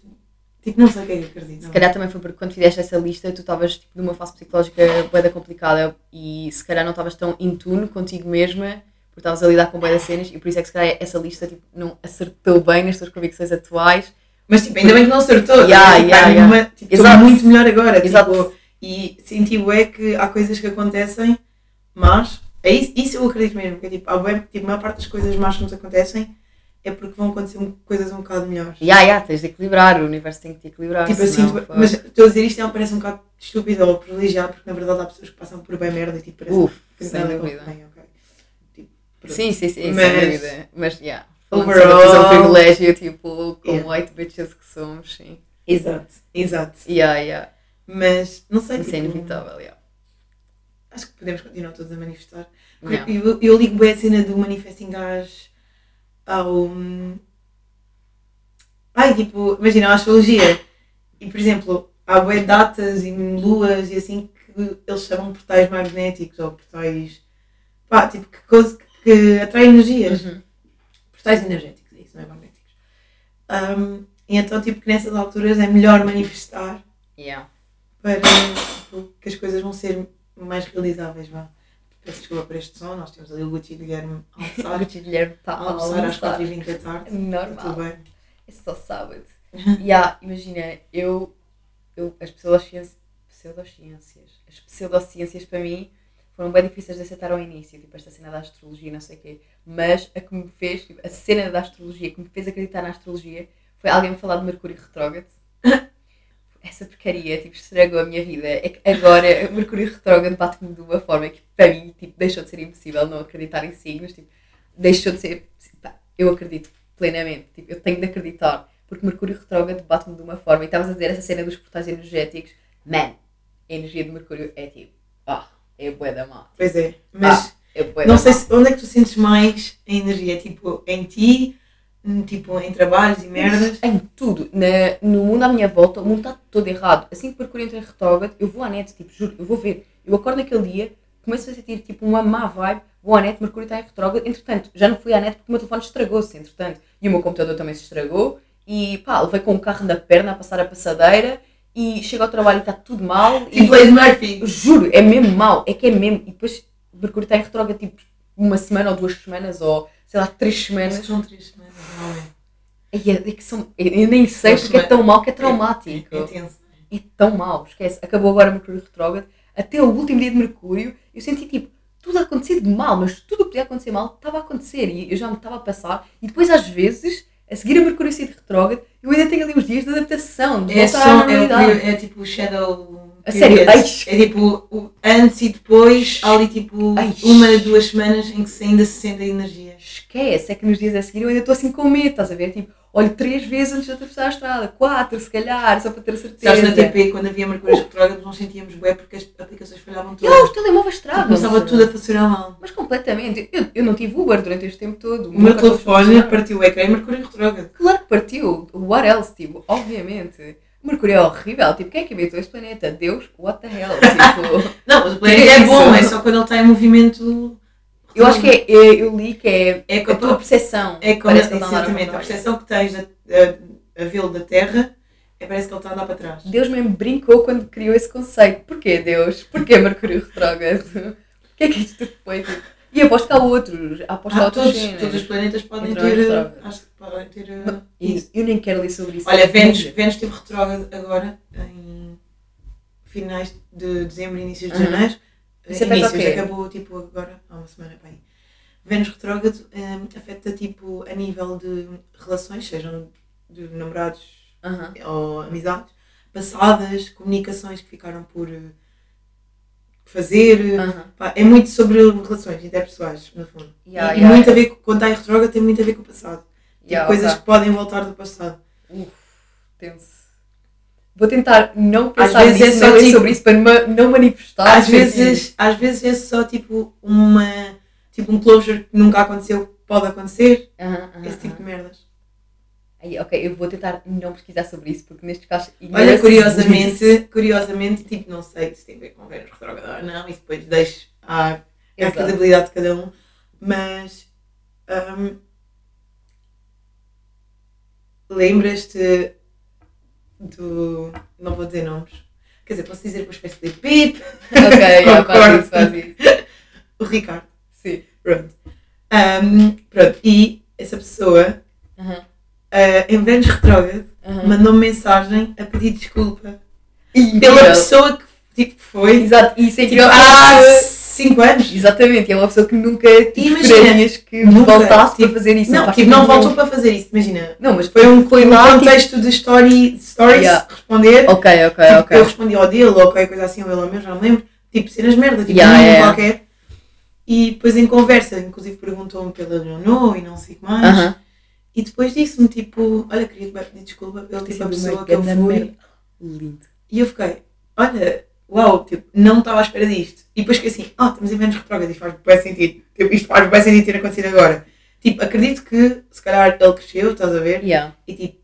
S2: Tipo, não sei o que é que acredito.
S3: Se calhar também foi porque quando fizeste essa lista tu estavas tipo, numa fase psicológica bué complicada e se calhar não estavas tão in tune contigo mesma porque estavas a lidar com bué das cenas e por isso é que se calhar essa lista tipo, não acertou bem nas tuas convicções atuais.
S2: Mas tipo, ainda bem que não acertou.
S3: Yeah,
S2: tipo,
S3: yeah, yeah.
S2: numa- tipo, estou
S3: Exato.
S2: muito melhor agora.
S3: Exato.
S2: Tipo, e senti é que há coisas que acontecem, mas é isso, isso eu acredito mesmo. Que é, tipo, há tipo, a maior parte das coisas más que nos acontecem é porque vão acontecer um- coisas um bocado melhores.
S3: Ya, ya, tens de equilibrar, o universo tem que te equilibrar.
S2: Tipo, sinto,
S3: fuck.
S2: mas estou a dizer isto, é, parece um bocado estúpido ou privilegiado, porque na verdade há pessoas que passam por bem merda e tipo, parece
S3: Uf,
S2: que
S3: sem
S2: nada
S3: dúvida.
S2: bem, ok. Tipo.
S3: Sim, sim, sim,
S2: Mas-
S3: sem dúvida. Mas, yeah.
S2: Overall-
S3: visão privilégio, tipo, com
S2: Yeah.
S3: white bitches que somos, sim.
S2: Exato, exato.
S3: Yeah, yeah.
S2: Mas não sei,
S3: Isso
S2: tipo,
S3: é inevitável, yeah.
S2: acho que podemos continuar todos a manifestar.
S3: Yeah.
S2: Eu, eu ligo bem a cena do manifesting gás ao. Ai, tipo, imagina, a astrologia. E, por exemplo, há bué datas e luas e assim que eles chamam portais magnéticos ou portais. pá, tipo, que, coisa, que atraem energias.
S3: Uhum.
S2: Portais energéticos, é isso, não é magnéticos. Hum, e então, tipo, que nessas alturas é melhor manifestar
S3: Yeah.
S2: para tipo, que as coisas vão ser mais realizáveis. Vá. Peço desculpa por este som, nós temos ali o Gucci Guilherme a almoçar,
S3: Gucci Guilherme está
S2: a almoçar às 4h20 da tarde.
S3: Normal.
S2: tudo bem.
S3: É só sábado. yeah, imagina, eu, eu as pseudociências, pseudociências, as pseudociências para mim foram bem difíceis de aceitar ao início, tipo esta cena da astrologia, não sei o quê, mas a que me fez, tipo, a cena da astrologia que me fez acreditar na astrologia foi alguém me falar de Mercúrio retrógrado. Essa porcaria, tipo, estragou a minha vida. É que agora, Mercúrio retrógrado bate-me de uma forma que, para mim, tipo, deixou de ser impossível não acreditar em signos, tipo, deixou de ser... pá, eu acredito plenamente, tipo, eu tenho de acreditar, porque Mercúrio retrógrado bate-me de uma forma, e estavas a dizer essa cena dos portais energéticos, man, a energia de Mercúrio é tipo, ah, é bué da má,
S2: Pois é, mas
S3: é bué
S2: não sei se, onde é que tu sentes mais a energia? Tipo, em ti, tipo, em trabalhos e merdas?
S3: Em tudo. Na- no mundo à minha volta, o mundo está todo errado. Assim que Mercúrio entra em retrógrado, eu vou à net, tipo, juro, eu vou ver. Eu acordo naquele dia, começo a sentir tipo uma má vibe, vou à net, Mercúrio está em retrógrado. Entretanto, já não fui à net porque o meu telefone estragou-se, entretanto. E o meu computador também se estragou. E pá, levei com o carro na perna a passar a passadeira. E chego ao trabalho e está tudo mal.
S2: Tipo,
S3: e,
S2: Lady Murphy.
S3: eu juro, é mesmo mau, é que é mesmo. E depois Mercúrio está em retrógrado tipo uma semana ou duas semanas, ou sei lá, três semanas.
S2: são três semanas, normalmente.
S3: Ai, é que são, eu nem sei
S2: Mas
S3: porque é tão mau que é traumático.
S2: É tenso.
S3: É tão mau, esquece. Acabou agora o Mercúrio retrógrado. Até o último dia de Mercúrio, eu senti tipo, tudo a acontecer de mal, mas tudo o que podia acontecer mal estava a acontecer e eu já me estava a passar. E depois, às vezes, a seguir a Mercúrio sair de retrógrado, eu ainda tenho ali uns dias de adaptação, de
S2: É,
S3: voltar
S2: só,
S3: à
S2: é,
S3: normalidade.
S2: período- é tipo o shadow.
S3: A sério? Ai.
S2: É tipo o antes e depois, há ali tipo
S3: Ai.
S2: uma, duas semanas em que se ainda se sente a energia.
S3: Esquece, é que nos dias a seguir eu ainda estou assim com medo, estás a ver? Tipo, olho três vezes antes de atravessar a estrada, quatro se calhar, só para ter certeza.
S2: Sabes, na TP, quando havia mercúrios retrógrados, nós sentíamos bué porque as aplicações falhavam
S3: E
S2: todas.
S3: lá, os telemóveis
S2: Tipo,
S3: estragam.
S2: começava tudo a funcionar mal.
S3: Mas completamente. Eu, eu não tive Uber durante este tempo todo.
S2: O meu telefone partiu o ecrã e mercúrio retrógrado.
S3: Claro que partiu. What else? Tipo, obviamente. Mercúrio é horrível. Tipo, quem é que habitou este planeta? Deus? What the hell? Tipo,
S2: Não, mas o
S3: Que
S2: planeta
S3: é
S2: é bom, é só quando ele está em movimento.
S3: eu acho que é, é- eu li que é,
S2: É
S3: a tua percepção.
S2: É
S3: que andar ao
S2: exatamente, a percepção que tens a, a, a vê-lo da Terra é parece que ele está a andar para trás.
S3: Deus mesmo brincou quando criou esse conceito. Porquê Deus? Porquê Mercúrio retrógrado? Porquê é que isto foi? Tipo? E aposto que há outros. Aposto que há
S2: Ah,
S3: outras
S2: todos, todos os planetas podem ter.
S3: retrógrado.
S2: Acho que podem ter.
S3: Não,
S2: uh,
S3: e
S2: isso.
S3: eu nem quero ler sobre isso.
S2: Olha, Vênus, Vênus teve retrógrado agora em finais de dezembro, inícios de
S3: Uhum.
S2: janeiro.
S3: Isso
S2: Inícios,
S3: quê?
S2: acabou tipo agora, há uma semana bem. Vênus retrógrado hum, afeta tipo a nível de relações, sejam de namorados ou amizades, passadas, comunicações que ficaram por eh, fazer.
S3: Aham.
S2: Pá, é muito sobre relações interpessoais, no fundo.
S3: Yeah,
S2: e
S3: yeah,
S2: muito a
S3: yeah.
S2: ver, com- quando está em retrógrado, tem muito a ver com o passado. Tipo, coisas que podem voltar do passado.
S3: Uf, tenso. Vou tentar não
S2: Às
S3: pensar
S2: vezes é
S3: nisso,
S2: só
S3: ler
S2: tipo-
S3: sobre isso para não manifestar.
S2: às vezes, às vezes é só tipo uma tipo um closure que nunca aconteceu, pode acontecer,
S3: Aham, aham,
S2: esse tipo de merdas.
S3: Aí, ok, eu vou tentar não pesquisar sobre isso, porque nestes casos.
S2: Olha, curiosamente, curiosamente, tipo, não sei se tem a ver com Vênus retrógrado ou não, isso depois deixo à, à credibilidade de cada um, mas hum, lembras-te do. não vou dizer nomes. Quer dizer, posso dizer uma espécie de pip,
S3: Ok, yeah, faz
S2: Concordo.
S3: isso, faz isso.
S2: o Ricardo.
S3: Sim.
S2: Pronto. Hum, pronto. E essa pessoa,
S3: Aham,
S2: ah, em Vênus retrógrado,
S3: aham.
S2: mandou-me mensagem a pedir desculpa pela pessoa que tipo, foi
S3: Exato, isso é
S2: tipo,
S3: incrível.
S2: há
S3: porque-
S2: 5 anos.
S3: Exatamente, é uma pessoa que nunca tipo,
S2: Imagina,
S3: esperarias que
S2: nunca,
S3: voltasse
S2: tipo,
S3: para fazer isso.
S2: Não, tipo, não
S3: sentido
S2: voltou
S3: nenhum.
S2: para fazer isso, imagina.
S3: Não, mas
S2: Foi um,
S3: foi
S2: um
S3: lá, tipo-
S2: contexto de story, stories,
S3: Yeah.
S2: responder.
S3: Ok, ok,
S2: tipo,
S3: ok.
S2: Eu respondi ao dele ou qualquer coisa assim, ou ele ao meu, já não me lembro. Tipo, cenas merda, tipo,
S3: Yeah,
S2: um
S3: yeah.
S2: qualquer. E depois em conversa, inclusive perguntou-me pela Leonor e não sei o que mais.
S3: Aham.
S2: E depois disse-me, tipo, olha, queria pedir desculpa pela tipo, a pessoa que eu fui.
S3: Lindo.
S2: E eu fiquei, olha, uau, tipo, não estava à espera disto. E depois fiquei assim, ah, estamos em Vênus retrógrado, isto faz bem sentido. Tipo, isto faz bem sentido ter acontecido agora. Tipo, acredito que se calhar ele cresceu, estás a ver?
S3: Yeah.
S2: E tipo,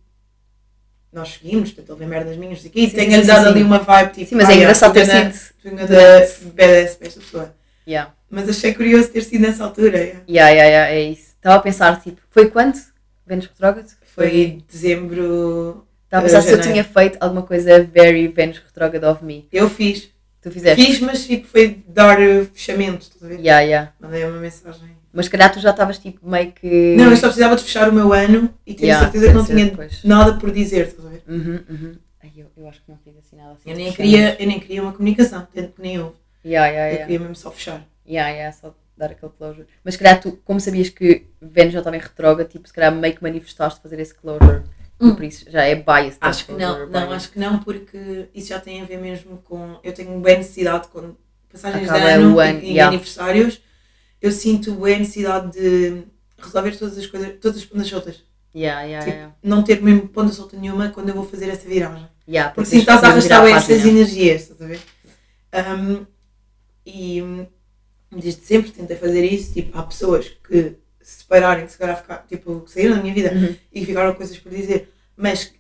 S2: nós seguimos, portanto, ele vê merdas minhas aqui, e
S3: sim,
S2: dado ali uma vibe tipo.
S3: Sim, mas é engraçado ter sido.
S2: tu ganda badass para esta pessoa.
S3: Yeah.
S2: Mas achei curioso ter sido nessa altura. yeah.
S3: Yeah, yeah, yeah, é isso. Estava a pensar, tipo, foi quando? Vênus retrógrado?
S2: Foi dezembro.
S3: Estava a pensar se eu tinha feito alguma coisa very Vênus retrógrado of me.
S2: Eu fiz.
S3: Tu fizeste?
S2: Fiz, mas tipo, foi dar eh, fechamento, estás a ver?
S3: Yeah, yeah.
S2: Mandei uma mensagem.
S3: Mas calhar tu já estavas tipo meio que.
S2: Não, eu só precisava de fechar o meu ano e ter
S3: Yeah,
S2: certeza que não
S3: ser
S2: tinha
S3: depois.
S2: nada por dizer, estás a ver?
S3: Uhum, uhum. Ai, eu, eu acho que não fiz assim nada assim.
S2: Eu nem, queria, eu nem queria uma comunicação, tanto que nem eu.
S3: Yeah, yeah,
S2: Eu
S3: yeah.
S2: queria mesmo só fechar.
S3: Yeah, yeah, só dar aquele closure. Mas se calhar tu, como sabias que Vênus já estava em retrógrado, tipo, se calhar meio que manifestaste fazer esse closure.
S2: Hum.
S3: por isso já é bias.
S2: Acho que não, não,
S3: bias.
S2: acho que não, porque isso já tem a ver mesmo com. Eu tenho bem necessidade com passagens
S3: Acaba
S2: de ano
S3: ano,
S2: e,
S3: yeah.
S2: aniversários. Eu sinto bem necessidade de resolver todas as coisas, todas as pontas soltas.
S3: Yeah, yeah,
S2: Tipo,
S3: yeah.
S2: Não ter mesmo ponta solta nenhuma quando eu vou fazer essa viragem.
S3: Yeah,
S2: Porque sim, estás a arrastar bem essas energias, estás a ver? Um, e desde sempre tentei fazer isso. Tipo, há pessoas que se separarem, que se calhar ficar, tipo, que saíram da minha vida
S3: Uhum.
S2: e que ficaram coisas por dizer, mas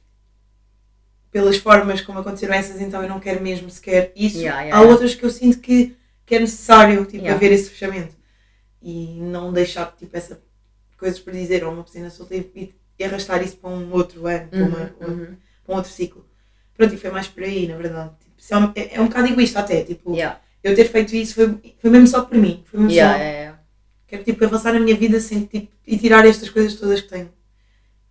S2: pelas formas como aconteceram essas, então eu não quero mesmo sequer isso.
S3: Yeah, yeah,
S2: há
S3: yeah.
S2: outras que eu sinto que, que é necessário tipo, haver esse fechamento e não deixar tipo, essa coisas por dizer ou uma piscina solta e, e arrastar isso para um outro ano, para, uma-
S3: Uhum, uhum.
S2: para um outro ciclo. Pronto, e foi mais por aí, na verdade. Tipo, é, um, é, é um bocado egoísta até, tipo,
S3: Yeah,
S2: eu ter feito isso foi, foi mesmo só por mim. Foi mesmo
S3: yeah,
S2: só,
S3: yeah,
S2: quero tipo, avançar na minha vida sem, tipo, e tirar estas coisas todas que tenho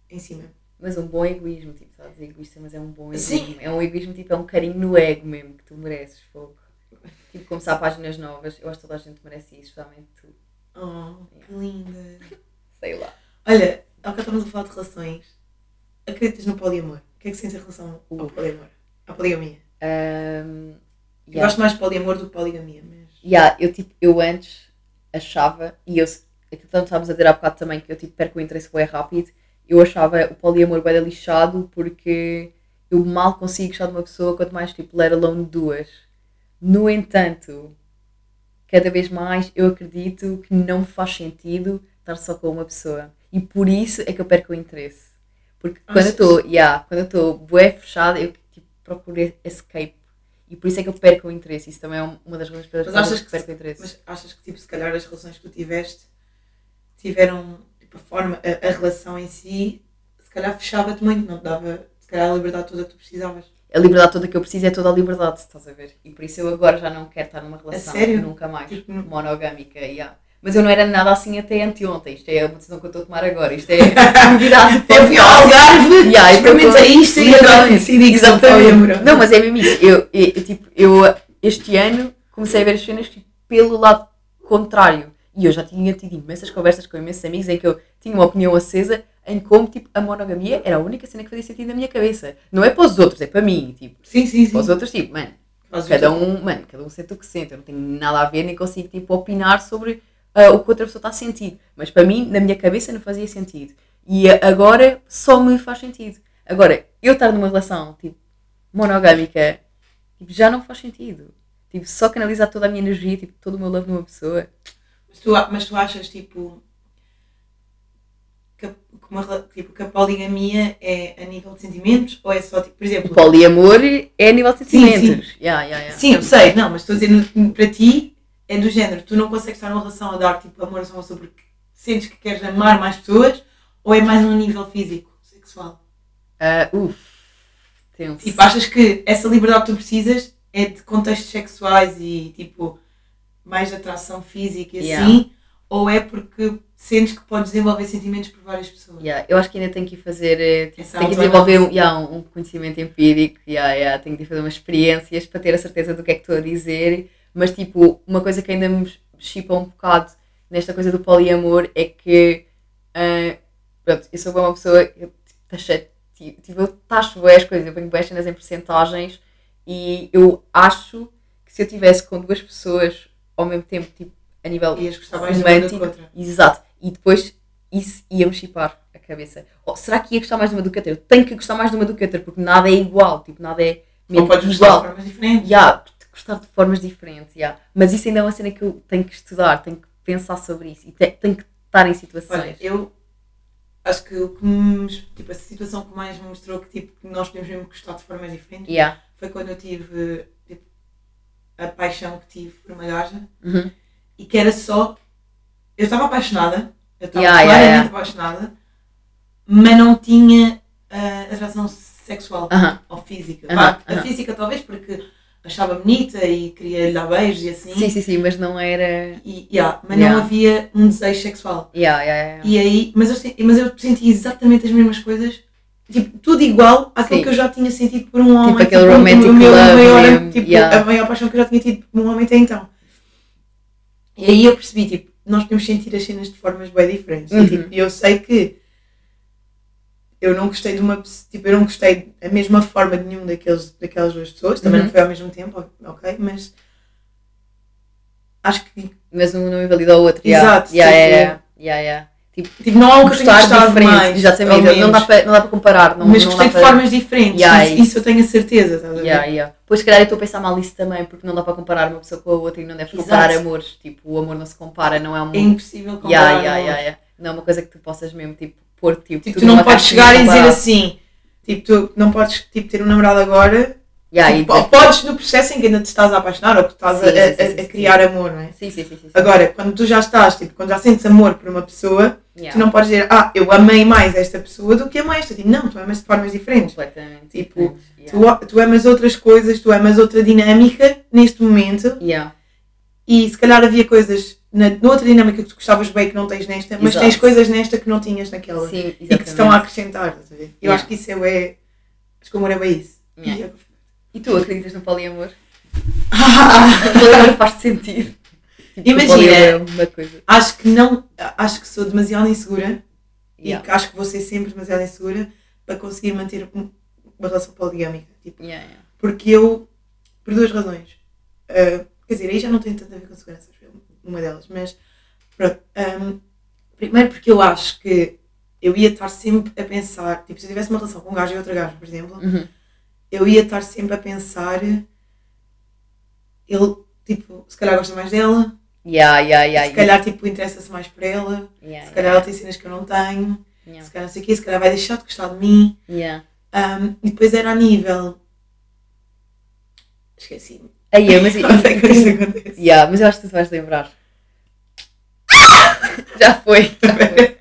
S2: em cima.
S3: Mas um bom egoísmo, tipo, estás egoísta, mas é um bom
S2: Sim.
S3: egoísmo. É um egoísmo, tipo, é um carinho no ego mesmo, que tu mereces, fogo. Tipo, começar páginas novas, eu acho que toda a gente merece isso, especialmente tu,
S2: Oh, que linda.
S3: sei lá.
S2: Olha, ao que estamos a falar de relações, acreditas no poliamor? O que é que sentes em relação ao poliamor? À poligamia?
S3: Um,
S2: Eu
S3: yeah.
S2: gosto mais de poliamor do que poligamia, mas.
S3: Yeah, eu, tipo, eu antes achava, e eu, aquilo que estávamos a dizer há bocado também, que eu tipo, perco o interesse bem rápido, eu achava o poliamor bem lixado porque eu mal consigo gostar de uma pessoa, quanto mais tipo, let alone duas. No entanto, cada vez mais eu acredito que não faz sentido estar só com uma pessoa. E por isso é que eu perco o interesse. Porque quando eu estou, yeah, quando eu estou bué fechada, eu tipo, procuro escape. E por isso é que eu perco o interesse. Isso também é um- uma das razões pelas quais eu perco o interesse.
S2: Mas achas que, tipo, se calhar as relações que tu tiveste tiveram, tipo, a forma, a, a relação em si, se calhar fechava-te muito, não te dava, se calhar, a liberdade toda que tu precisavas.
S3: A liberdade toda que eu preciso é toda a liberdade, estás a ver? E por isso eu agora já não quero estar numa relação nunca mais
S2: Tipo,
S3: monogâmica. Yeah. Mas eu não era nada assim até anteontem. Isto é uma decisão que eu estou a tomar agora. Isto é novidade.
S2: Eu fui ao Algarve,
S3: Yeah, com-
S2: isto e agora decidi que sou
S3: Exatamente.
S2: poliamorosa.
S3: Não, mas é mesmo isso. Eu, eu, tipo, eu este ano comecei a ver as cenas tipo, pelo lado contrário. E eu já tinha tido imensas conversas com imensos amigos em que eu tinha uma opinião acesa em como tipo, a monogamia era a única cena que fazia sentido na minha cabeça. Não é para os outros, é para mim. Tipo,
S2: Sim, sim, sim.
S3: para os outros, tipo, mano, cada um, mano, cada um sente o que sente. Eu não tenho nada a ver, nem consigo tipo, opinar sobre ah, o que outra pessoa está a sentir. Mas para mim, na minha cabeça, não fazia sentido. E agora só me faz sentido. Agora, eu estar numa relação tipo, monogâmica tipo, já não faz sentido. Tipo, só canalizar toda a minha energia, tipo, todo o meu love numa pessoa.
S2: Mas tu, mas tu achas, tipo, que, a- que uma tipo, que a poligamia é a nível de sentimentos? Ou é só, tipo, por
S3: O
S2: exemplo...
S3: poliamor é a nível de
S2: Sim,
S3: sentimentos. Yeah, yeah, yeah.
S2: Sim, eu sei, não, mas estou a dizer, para ti, é do género, tu não consegues estar numa relação a dar, tipo, amor a uma pessoa porque sentes que queres amar mais pessoas? Ou é mais num nível físico, sexual?
S3: Ah, uf, tenso.
S2: Tipo, achas que essa liberdade que tu precisas é de contextos sexuais e tipo mais atração física e
S3: Yeah.
S2: assim? Ou é porque sentes que podes desenvolver sentimentos por várias pessoas?
S3: Yeah, eu acho que ainda tenho que fazer, eh, tipo, tenho que desenvolver um, yeah, um, conhecimento empírico, yeah, yeah, tenho que fazer umas experiências para ter a certeza do que é que estou a dizer, mas tipo, uma coisa que ainda me chipa um bocado nesta coisa do poliamor é que, ah, pronto, eu sou uma pessoa, eu, tipo, taxa- tipo, eu taxo bem as coisas, eu ponho bem as cenas em porcentagens e eu acho que se eu tivesse com duas pessoas ao mesmo tempo, tipo, a nível
S2: Ias gostar mais de uma do que
S3: romântico? Exato. E depois isso ia-me chipar a cabeça. Será que ia gostar mais de uma do que outra? Eu tenho que gostar mais de uma do que outra, porque nada é igual. Tipo, nada é
S2: Ou
S3: mesmo
S2: podes gostar de formas diferentes?
S3: Yeah, gostar de formas diferentes. yeah. Mas isso ainda é uma cena que eu tenho que estudar, tenho que pensar sobre isso e te- tenho que estar em situações.
S2: Olha, eu acho que o que me, tipo, a situação que mais me mostrou que tipo, nós podemos mesmo gostar de formas diferentes
S3: Yeah.
S2: foi quando eu tive tipo, a paixão que tive por uma gaja
S3: Uhum.
S2: e que era só. Eu estava apaixonada, eu estava
S3: Yeah,
S2: claramente apaixonada, mas não tinha ah, atração sexual
S3: Aham.
S2: ou física.
S3: Aham,
S2: Vá, A
S3: aham.
S2: física talvez porque achava bonita e queria lhe dar beijos e assim.
S3: Sim, sim, sim, mas não era.
S2: E, yeah, mas
S3: Yeah.
S2: não havia um desejo sexual.
S3: Yeah, yeah, yeah.
S2: E aí, mas eu, mas eu senti exatamente as mesmas coisas, tipo, tudo igual àquilo
S3: Sim.
S2: que eu já tinha sentido por um homem.
S3: aquele
S2: tipo,
S3: romantic
S2: meu
S3: love
S2: maior, tipo, a maior paixão que eu já tinha tido por um homem até então. E aí eu percebi, tipo, nós podemos sentir as cenas de formas bem diferentes.
S3: Uhum.
S2: E tipo, eu sei que eu não gostei de uma tipo, eu não gostei da mesma forma de nenhum daqueles, daquelas duas pessoas, também
S3: Uhum.
S2: não foi ao mesmo tempo, ok, mas acho que
S3: Mas um não invalida o outro. yeah.
S2: Exato,
S3: Yeah,
S2: tipo-
S3: yeah, yeah, yeah. Tipo,
S2: tipo, não há um que
S3: gostar diferente.
S2: mais,
S3: Exatamente. Não dá, para, não dá para comparar. Não,
S2: mas
S3: não
S2: gostei de
S3: para...
S2: formas diferentes,
S3: Yeah,
S2: isso,
S3: isso.
S2: eu tenho a certeza, estás a ver?
S3: Yeah, yeah. Pois, se calhar, eu estou a pensar mal isso também, porque não dá para comparar uma pessoa com a outra e não deve comparar
S2: Exato.
S3: amores. Tipo, o amor não se compara, não é um.
S2: É impossível comparar.
S3: yeah, yeah, yeah, yeah. Não é uma coisa que tu possas mesmo, tipo, pôr, tipo,
S2: Tipo, tu não podes chegar e dizer assim, tipo, tu não podes tipo, ter um namorado agora,
S3: Yeah,
S2: tipo,
S3: e
S2: podes no processo em que ainda te estás a apaixonar ou que estás
S3: Sim,
S2: a,
S3: sim,
S2: a-
S3: sim, sim,
S2: a
S3: sim.
S2: criar amor, não é?
S3: Sim, sim, sim. sim, sim.
S2: Agora, quando tu já estás, tipo, quando já sentes amor por uma pessoa,
S3: Yeah.
S2: tu não podes dizer, ah, eu amei mais esta pessoa do que amei esta. Tipo, não, tu amas de formas diferentes.
S3: Completamente.
S2: Tipo,
S3: diferentes, yeah.
S2: Tu, tu amas outras coisas, tu amas outra dinâmica neste momento
S3: Yeah.
S2: e se calhar havia coisas na, noutra dinâmica que tu gostavas bem que não tens nesta, mas
S3: Exato.
S2: tens coisas nesta que não tinhas naquela
S3: Sim,
S2: e que te estão a acrescentar? Eu
S3: Yeah.
S2: acho que isso é, acho que o amor é bem isso.
S3: Yeah.
S2: E-
S3: E tu acreditas no poliamor? O poliamor faz sentido. Tipo,
S2: Imagina.
S3: É
S2: acho que não, acho que sou demasiado insegura
S3: Yeah.
S2: e acho que vou ser sempre demasiado insegura para conseguir manter um- uma relação poligâmica. Tipo,
S3: Yeah, yeah.
S2: porque eu, por duas razões, ah, quer dizer, aí já não tem tanto a ver com segurança, acho eu, uma delas, mas pronto. ahm, primeiro porque eu acho que eu ia estar sempre a pensar, tipo, se eu tivesse uma relação com um gajo e outro gajo, por exemplo,
S3: Uhum.
S2: eu ia estar sempre a pensar, ele, tipo, se calhar gosta mais dela,
S3: Yeah, yeah, yeah,
S2: se calhar, tipo, interessa-se mais por ela, se calhar ela tem cenas que eu não tenho, se calhar não sei o quê, se calhar vai deixar de gostar de mim. Ahm, e depois era a nível. Esqueci-me.
S3: Aí, mas, e-
S2: Quando é que isso acontece?
S3: yeah, mas eu acho que tu vais lembrar. Já foi. Já foi.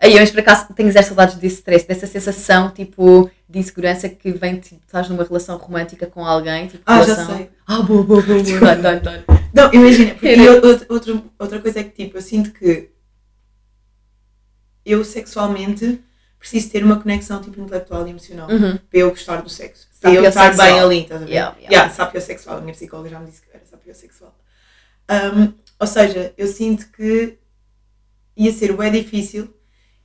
S3: Aí, mas por acaso tenho zero saudades desse stress, dessa sensação tipo de insegurança que vem, tipo, estás numa relação romântica com alguém, tipo,
S2: Ah, já
S3: relação-
S2: sei.
S3: Ah, boa, boa, boa, boa.
S2: Não, imagina, porque eu- outra- outra, outra coisa é que tipo, eu sinto que eu sexualmente preciso ter uma conexão tipo intelectual e emocional
S3: Uhum.
S2: para eu gostar do sexo. Para eu
S3: Sapiosexual.
S2: bem ali, estás a ver?
S3: Yeah, yeah.
S2: Yeah, sapiosexual, a minha psicóloga já me disse que era sapiosexual. Um, ou seja, eu sinto que ia ser bem difícil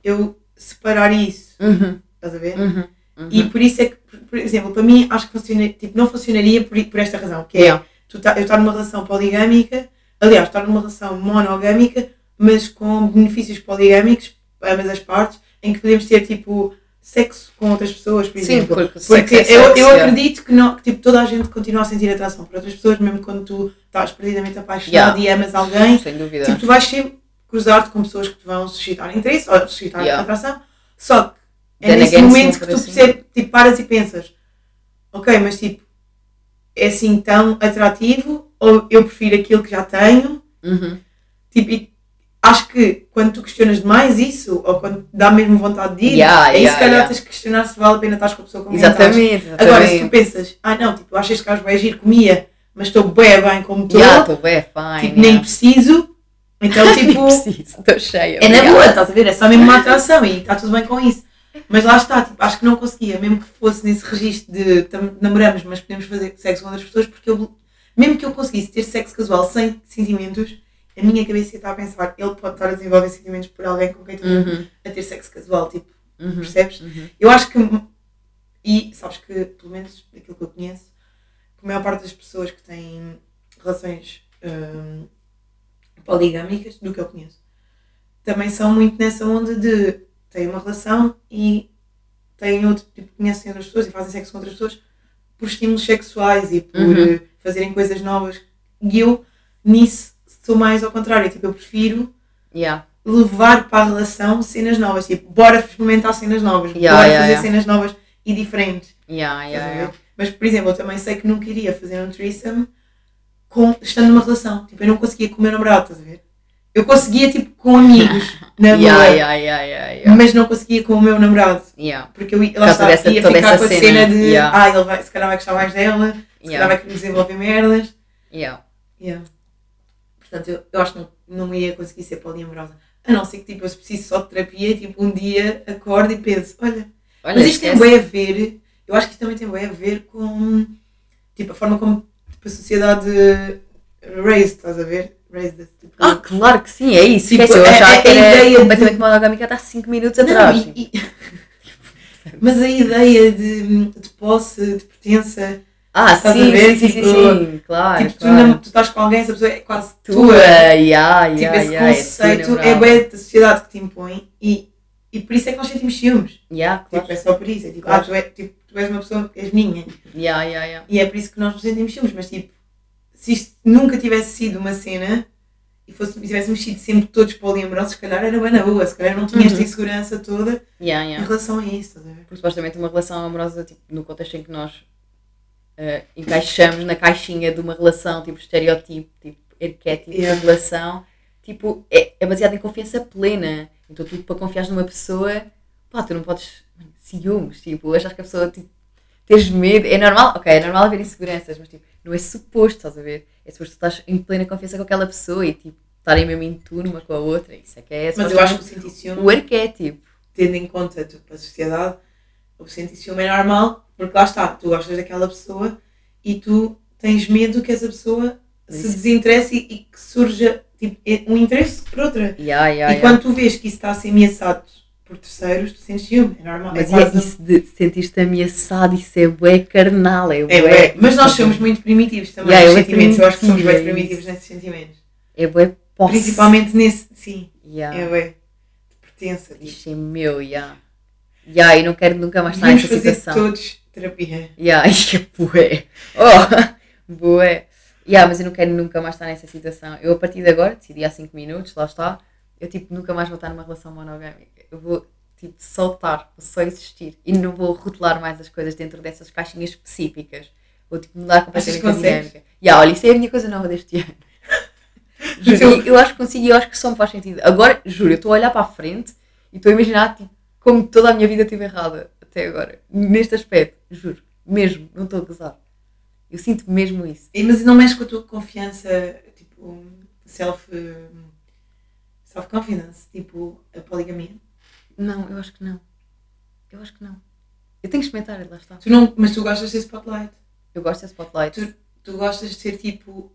S2: eu separar isso,
S3: Uhum.
S2: estás a ver?
S3: Uhum. Uhum.
S2: E por isso é que, por, por exemplo, para mim acho que funciona, tipo, não funcionaria por, por esta razão, que é
S3: Yeah.
S2: tu tá, eu estar numa relação poligâmica, aliás, estar numa relação monogâmica, mas com benefícios poligâmicos, para ambas as partes, em que podemos ter tipo sexo com outras pessoas, por
S3: Sim,
S2: exemplo.
S3: porque,
S2: Porque
S3: é
S2: eu, eu
S3: yeah.
S2: acredito que, não, que tipo, toda a gente continua a sentir atração por outras pessoas, mesmo quando tu estás perdidamente apaixonado e amas alguém.
S3: Sem dúvida.
S2: Tipo, tu vais sempre cruzar-te com pessoas que te vão suscitar interesse ou suscitar
S3: Yeah.
S2: atração. Só que é
S3: Then
S2: nesse
S3: again,
S2: momento que tu
S3: assim-
S2: percebes, tipo, paras e pensas, ok, mas tipo, é assim tão atrativo ou eu prefiro aquilo que já tenho?
S3: Uhum.
S2: Tipo, acho que quando tu questionas demais isso, ou quando dá mesmo vontade de ir,
S3: Yeah,
S2: aí
S3: yeah,
S2: se calhar
S3: yeah.
S2: tens que questionar se vale a pena estar com a pessoa com.
S3: Exatamente, exatamente.
S2: Agora, se tu pensas, ah não, tipo, acho este gajo bem agir, comia, mas estou bem bem como estou,
S3: Yeah, estou bem, fine.
S2: tipo, nem preciso, então tipo,
S3: estou cheia.
S2: é na boa, estás a ver? É só mesmo uma atração e está tudo bem com isso. Mas lá está, tipo, acho que não conseguia, mesmo que fosse nesse registro de namoramos, mas podemos fazer sexo com outras pessoas, porque eu, mesmo que eu conseguisse ter sexo casual sem sentimentos, a minha cabeça está a pensar, ele pode estar a desenvolver sentimentos por alguém com quem está
S3: Uhum,
S2: a ter sexo casual, tipo,
S3: uhum,
S2: percebes?
S3: uhum.
S2: Eu acho que, e sabes que, pelo menos daquilo que eu conheço, que a maior parte das pessoas que têm relações hum, poligâmicas, do que eu conheço, também são muito nessa onda de têm uma relação e têm outro, tipo, conhecem outras pessoas e fazem sexo com outras pessoas por estímulos sexuais e por
S3: Uhum.
S2: eh, fazerem coisas novas. E eu, nisso, sou mais ao contrário. Tipo, eu prefiro
S3: Yeah.
S2: levar para a relação cenas novas. Tipo, bora experimentar cenas novas.
S3: Yeah,
S2: bora
S3: yeah,
S2: fazer cenas novas e diferentes. Mas, por exemplo, eu também sei que nunca iria fazer um threesome com, estando numa relação. Tipo, eu não conseguia com o meu namorado, estás a ver? Eu conseguia, tipo, com amigos, na boa.
S3: yeah.
S2: Mas não conseguia com o meu namorado. Porque eu lá está,
S3: dessa-
S2: ia ficar com a
S3: cena,
S2: de ah, ele vai, se calhar vai gostar mais dela, se calhar vai querer desenvolver merdas.
S3: yeah.
S2: Portanto, eu, eu acho que não, não ia conseguir ser poliamorosa. A não ser que tipo, eu preciso só de terapia, tipo, um dia acordo e penso, olha,
S3: Olha,
S2: mas isto tem
S3: esquece.
S2: bem a ver, eu acho que isto também tem bem a ver com tipo, a forma como tipo, a sociedade raised, estás a ver? Raised, tipo,
S3: Ah, claro que sim, é isso.
S2: Tipo,
S3: Esquece, eu achava
S2: é-
S3: que
S2: a
S3: era
S2: ideia de-
S3: completamente monogâmica até há 5 minutos
S2: Não,
S3: atrás.
S2: e- e- mas a ideia de, de posse, de pertença,
S3: Ah,
S2: Estás a
S3: sim,
S2: ver?
S3: sim,
S2: Tipo,
S3: sim, sim, claro.
S2: tipo, tu,
S3: claro.
S2: não, tu estás com alguém, essa pessoa é quase
S3: tua,
S2: tua.
S3: yeah, yeah,
S2: Tipo, esse
S3: yeah,
S2: conceito é
S3: namorada.
S2: bem da sociedade que te impõe e, e por isso é que nós sentimos ciúmes.
S3: Yeah, claro.
S2: Tipo, é só por isso. É tipo,
S3: Claro.
S2: ah, tu, é, tipo, tu és uma pessoa, és minha.
S3: Yeah, yeah, yeah.
S2: E é por isso que nós nos sentimos ciúmes. Mas tipo, se isto nunca tivesse sido uma cena e fosse, tivéssemos sido sempre todos poliamorosos, se calhar era bem na boa. Se calhar não tinha esta
S3: Uhum.
S2: insegurança toda
S3: Yeah,
S2: em
S3: yeah.
S2: relação a isso. A?
S3: Porque supostamente uma relação amorosa, tipo, no contexto em que nós eh, encaixamos na caixinha de uma relação, tipo, estereotipo, tipo, arquétipo
S2: Yeah.
S3: de relação, tipo, é, é baseado em confiança plena. Então, tu, para confiares numa pessoa, pá, tu não podes. mano, Ciúmes, tipo, achas que a pessoa, tipo, tens medo. É normal, ok, é normal haver inseguranças, mas, tipo, não é suposto, estás a ver? É suposto tu estás em plena confiança com aquela pessoa e, tipo, estarem mesmo em turno uma com a outra. Isso é que é
S2: Mas eu acho que o ciúme,
S3: o arquétipo.
S2: tendo em conta tipo, a sociedade, o sentir ciúme é normal, porque lá está, tu gostas daquela pessoa e tu tens medo que essa pessoa se
S3: Isso.
S2: desinteresse e, e que surja tipo, um interesse por outra.
S3: Yeah, yeah,
S2: e
S3: yeah.
S2: quando tu vês que isso está a ser ameaçado por terceiros, tu sentes ciúme, é normal.
S3: Mas
S2: é
S3: é
S2: quase-
S3: isso de sentir-te ameaçado, isso é bué carnal, é
S2: é,
S3: bué.
S2: bué. Mas nós somos muito primitivos também
S3: Yeah,
S2: nos
S3: eu é
S2: sentimentos. Eu acho que somos
S3: primitiva,
S2: bem
S3: é
S2: primitivos
S3: isso.
S2: nesses sentimentos.
S3: É bué posse.
S2: Principalmente nesse, sim,
S3: Yeah.
S2: é bué. De pertença. Tipo.
S3: Isto é meu, yeah. Yeah, eu não quero nunca mais estar nessa situação.
S2: todos terapia.
S3: Yeah, isto é bué. Oh, bué. Yeah, mas eu não quero nunca mais estar nessa situação. Eu a partir de agora, decidi há 5 minutos, lá está, eu tipo nunca mais vou estar numa relação monogâmica. Eu vou tipo soltar, vou só existir. E não vou rotular mais as coisas dentro dessas caixinhas específicas. Vou tipo mudar completamente a dinâmica. Yeah, olha, isso é a minha coisa nova deste ano. Juro,
S2: eu-
S3: e eu acho que consigo e eu acho que só me faz sentido. Agora, juro, eu estou a olhar para a frente e estou a imaginar tipo, como toda a minha vida esteve errada até agora. Neste aspecto, juro. Mesmo, não estou a gozar. Eu sinto mesmo isso.
S2: E, mas não mexe com a tua confiança, tipo, self, self-confidence, tipo, a poligamia?
S3: Não, eu acho que não. Eu acho que não. Eu tenho que experimentar, lá está.
S2: Tu não, mas tu gostas de ser spotlight.
S3: Eu gosto de spotlight.
S2: Tu, tu gostas de ser tipo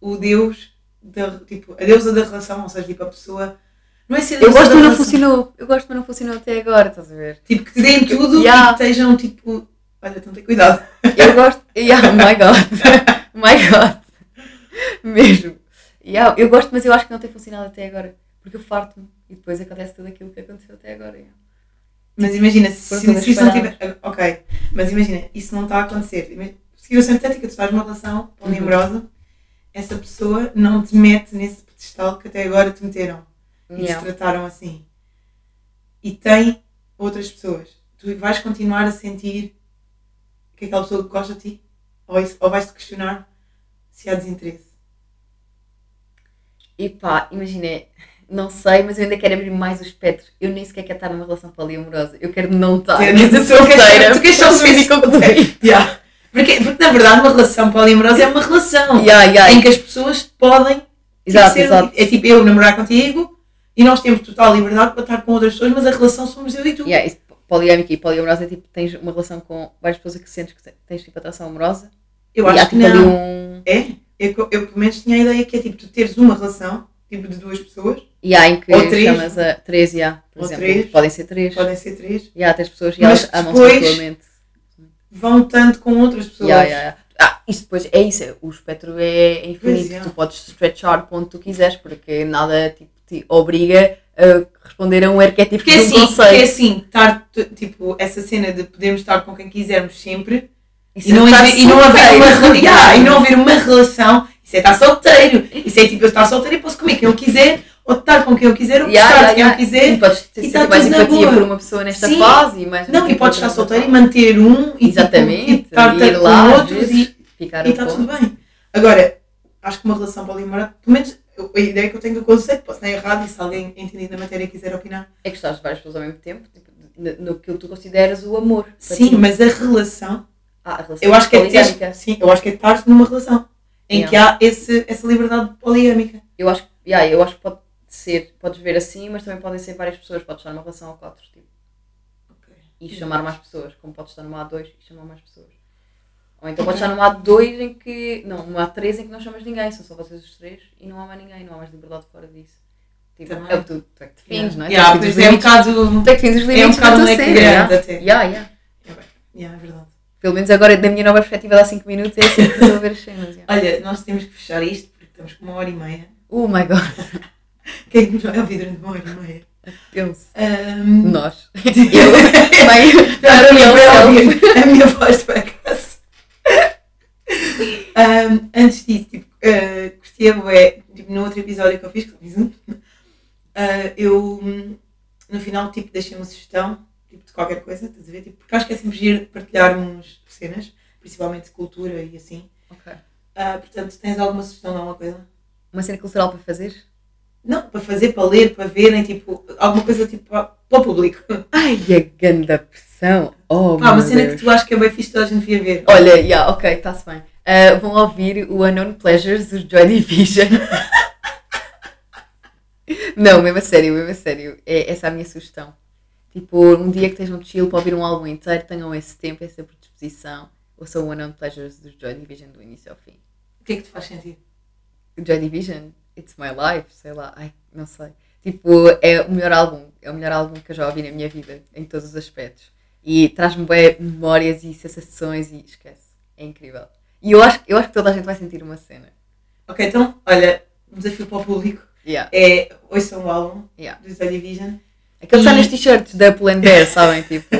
S2: o deus, da, tipo, a deusa da relação, ou seja, tipo a pessoa. Não é ser
S3: Eu gosto, mas não funcionou. Eu gosto, mas não funcionou até agora, estás a ver?
S2: Tipo, que te deem tudo
S3: Yeah.
S2: e que estejam tipo. Olha, então tem cuidado.
S3: Eu gosto. Yeah, oh my god. Oh my god. Mesmo. Yeah, eu gosto, mas eu acho que não tem funcionado até agora. Porque eu farto-me. E depois acontece tudo aquilo que aconteceu até agora. yeah.
S2: Mas imagina, se,
S3: Foram
S2: se, se isso não tiver. Ok, mas imagina, isso não está a acontecer. Situação hipotética, tu estás numa relação poliamorosa, essa pessoa não te mete nesse pedestal que até agora te meteram e te
S3: Yeah.
S2: trataram assim. E tem outras pessoas. Tu vais continuar a sentir que aquela pessoa gosta de ti? Ou, isso- ou vais-te questionar se há desinteresse?
S3: E pá, imagina, não sei, mas eu ainda quero abrir mais o espectro. Eu nem sequer quero estar numa relação poliamorosa. Eu quero não estar. Ser
S2: tu queres-
S3: solteira.
S2: tu queres só ser
S3: concluir.
S2: Yeah. Porque, porque na verdade uma relação poliamorosa é uma relação
S3: Yeah, yeah.
S2: em que as pessoas podem
S3: Exato,
S2: ser-
S3: exato.
S2: É tipo eu namorar contigo e nós temos total liberdade para estar com outras pessoas, mas a relação somos eu e tu.
S3: Yeah, poliâmica e poliamorosa é tipo, tens uma relação com várias pessoas que sentes que tens tipo atração amorosa.
S2: Eu
S3: e há
S2: acho que
S3: tipo
S2: não.
S3: um.
S2: É? Eu, eu pelo menos tinha a ideia que é tipo tu teres uma relação, tipo de duas pessoas,
S3: E há em que
S2: Ou três.
S3: chamas a três, yeah, por
S2: Ou
S3: exemplo.
S2: três.
S3: Podem ser três.
S2: podem ser três,
S3: E há tens pessoas e elas amam-se mutuamente.
S2: vão tanto com outras pessoas.
S3: Yeah, yeah. Ah, isso depois é isso, é- o espectro é infinito.
S2: Pois é.
S3: Tu podes stretchar para onde tu quiseres, porque nada tipo, te obriga a responder a um arquétipo
S2: Porque é
S3: de um
S2: assim, porque é
S3: conceito.
S2: assim, estar, tipo, essa cena de podermos estar com quem quisermos sempre
S3: Isso
S2: e não,
S3: é estar
S2: haver, e, não haver uma, Yeah, e não haver uma relação, isso é estar solteiro. Isso é tipo eu estar solteiro e posso comer quem eu quiser, ou estar com quem eu quiser, ou
S3: Yeah,
S2: gostar
S3: yeah,
S2: quem
S3: yeah.
S2: eu quiser.
S3: E podes ter
S2: e tá
S3: mais empatia por uma pessoa nesta
S2: Sim.
S3: fase e mais
S2: Não, e podes estar solteiro e manter um e,
S3: Exatamente.
S2: tipo, e estar
S3: e ir
S2: com
S3: lá às
S2: outros
S3: vezes,
S2: e
S3: ficar
S2: e
S3: um
S2: está
S3: pouco.
S2: tudo bem. Agora, acho que uma relação poliamorosa, pelo menos a ideia que eu tenho do conceito, posso estar errado e se alguém entendido da matéria quiser opinar.
S3: É que estás várias pessoas ao mesmo tempo, tipo, no, que tu consideras o amor.
S2: Sim,
S3: ti.
S2: mas a relação,
S3: Ah, a relação
S2: eu acho que é ter, sim, eu acho que é estar numa relação em que há esse, essa liberdade poligâmica.
S3: Eu acho, que- yeah, eu acho que pode ser, podes ver assim, mas também podem ser várias pessoas. Podes estar numa relação a quatro, tipo, e chamar mais pessoas, como podes estar numa A2 e chamar mais pessoas. Ou então podes estar numa A2 em que. Não, numa A3 em que não chamas ninguém, são só vocês os três e não há mais ninguém, não há mais liberdade fora disso. Tipo,
S2: Também.
S3: é o tu, tu é que defines, não é?
S2: Yeah,
S3: tu defines
S2: é um
S3: limites,
S2: bocado.
S3: tu é que defines os
S2: É um
S3: limites
S2: bocado um leque
S3: cena,
S2: grande
S3: yeah.
S2: até.
S3: Yeah, yeah.
S2: Yeah, é verdade.
S3: Pelo menos agora, da minha nova perspectiva, há 5 minutos, é assim que estou a ver as cenas. yeah.
S2: Olha, nós temos que fechar isto porque estamos com uma hora e meia.
S3: Oh my god,
S2: Quem é que nos vai ouvir durante uma hora e meia?
S3: penso.
S2: Ahm,
S3: Nós. Eu, meio. A minha
S2: voz de backup. Ahm, antes disso, tipo, uh, gostei, bué, tipo, no outro episódio que eu fiz, que eu fiz um, ah, eu no final tipo, deixei uma sugestão tipo, de qualquer coisa, estás a ver? Tipo, porque acho que é sempre giro partilharmos cenas, principalmente de cultura e assim.
S3: Ok.
S2: Ah, portanto, tens alguma sugestão de alguma coisa?
S3: Uma cena cultural para fazer?
S2: Não, para fazer, para ler, para verem, tipo, alguma coisa tipo para, para o público.
S3: Ai, a grande pressão. Oh,
S2: Pá, uma cena
S3: Deus.
S2: que tu achas que é bem fixe toda a gente devia ver.
S3: Olha, yeah, ok, está-se bem. Ah, vão ouvir o Unknown Pleasures dos Joy Division. Não, mesmo a sério, mesmo a sério. É, essa é a minha sugestão. Tipo, um dia que estejam chill para ouvir um álbum inteiro, tenham esse tempo, essa predisposição. Ouçam o Unknown Pleasures dos Joy Division do início ao fim.
S2: O que é que te faz sentido?
S3: Joy Division, It's My Life, sei lá, ai, não sei. Tipo, é o melhor álbum, é o melhor álbum que eu já ouvi na minha vida, em todos os aspectos. E traz-me bem memórias e sensações e esquece. É incrível. E eu acho, eu acho que toda a gente vai sentir uma cena.
S2: Ok, então, olha, um desafio para o público
S3: Yeah,
S2: é ouçam o álbum
S3: yeah.
S2: do Joy Division,
S3: Aqueles que estão
S2: E-
S3: nas t-shirts da Pull and Bear, sabem? Tipo,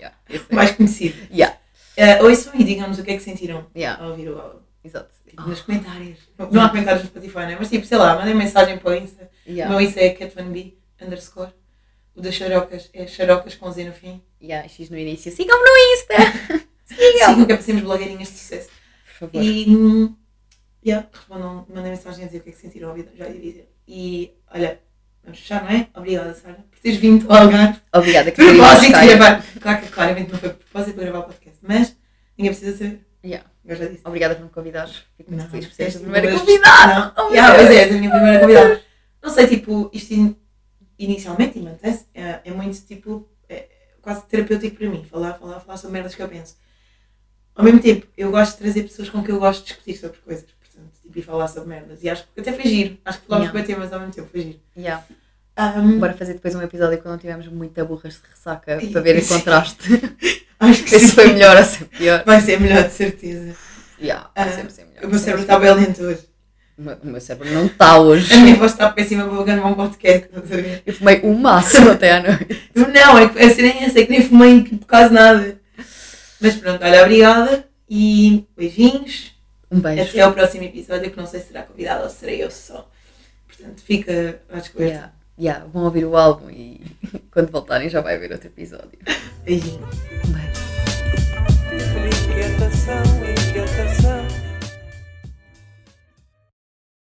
S3: yeah, é.
S2: mais conhecido.
S3: Yeah.
S2: Uh, ouçam e digam-nos o que é que sentiram
S3: Yeah,
S2: ao ouvir o álbum.
S3: exato.
S2: Tipo, nos comentários. Não, não há comentários no Spotify, né? Mas tipo, sei lá, mandem mensagem para o Insta. O
S3: Yeah,
S2: meu Insta é cat1b underscore. O das xarocas é xarocas com Z no fim.
S3: yeah, X no início. Sigam-me no Insta! Sigam!
S2: Sigam que é para sermos blogueirinhas de sucesso.
S3: Por favor.
S2: E yeah, respondam, mandem mensagem a dizer o que é que sentiram ao já dividir. E olha, vamos fechar, não é? Obrigada, Sara, por teres vindo ao Algarve.
S3: Obrigada,
S2: Propósito de
S3: Catarina.
S2: gravar. Claro que claramente não foi propósito para gravar o podcast, mas ninguém precisa saber.
S3: Yeah.
S2: Eu já disse.
S3: Obrigada por me convidares. Fico muito feliz por seres a primeira convidada. Oh,
S2: Yeah, pois é, és a minha primeira convidada. Não sei, tipo, isto in- inicialmente e mantém-se. É, é muito tipo, é quase terapêutico para mim. Falar, falar, falar sobre merdas que eu penso. Ao mesmo tempo, eu gosto de trazer pessoas com quem eu gosto de discutir sobre coisas. Portanto, tipo, e falar sobre merdas. E acho que até foi giro. Acho que falámos
S3: Yeah.
S2: yeah. temas ao mesmo tempo, foi giro.
S3: Yeah.
S2: Um,
S3: Bora fazer depois um episódio quando não tivermos muita burras de ressaca para ver o contraste.
S2: acho que
S3: se foi melhor ou se pior.
S2: Vai ser melhor, de certeza.
S3: Yeah, vai
S2: Ah,
S3: sempre ser melhor.
S2: O meu cérebro está bem lento hoje.
S3: O meu- cérebro não está hoje.
S2: A minha voz está péssima para gravar um podcast.
S3: Eu fumei o máximo até à noite.
S2: Não, é que a cena é essa, é que nem fumei por quase nada. Mas pronto, olha, obrigada e beijinhos.
S3: Um beijo.
S2: Até ao próximo episódio, que não sei se será convidada ou serei eu só. Portanto, fica à descoberta.
S3: Yeah, yeah, vão ouvir o álbum e quando voltarem já vai haver outro episódio.
S2: Beijinhos.
S3: Um beijo.